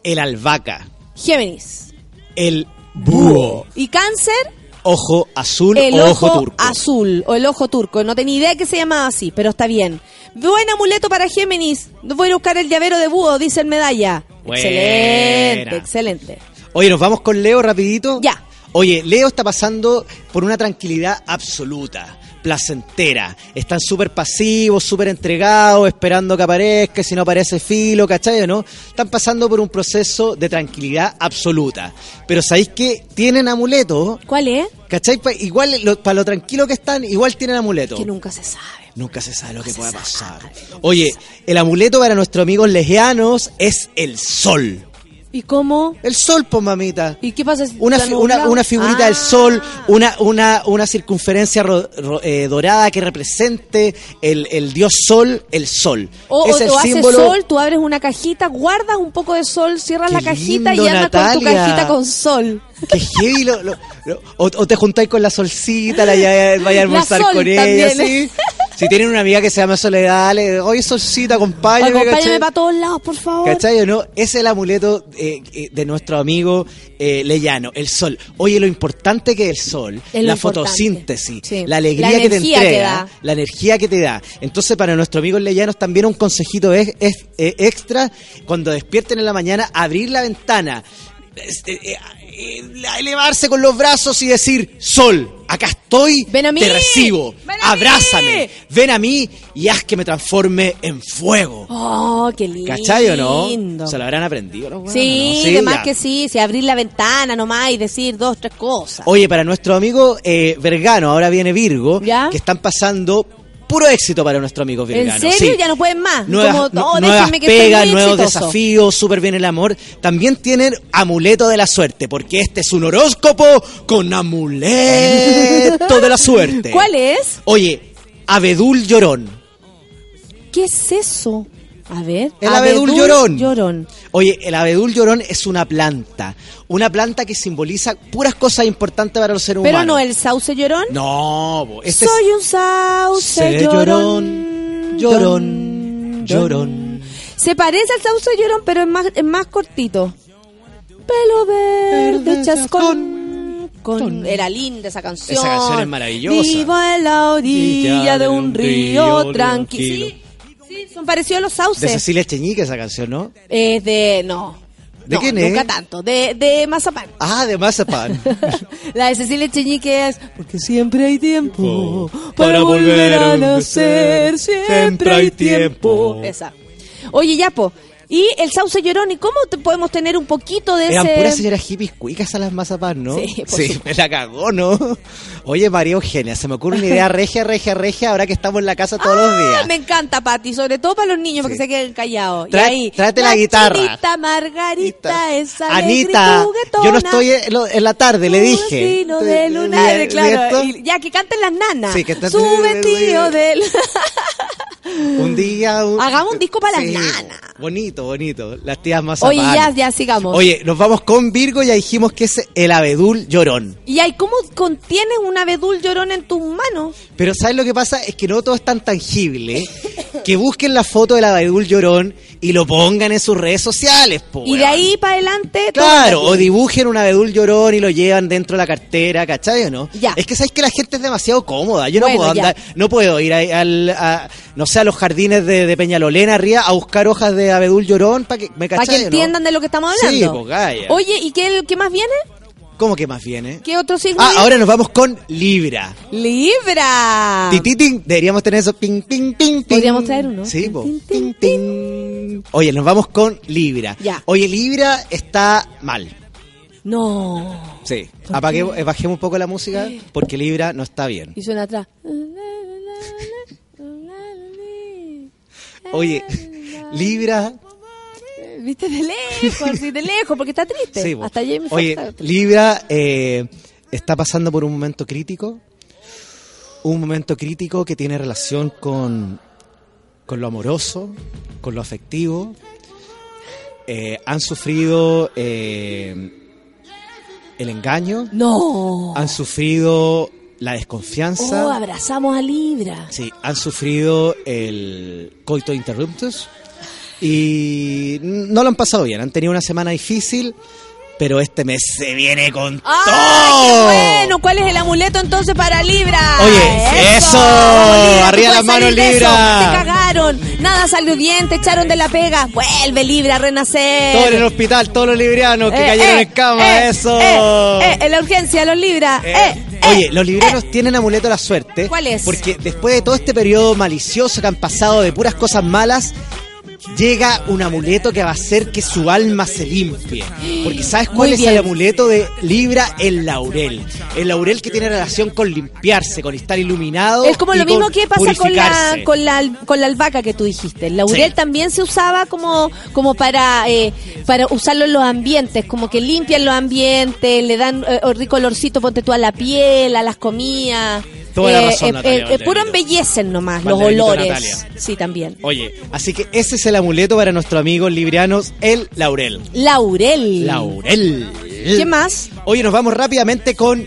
el albahaca, Géminis, el búho, y Cáncer, ojo azul el o ojo, ojo turco. azul o el ojo turco. No tenía idea que se llamaba así, pero está bien. Buen amuleto para Géminis. Voy a buscar el llavero de búho, dice el medalla. Buena. Excelente, excelente. Oye, nos vamos con Leo rapidito. Ya. Oye, Leo está pasando por una tranquilidad absoluta, placentera. Están súper pasivos, súper entregados, esperando que aparezca, si no aparece filo, ¿cachai o no? Están pasando por un proceso de tranquilidad absoluta. Pero ¿sabéis que tienen amuletos? ¿Cuál es? ¿Cachai? Pa- igual, lo- para lo tranquilo que están, igual tienen amuletos. Que nunca se sabe. Nunca se sabe lo que pueda pasar. Oye, el amuleto para nuestros amigos legianos es el sol. ¿Y cómo? El sol, pues mamita. ¿Y qué pasa si Una, fi- una, una figurita Ah. del sol, una, una, una circunferencia ro- ro- eh, dorada que represente el, el dios sol, el sol. O, es o- el hace símbolo. sol, tú abres una cajita, guardas un poco de sol, cierras Qué la cajita lindo, y andas con tu cajita con sol. Que heavy lo- lo- lo- o, o te juntáis con la solcita, la ya- vaya a almorzar con ella. ¿sí? Si tienen una amiga que se llama Soledad, le oye solcita, acompáñame. Acompáñame para todos lados, por favor. ¿Cachai o no? Es el amuleto eh, eh, de nuestro amigo eh, Leyano, el sol. Oye, lo importante que es el sol, Es la fotosíntesis, Sí. la alegría La que te que entrega, la energía que te da. Entonces, para nuestros amigos leyanos también un consejito es, es- eh, extra, cuando despierten en la mañana, abrir la ventana, eh, eh, elevarse con los brazos y decir, sol, acá estoy, Ven a mí. te recibo, Ven a mí. abrázame, ven a mí y haz que me transforme en fuego. Oh, qué lindo. ¿Cachai o no? Se lo habrán aprendido los Sí, ¿no? de más que sí, si abrir la ventana nomás y decir dos, tres cosas. Oye, para nuestro amigo eh, Vergano, ahora viene Virgo, ¿Ya? que están pasando puro éxito para nuestro amigo ¿En Vergano. serio? sí. Ya no pueden más. Nuevas, Como, oh, nuevas que pegas, nuevos exitoso. desafíos, súper bien el amor. También tienen amuleto de la suerte, porque este es un horóscopo con amuleto de la suerte. ¿Cuál es? Oye, abedul llorón. ¿Qué es eso? A ver. El abedul llorón. Llorón. Oye, el abedul llorón es una planta. Una planta que simboliza puras cosas importantes para los seres Pero humanos. no el sauce llorón. No, este Soy es un sauce Sé llorón. llorón, llorón. Se parece al sauce llorón, pero es más, es más cortito. Pelo verde, Verde, chascón. Con, era linda esa canción. Esa canción es maravillosa. Vivo en la orilla Orilla de un río tranquilo. tranquilo. Sí, sí, Son parecidos a los De sauces. Cecilia Cheñique esa canción, ¿no? Es de. No. ¿De No, quién es? Nunca tanto. De, de Mazapán. Ah, de Mazapán. La de Cecilia Cheñique es. Porque siempre hay tiempo para para volver volver a nacer. Siempre hay tiempo. Esa. Oye, Yapo. Y el sauce llorón, ¿y cómo te podemos tener un poquito de Eran ese. puras señoras hippies cuicas a las mazapán, ¿no? Sí, por supuesto. me la cagó, ¿no? Oye, María Eugenia, se me ocurre una idea regia, regia, regia, ahora que estamos en la casa todos los Ah, días. me encanta, Pati, sobre todo para los niños, para Sí. que se queden callados. Y Trae- ahí, tráete la guitarra. chinita Margarita, esa Anita, yo no estoy en, lo- en la tarde, le dije. De claro. Y ya que canten las nanas. Sí, que Sube, tío del. Un día... un- Hagamos un disco para las nanas. Bonito, bonito. Las tías mazapán. Oye, ya, ya sigamos. Oye, nos vamos con Virgo, ya dijimos que es el abedul llorón. Y ahí, ¿cómo contienes un abedul llorón en tus manos? Pero ¿sabes lo que pasa? Es que no todo es tan tangible que busquen la foto del abedul llorón y lo pongan en sus redes sociales, po, Y de ahí para adelante. Claro, o dibujen un abedul llorón y lo llevan dentro de la cartera, ¿cachai o no? Ya. Es que sabes que la gente es demasiado cómoda. Yo no puedo ya. andar, no puedo ir a, al- a- no sé, a los jardines de, de Peñalolena arriba a buscar hojas de abedul llorón para que me Para que no? entiendan de lo que estamos Sí, hablando. po, gaya. Oye, ¿y qué, qué más viene? ¿Cómo que más viene? ¿Qué otro signo? Ah, ahora nos vamos con Libra. Libra. Tititín, deberíamos tener eso. Ping, ping, ping, ping. Podríamos traer uno. Sí. Tin, ting. Oye, nos vamos con Libra. Ya. Oye, Libra está mal. No. Sí. Apaguemos, eh, bajemos un poco la música porque Libra no está bien. Y suena atrás. Oye, Libra. Viste de lejos, sí, de lejos, porque está triste. Sí. Hasta Foxx Oye. Libra eh, está pasando por un momento crítico. Un momento crítico que tiene relación con, con lo amoroso, con lo afectivo. Eh, han sufrido eh, el engaño, No. han sufrido la desconfianza. Oh, abrazamos a Libra. Sí, han sufrido el coito interruptus y no lo han pasado bien. Han tenido una semana difícil, pero este mes se viene con ¡Ah, todo. qué bueno! ¿Cuál es el amuleto entonces para Libra? Oye, eso. Tú Arriba las manos, Libra. eso. Te cagaron. Nada salió bien, te echaron de la pega. Vuelve, Libra, a renacer. Todo en el hospital, todos los librianos que Eh, cayeron eh, en cama, eh, eso. eh, en la urgencia, los Libra. Oye, los librianos tienen amuleto de la suerte. ¿Cuál es? Porque después de todo este periodo malicioso que han pasado de puras cosas malas, llega un amuleto que va a hacer que su alma se limpie. Porque ¿sabes cuál Muy es bien. el amuleto de Libra? El laurel. El laurel que tiene relación con limpiarse, con estar iluminado. Es como y lo mismo con que pasa con la, con, la, con la albahaca que tú dijiste. El laurel Sí. también se usaba como, como para, eh, para usarlo en los ambientes, como que limpian los ambientes, le dan eh, rico olorcito, ponte tú a la piel, a las comidas. Toda la Eh, razón, eh, Natalia eh, puro embellecen nomás, los olores. Natalia. Sí, también. Oye, así que ese es el amuleto para nuestros amigos librianos, el laurel. Laurel. Laurel. ¿Qué más? Oye, nos vamos rápidamente con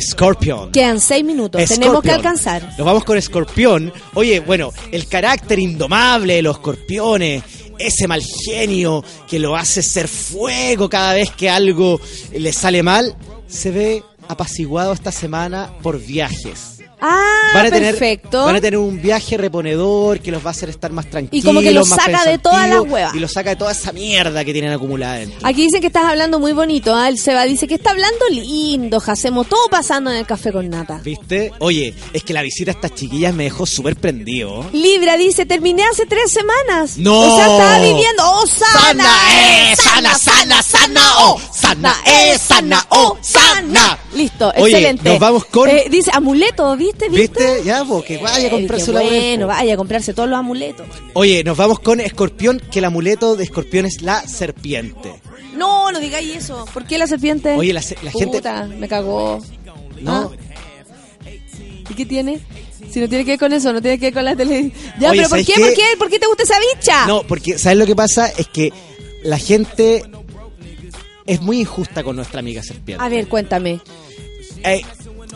Scorpion. Quedan seis minutos, tenemos que Scorpion. alcanzar. Nos vamos con Escorpión. Oye, bueno, el carácter indomable de los escorpiones, ese mal genio que lo hace ser fuego cada vez que algo le sale mal, se ve apaciguado esta semana por viajes. Ah, Van a, tener, perfecto. van a tener un viaje reponedor que los va a hacer estar más tranquilos. como que los más saca de todas las pensativos, huevas. Y los saca de toda esa mierda que tienen acumulada dentro. Aquí dicen que estás hablando muy bonito. ¿ah? El Seba dice que está hablando lindo, hacemos todo pasando en el café con nata. ¿Viste? Oye, es que la visita a estas chiquillas me dejó súper prendido. Libra dice, terminé hace tres semanas. ¡No! O sea, estaba viviendo. ¡Oh, sana! eh, sana, sana, sana, oh, sana, eh, sana, oh, sana. Listo, Oye, excelente. nos vamos con- Eh, dice, amuleto, ¿viste? ¿Viste? ¿Viste? Ya, vos, que vaya a comprarse la Bueno, vaya a comprarse todos los amuletos. Oye, nos vamos con Escorpión, que el amuleto de Escorpión es la serpiente. No, no digáis eso. ¿Por qué la serpiente? Oye, la se- la gente- Puta, me cagó. ¿No? Ah. ¿Y qué tiene? Si no tiene que ver con eso, no tiene que ver con la televisión. Ya, Oye, pero ¿por ¿sabes qué? qué? ¿Por qué? ¿Por qué te gusta esa bicha? No, porque ¿sabes lo que pasa? Es que la gente es muy injusta con nuestra amiga serpiente. A ver, cuéntame. Eh,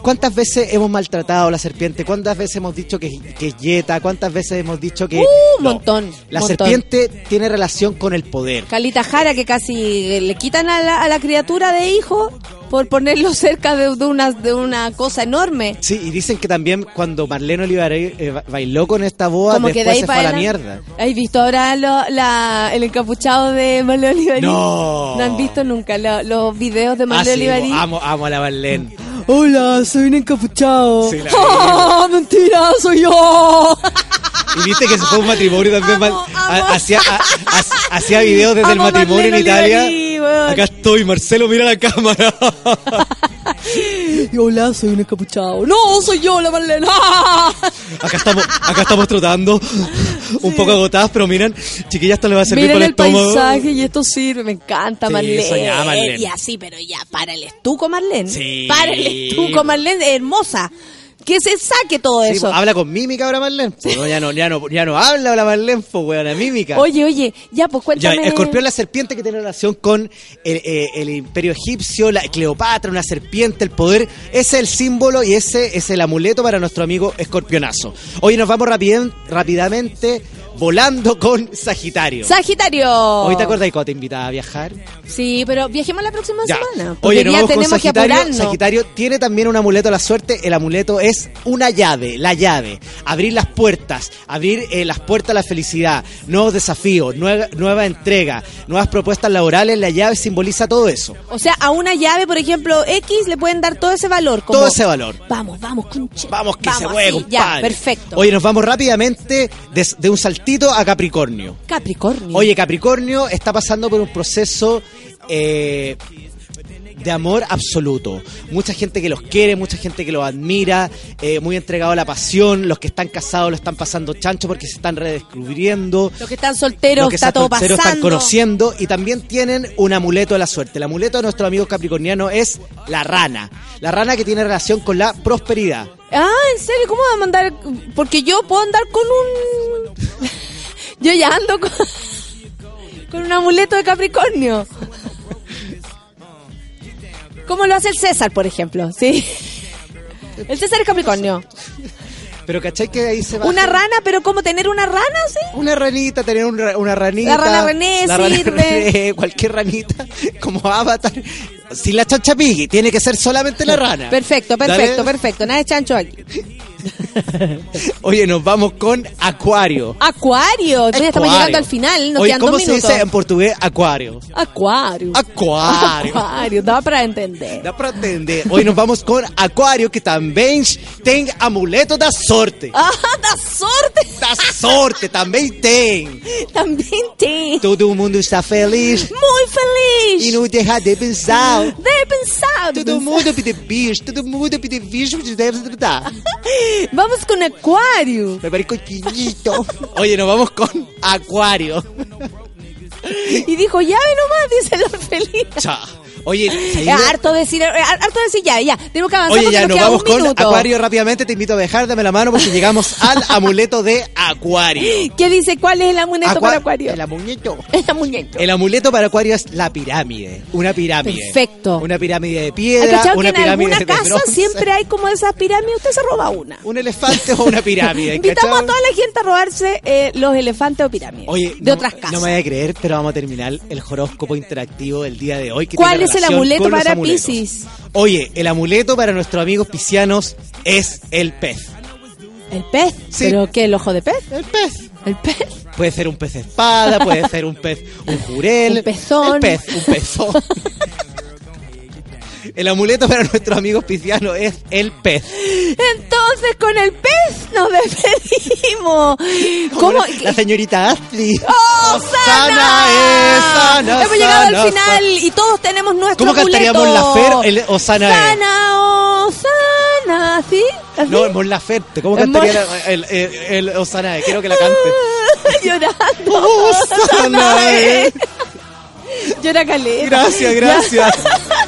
¿Cuántas veces hemos maltratado a la serpiente? ¿Cuántas veces hemos dicho que, que es yeta? ¿Cuántas veces hemos dicho que... Uh, un No. montón. La montón. serpiente tiene relación con el poder. Calita Jara, que casi le quitan a la, a la criatura de hijo por ponerlo cerca de, de una, de una cosa enorme. Sí, y dicen que también cuando Marlene Olivares eh, ba- bailó con esta boa, Como que de después ahí se fue a la mierda. ¿Has visto ahora lo- la, el encapuchado de Marlene Olivarí? No. No han visto nunca lo- los videos de Ah, Marlene sí, Olivarí. amo, amo a la Marlene. Hola, soy un encapuchado. Sí, la ¡Ah, mentira, soy yo! Y viste que se fue un matrimonio también. Amo, mal- amo. ha- Hacía, ha- ha- hacía videos desde el Amo matrimonio en Italia. Acá estoy, Marcelo, mira la cámara. Hola, soy un encapuchado. No, soy yo, la Marlene. Acá estamos, acá estamos trotando. Un poco agotadas, pero miren, chiquilla, esto le va a servir Miren para el el paisaje y esto sirve, me encanta Sí, Marlene. soñaba Marlene. Y así, pero ya, para el estuco Marlene. Sí. Para el estuco Marlene, hermosa. Que se saque todo Sí, eso. pues, habla con mímica ahora Marlene. Pues, no, ya, no, ya, no, ya no habla la Marlene, pues, weón, mímica. Oye, oye, ya, pues Ya, cuéntame. escorpión la serpiente que tiene relación con el, eh, el imperio egipcio, la Cleopatra, una serpiente, el poder. Ese es el símbolo y ese es el amuleto para nuestro amigo escorpionazo. Hoy nos vamos rápidamente volando con Sagitario. Sagitario. Hoy te acuerdas cuando te invitaba a viajar. Sí, pero viajemos la próxima Ya. semana. Porque Oye, ya con tenemos que Sagitario. apurarnos. Sagitario tiene también un amuleto a la suerte. El amuleto es una llave, la llave. Abrir las puertas, abrir eh, las puertas a la felicidad, nuevos desafíos, nueva, nueva entrega, nuevas propuestas laborales. La llave simboliza todo eso. O sea, a una llave, por ejemplo, X, le pueden dar todo ese valor. Como, Todo ese valor. Vamos, vamos, conche. Vamos que se juegue, así, Ya, compadre. perfecto. Oye, nos vamos rápidamente de, de un saltito a Capricornio. Capricornio. Oye, Capricornio está pasando por un proceso eh, de amor absoluto. Mucha gente que los quiere, mucha gente que los admira, eh, muy entregado a la pasión. Los que están casados lo están pasando chancho porque se están redescubriendo. Los que están solteros, Los que está todo solteros pasando. están conociendo y también tienen un amuleto de la suerte. El amuleto de nuestro amigo capricorniano es la rana. La rana que tiene relación con la prosperidad. Ah, ¿en serio? ¿Cómo va a mandar? Porque yo puedo andar con un... yo ya ando con... con un amuleto de Capricornio. ¿Cómo lo hace el César, por ejemplo? Sí. El César es Capricornio. Pero ¿cachai que ahí se va Una rana, pero ¿cómo tener una rana, sí? Una ranita, tener un ra- una ranita. La rana René la rana sirve. René, cualquier ranita, como avatar. Sin la chancha piggy, tiene que ser solamente la rana. Perfecto, perfecto, Dale. perfecto. Nada de chancho aquí. Oye, nos vamos con Acuario. Acuario. Mira, estamos llegando al final. Nos Oye, quedan ¿cómo dos se minutos. dice en portugués Acuario? Acuario. Acuario. Acuario. Da para entender. Dá pra entender. Hoy nos vamos con Acuario, que también tem amuleto da sorte. Ah, da sorte. Da sorte, também tem. También te. Todo mundo está feliz Muy feliz. e não deixa de pensar. De pensar. Todo mundo pide bicho, todo mundo pide bicho, deve tratar. Vamos con Acuario. Me parece coquinito. Oye, nos vamos con Acuario. Y dijo, llave nomás, dice el feliz. Cha. Oye, Es seguido- harto decir, eh, harto decir ya, ya. Tenemos que avanzar Oye, ya nos vamos con minuto. Acuario rápidamente. Te invito a dejar, dame la mano porque llegamos al amuleto de Acuario. ¿Qué dice? ¿Cuál es el amuleto Acua- para Acuario? El amuleto. El amuleto. El amuleto para Acuario es la pirámide. Una pirámide. Perfecto. Una pirámide de ¿Has piedra. que Una en pirámide alguna de casa bronce, siempre hay como esas pirámides? Usted se roba una. Un elefante o una pirámide. Invitamos a toda la gente a robarse eh, los elefantes o pirámides. Oye, de no, otras casas. No me voy a creer, pero vamos a terminar el horóscopo interactivo del día de hoy. que ¿Cuál es el amuleto para. Piscis? Oye, el amuleto para nuestros amigos piscianos es el pez. ¿El pez? Sí. ¿Pero qué? ¿El ojo de pez? El pez. ¿El pez? Puede ser un pez espada, puede ser un pez, un jurel. Un pezón. El pez, un pezón. El amuleto para nuestros amigos piscianos es el pez. Entonces con el pez nos despedimos. ¿Cómo? La, la señorita Ashley. ¡Oh, sana! es sana, Hemos llegado sana, al final y todos tenemos nuestro ¿Cómo cantaríamos la Fer? El Osana. Sana, oh, sana, ¿sí? ¿Así? No, Mon Laferte. ¿Cómo cantaría el, el, el Osana? Quiero que la cante. Llorando. Osanae. Llora caleta. Gracias, gracias.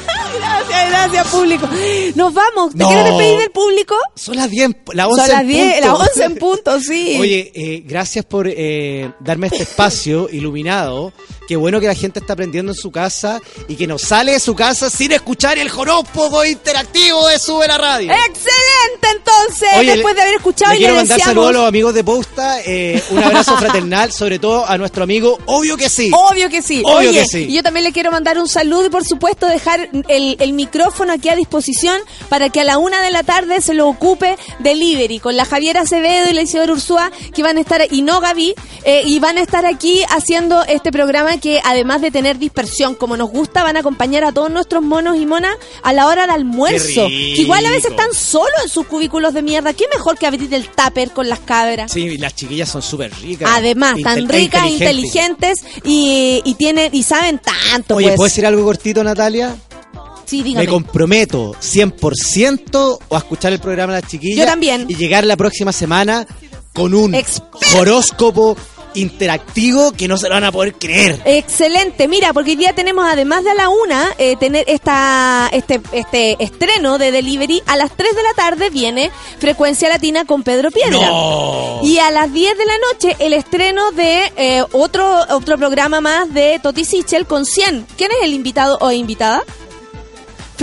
Gracias, gracias, público. Nos vamos. ¿Te No. quieres despedir del público? Son las 10, las 11 Son las en 10, punto. las 11 en punto, sí. Oye, eh, gracias por eh, darme este espacio iluminado Qué bueno que la gente está aprendiendo en su casa y que no sale de su casa sin escuchar el horóscopo interactivo de Sube la Radio. ¡Excelente! Entonces, Oye, después de haber escuchado le y le quiero mandar deseamos... saludos a los amigos de Posta, eh, un abrazo fraternal, sobre todo a nuestro amigo, obvio que sí. Obvio que sí. Obvio Oye, que sí. y yo también le quiero mandar un saludo y por supuesto dejar el, el micrófono aquí a disposición para que a la una de la tarde se lo ocupe Delivery con la Javiera Acevedo y la Isidora Ursúa que van a estar, y no Gaby, eh, y van a estar aquí haciendo este programa que además de tener dispersión como nos gusta, van a acompañar a todos nuestros monos y monas a la hora del almuerzo. Que igual a veces están solos en sus cubículos de mierda. ¿Qué mejor que abrir el tupper con las cabras? Sí, las chiquillas son súper ricas. Además, tan e ricas, inteligentes. inteligentes y, y tienen y saben tanto. Oye, pues. ¿puedo decir algo cortito, Natalia? Sí, dígame. Me comprometo 100% a escuchar el programa de las chiquillas. Yo también. Y llegar la próxima semana con un horóscopo interactivo que no se lo van a poder creer. Excelente, mira, porque hoy día tenemos además de a la una, eh, tener esta, este, este estreno de Delivery, a las 3 de la tarde viene Frecuencia Latina con Pedro Piedra. No. Y a las 10 de la noche el estreno de eh, otro, otro programa más de Toti Sichel con 100. ¿Quién es el invitado o invitada?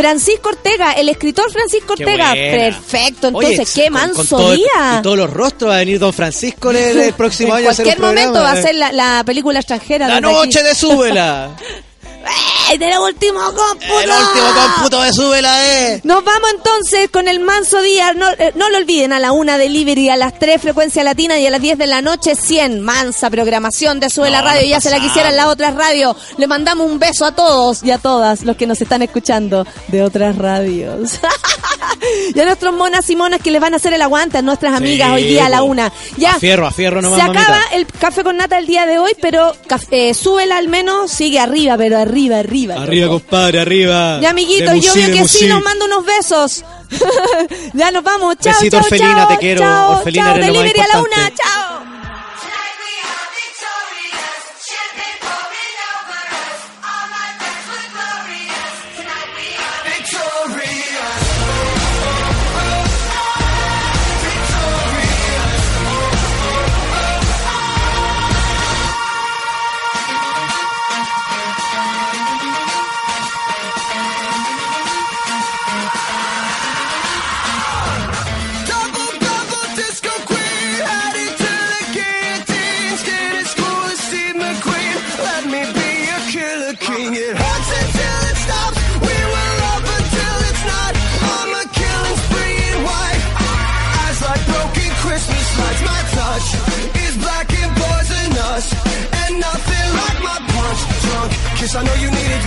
Francisco Ortega, el escritor Francisco Ortega. Perfecto, entonces, Oye, qué con- con manso todo día. Y todos los rostros va a venir Don Francisco el, el próximo en año a hacer un cualquier momento programa, va a eh. ser la, la película extranjera. La noche aquí. de Súbela. ¡Ey, última cómputo! el último cómputo de Súbela, eh. Nos vamos entonces con el manso día. No, eh, no lo olviden, a la una delivery, a las 3 frecuencia latina y a las 10 de la noche 100. Mansa programación de Sube la No, Radio. Ya se la quisieran las otras radios. Le mandamos un beso a todos y a todas los que nos están escuchando de otras radios. y a nuestros monas y monas que les van a hacer el aguante a nuestras amigas Sí, hoy día a la una. Ya. A fierro, a fierro nomás, Se acaba mamita. el café con nata el día de hoy, pero eh, súbela al menos, sigue arriba, pero arriba, arriba. Arriba, loco. compadre, arriba. Ya, amiguitos, De yo veo que sí nos manda unos besos. ya nos vamos. Chao, Besito, chao, Orfelina, chao, te quiero. Chao, Orfelina, chao. Delivery a la una. Chao. I know you need it.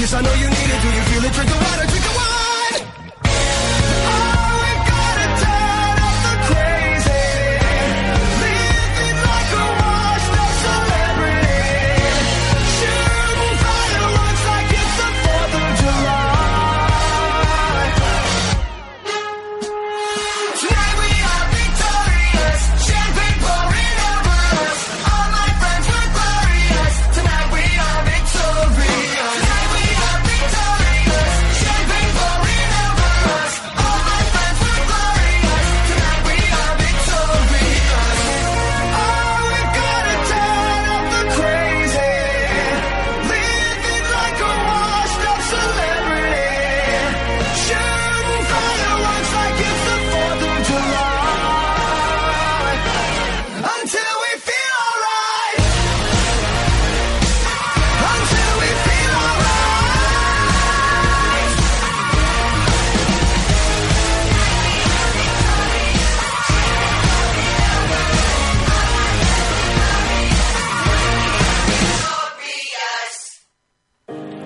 Kiss, I know you need it. Do you feel it? Drink the water,